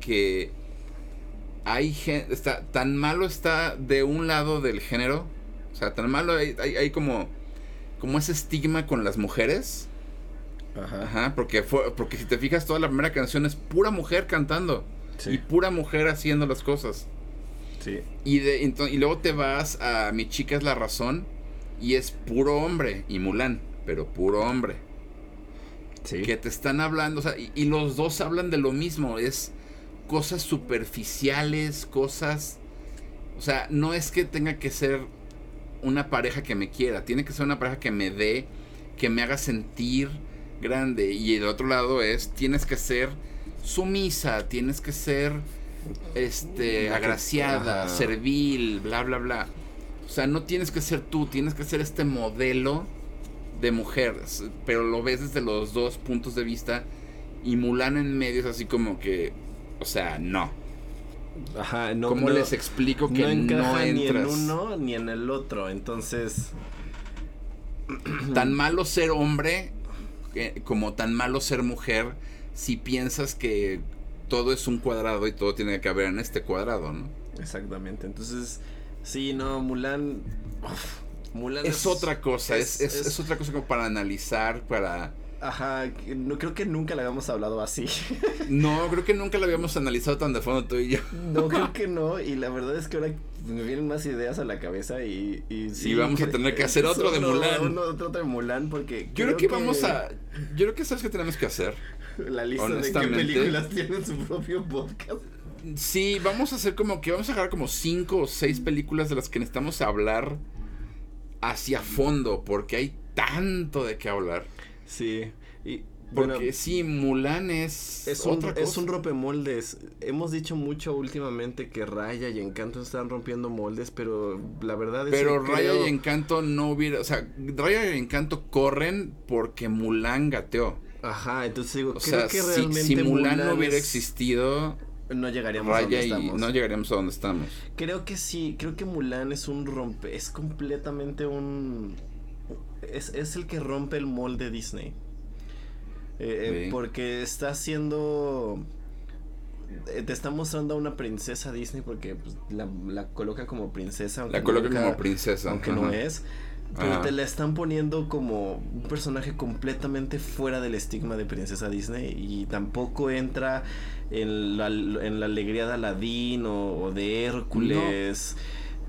que hay gente, está, tan malo está de un lado del género, o sea, tan malo hay, hay, como, como ese estigma con las mujeres. Ajá. Ajá, porque, fue, porque si te fijas, toda la primera canción es pura mujer cantando. Y pura mujer haciendo las cosas. Sí. Y, de, y luego te vas a Mi chica es la razón y es puro hombre y Mulan, pero puro hombre. Sí. Que te están hablando, o sea, y, los dos hablan de lo mismo, es cosas superficiales, cosas... O sea, no es que tenga que ser una pareja que me quiera, tiene que ser una pareja que me dé, que me haga sentir grande. Y el otro lado es, tienes que ser sumisa, tienes que ser este agraciada, servil, bla bla bla. O sea, no tienes que ser tú, tienes que ser este modelo de mujer, pero lo ves desde los dos puntos de vista y Mulan en medio es así como que, o sea, no. Ajá, no. ¿Cómo les explico que no, entras? ni en uno ni en el otro? Entonces, tan malo ser hombre como tan malo ser mujer si piensas que todo es un cuadrado y todo tiene que caber en este cuadrado, ¿no? Exactamente. Entonces, sí, no, Mulan. Mulan es, otra cosa, es, es, otra cosa como para analizar, para. Ajá, no creo que nunca la habíamos hablado así. no, creo que nunca la habíamos analizado tan de fondo tú y yo. no, creo que no, y la verdad es que ahora me vienen más ideas a la cabeza y... Y, sí, vamos a tener que hacer otro de Mulan. otro de Mulan porque... Yo creo, que, vamos a... Yo creo que sabes que tenemos que hacer. La lista de qué películas tienen su propio podcast. Sí, vamos a hacer como que vamos a agarrar como cinco o seis películas de las que necesitamos hablar hacia fondo porque hay tanto de qué hablar. Sí. Y Porque Bueno, sí, Mulan es, Es un, otra es cosa. un rompemoldes. Hemos dicho mucho últimamente que Raya y Encanto están rompiendo moldes, pero la verdad es Pero que Raya creo- y Encanto no hubiera, o sea, Raya y Encanto corren porque Mulan gateó. Ajá, entonces digo, O creo sea, que si, realmente si Mulan, no hubiera es- existido, no llegaríamos a donde Raya y estamos. no llegaríamos a donde estamos. Creo que sí, creo que Mulan es un rompe, es completamente un... Es, es el que rompe el molde Disney. Eh, eh. Porque está haciendo... eh, Te está mostrando a una princesa Disney porque pues, la, la coloca como princesa. La coloca nunca- como princesa. Aunque no es. Pero Ajá. te la están poniendo como un personaje completamente fuera del estigma de princesa Disney y tampoco entra en la, en la alegría de Aladdin o, o de Hércules,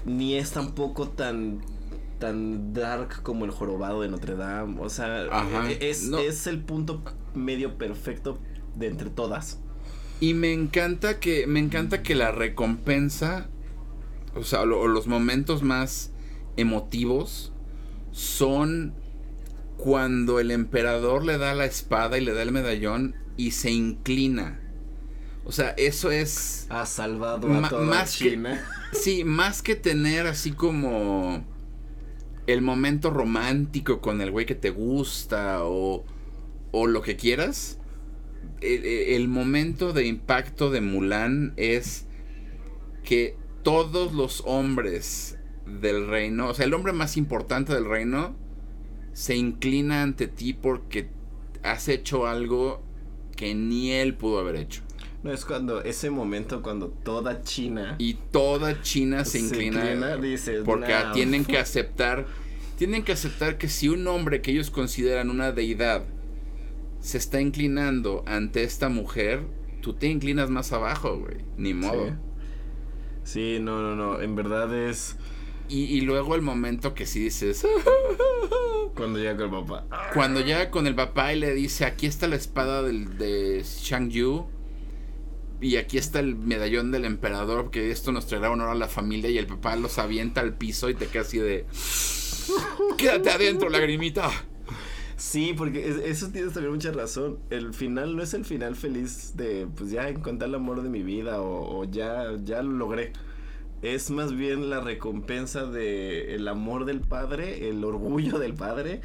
ni es tampoco tan tan dark como el jorobado de Notre Dame, o sea, Ajá, e- es, no. es el punto medio perfecto de entre todas. Y me encanta que me encanta que la recompensa, o sea, lo- o los momentos más emotivos son cuando el emperador le da la espada y le da el medallón y se inclina. O sea, eso es Ha salvado a toda más que- China. Sí, más que tener así como el momento romántico con el güey que te gusta o, o lo que quieras, el, el momento de impacto de Mulan es que todos los hombres del reino, o sea, el hombre más importante del reino, se inclina ante ti porque has hecho algo que ni él pudo haber hecho. No es cuando ese momento cuando toda China Y toda China se, inclina, dices, porque tienen que aceptar, tienen que aceptar que si un hombre que ellos consideran una deidad se está inclinando ante esta mujer, tú te inclinas más abajo, güey. Ni modo. Sí. Sí, no, no, no. En verdad es Y, y luego el momento que sí dices, cuando llega el papá. cuando llega con el papá y le dice, aquí está la espada del, de Shang Yu. Y aquí está el medallón del emperador, que esto nos traerá honor a la familia. Y el papá los avienta al piso y te queda así de... Quédate adentro, lagrimita. Sí, porque es- eso tienes también mucha razón. El final no es el final feliz de, pues ya encontrar el amor de mi vida o, o ya, ya lo logré. Es más bien la recompensa de el amor del padre, el orgullo del padre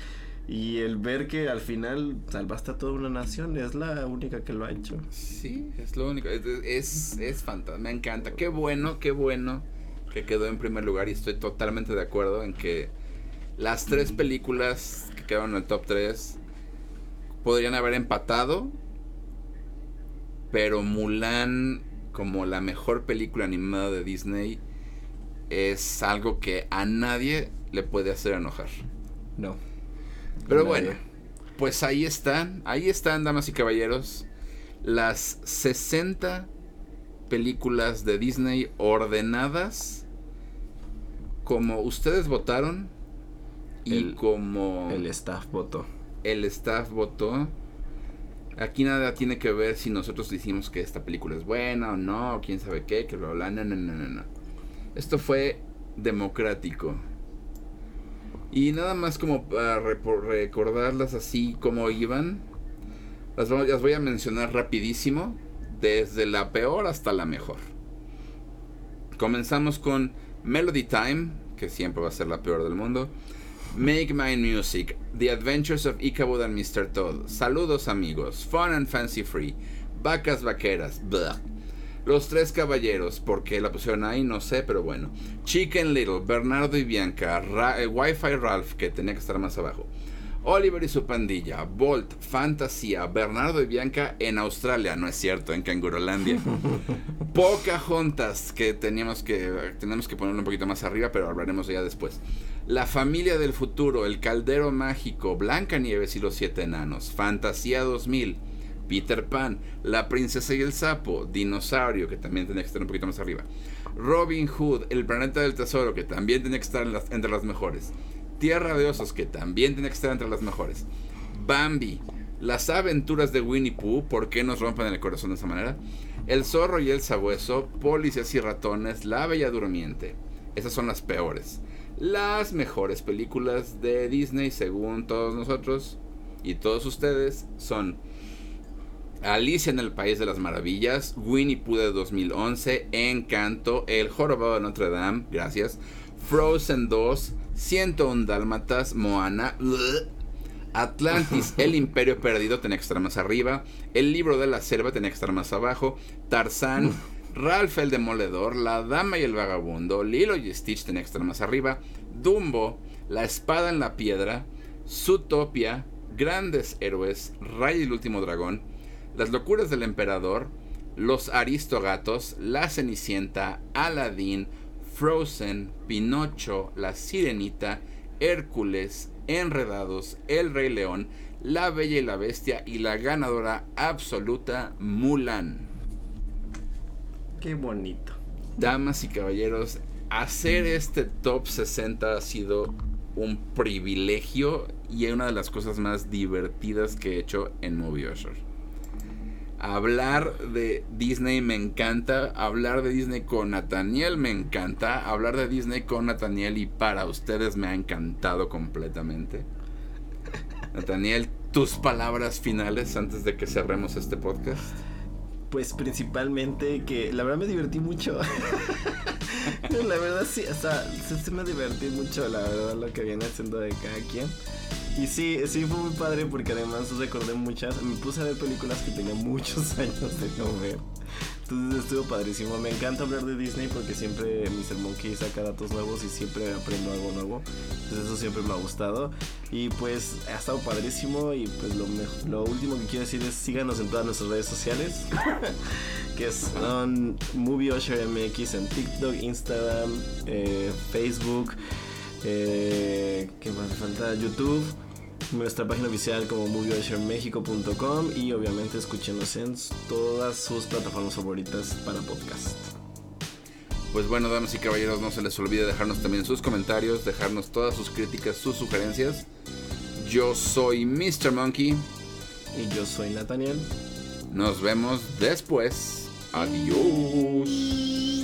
y el ver que al final salvaste a toda una nación. Es la única que lo ha hecho. Sí, es lo único. Es, es, es fantástico. Me encanta. Qué bueno, qué bueno que quedó en primer lugar. Y estoy totalmente de acuerdo en que las tres películas que quedaron en el top 3 podrían haber empatado. Pero Mulan, como la mejor película animada de Disney, es algo que a nadie le puede hacer enojar. No. Pero bueno, pues ahí están, ahí están, damas y caballeros, las 60 películas de Disney ordenadas como ustedes votaron y El- como El staff votó. el staff votó. Aquí nada tiene que ver si nosotros decimos que esta película es buena o no, o quién sabe qué, que bla, bla, no, no, no, no, no. Esto fue democrático. Y nada más como para recordarlas así como iban. Las, voy- a mencionar rapidísimo, desde la peor hasta la mejor. Comenzamos con Melody Time, que siempre va a ser la peor del mundo. Make My Music, The Adventures of Ichabod and Mr. Todd. Saludos amigos, Fun and Fancy Free, Vacas Vaqueras. Los Tres Caballeros, porque la pusieron ahí, no sé, pero bueno. Chicken Little, Bernardo y Bianca, Ra- eh, Wi-Fi Ralph, que tenía que estar más abajo. Oliver y su pandilla, Bolt, Fantasía, Bernardo y Bianca en Australia, no es cierto, en Cangurolandia. Pocahontas, que teníamos que tenemos que ponerlo un poquito más arriba, pero hablaremos de ella después. La familia del futuro, El caldero mágico, Blanca Nieves y los siete enanos, Fantasía 2000, Peter Pan, La princesa y el sapo, Dinosaurio, que también tenía que estar un poquito más arriba. Robin Hood, El planeta del tesoro, que también tenía que estar entre las mejores. Tierra de osos, que también tenía que estar entre las mejores. Bambi, Las aventuras de Winnie Pooh, ¿por qué nos rompen el corazón de esa manera? El zorro y el sabueso, Policías y ratones, La bella durmiente. Esas son las peores. Las mejores películas de Disney, según todos nosotros, y todos ustedes son Alicia en el País de las Maravillas, Winnie Pooh de 2011, Encanto, El Jorobado de Notre Dame, gracias, Frozen 2, 101 Dálmatas, Moana, Atlantis, El Imperio Perdido, tiene que estar más arriba, El Libro de la Selva, tiene que estar más abajo, Tarzán, Ralph el Demoledor, La Dama y el Vagabundo, Lilo y Stitch, tiene que estar más arriba, Dumbo, La Espada en la Piedra, Zootopia, Grandes Héroes, Ray y el Último Dragón, Las Locuras del Emperador, Los Aristogatos, La Cenicienta, Aladdin, Frozen, Pinocho, La Sirenita, Hércules, Enredados, El Rey León, La Bella y la Bestia y la ganadora absoluta Mulan. Qué bonito. Damas y caballeros, hacer este top 60 ha sido un privilegio y una de las cosas más divertidas que he hecho en Movie Usher. Hablar de Disney me encanta, hablar de Disney con Nathaniel me encanta, hablar de Disney con Nathaniel y para ustedes me ha encantado completamente. Nathaniel, tus palabras finales antes de que cerremos este podcast. Pues principalmente que la verdad me divertí mucho. la verdad sí, o sea, sí, me divertí mucho, la verdad, lo que viene haciendo de cada quien. Y sí, sí fue muy padre porque además recordé muchas. Me puse a ver películas que tenía muchos años de no ver. Entonces estuvo padrísimo. Me encanta hablar de Disney porque siempre Mr. Monkey saca datos nuevos y siempre aprendo algo nuevo. Entonces eso siempre me ha gustado. Y pues ha estado padrísimo. Y pues lo, lo último que quiero decir es síganos en todas nuestras redes sociales. que son Movie Usher MX en TikTok, Instagram, eh, Facebook. Eh, ¿Qué más falta? YouTube nuestra página oficial como movieushermexico.com y obviamente escúchenos en todas sus plataformas favoritas para podcast. Pues bueno, damas y caballeros, no se les olvide dejarnos también sus comentarios, dejarnos todas sus críticas, sus sugerencias. Yo soy Mr. Monkey. Y yo soy Nathaniel. Nos vemos después. Adiós.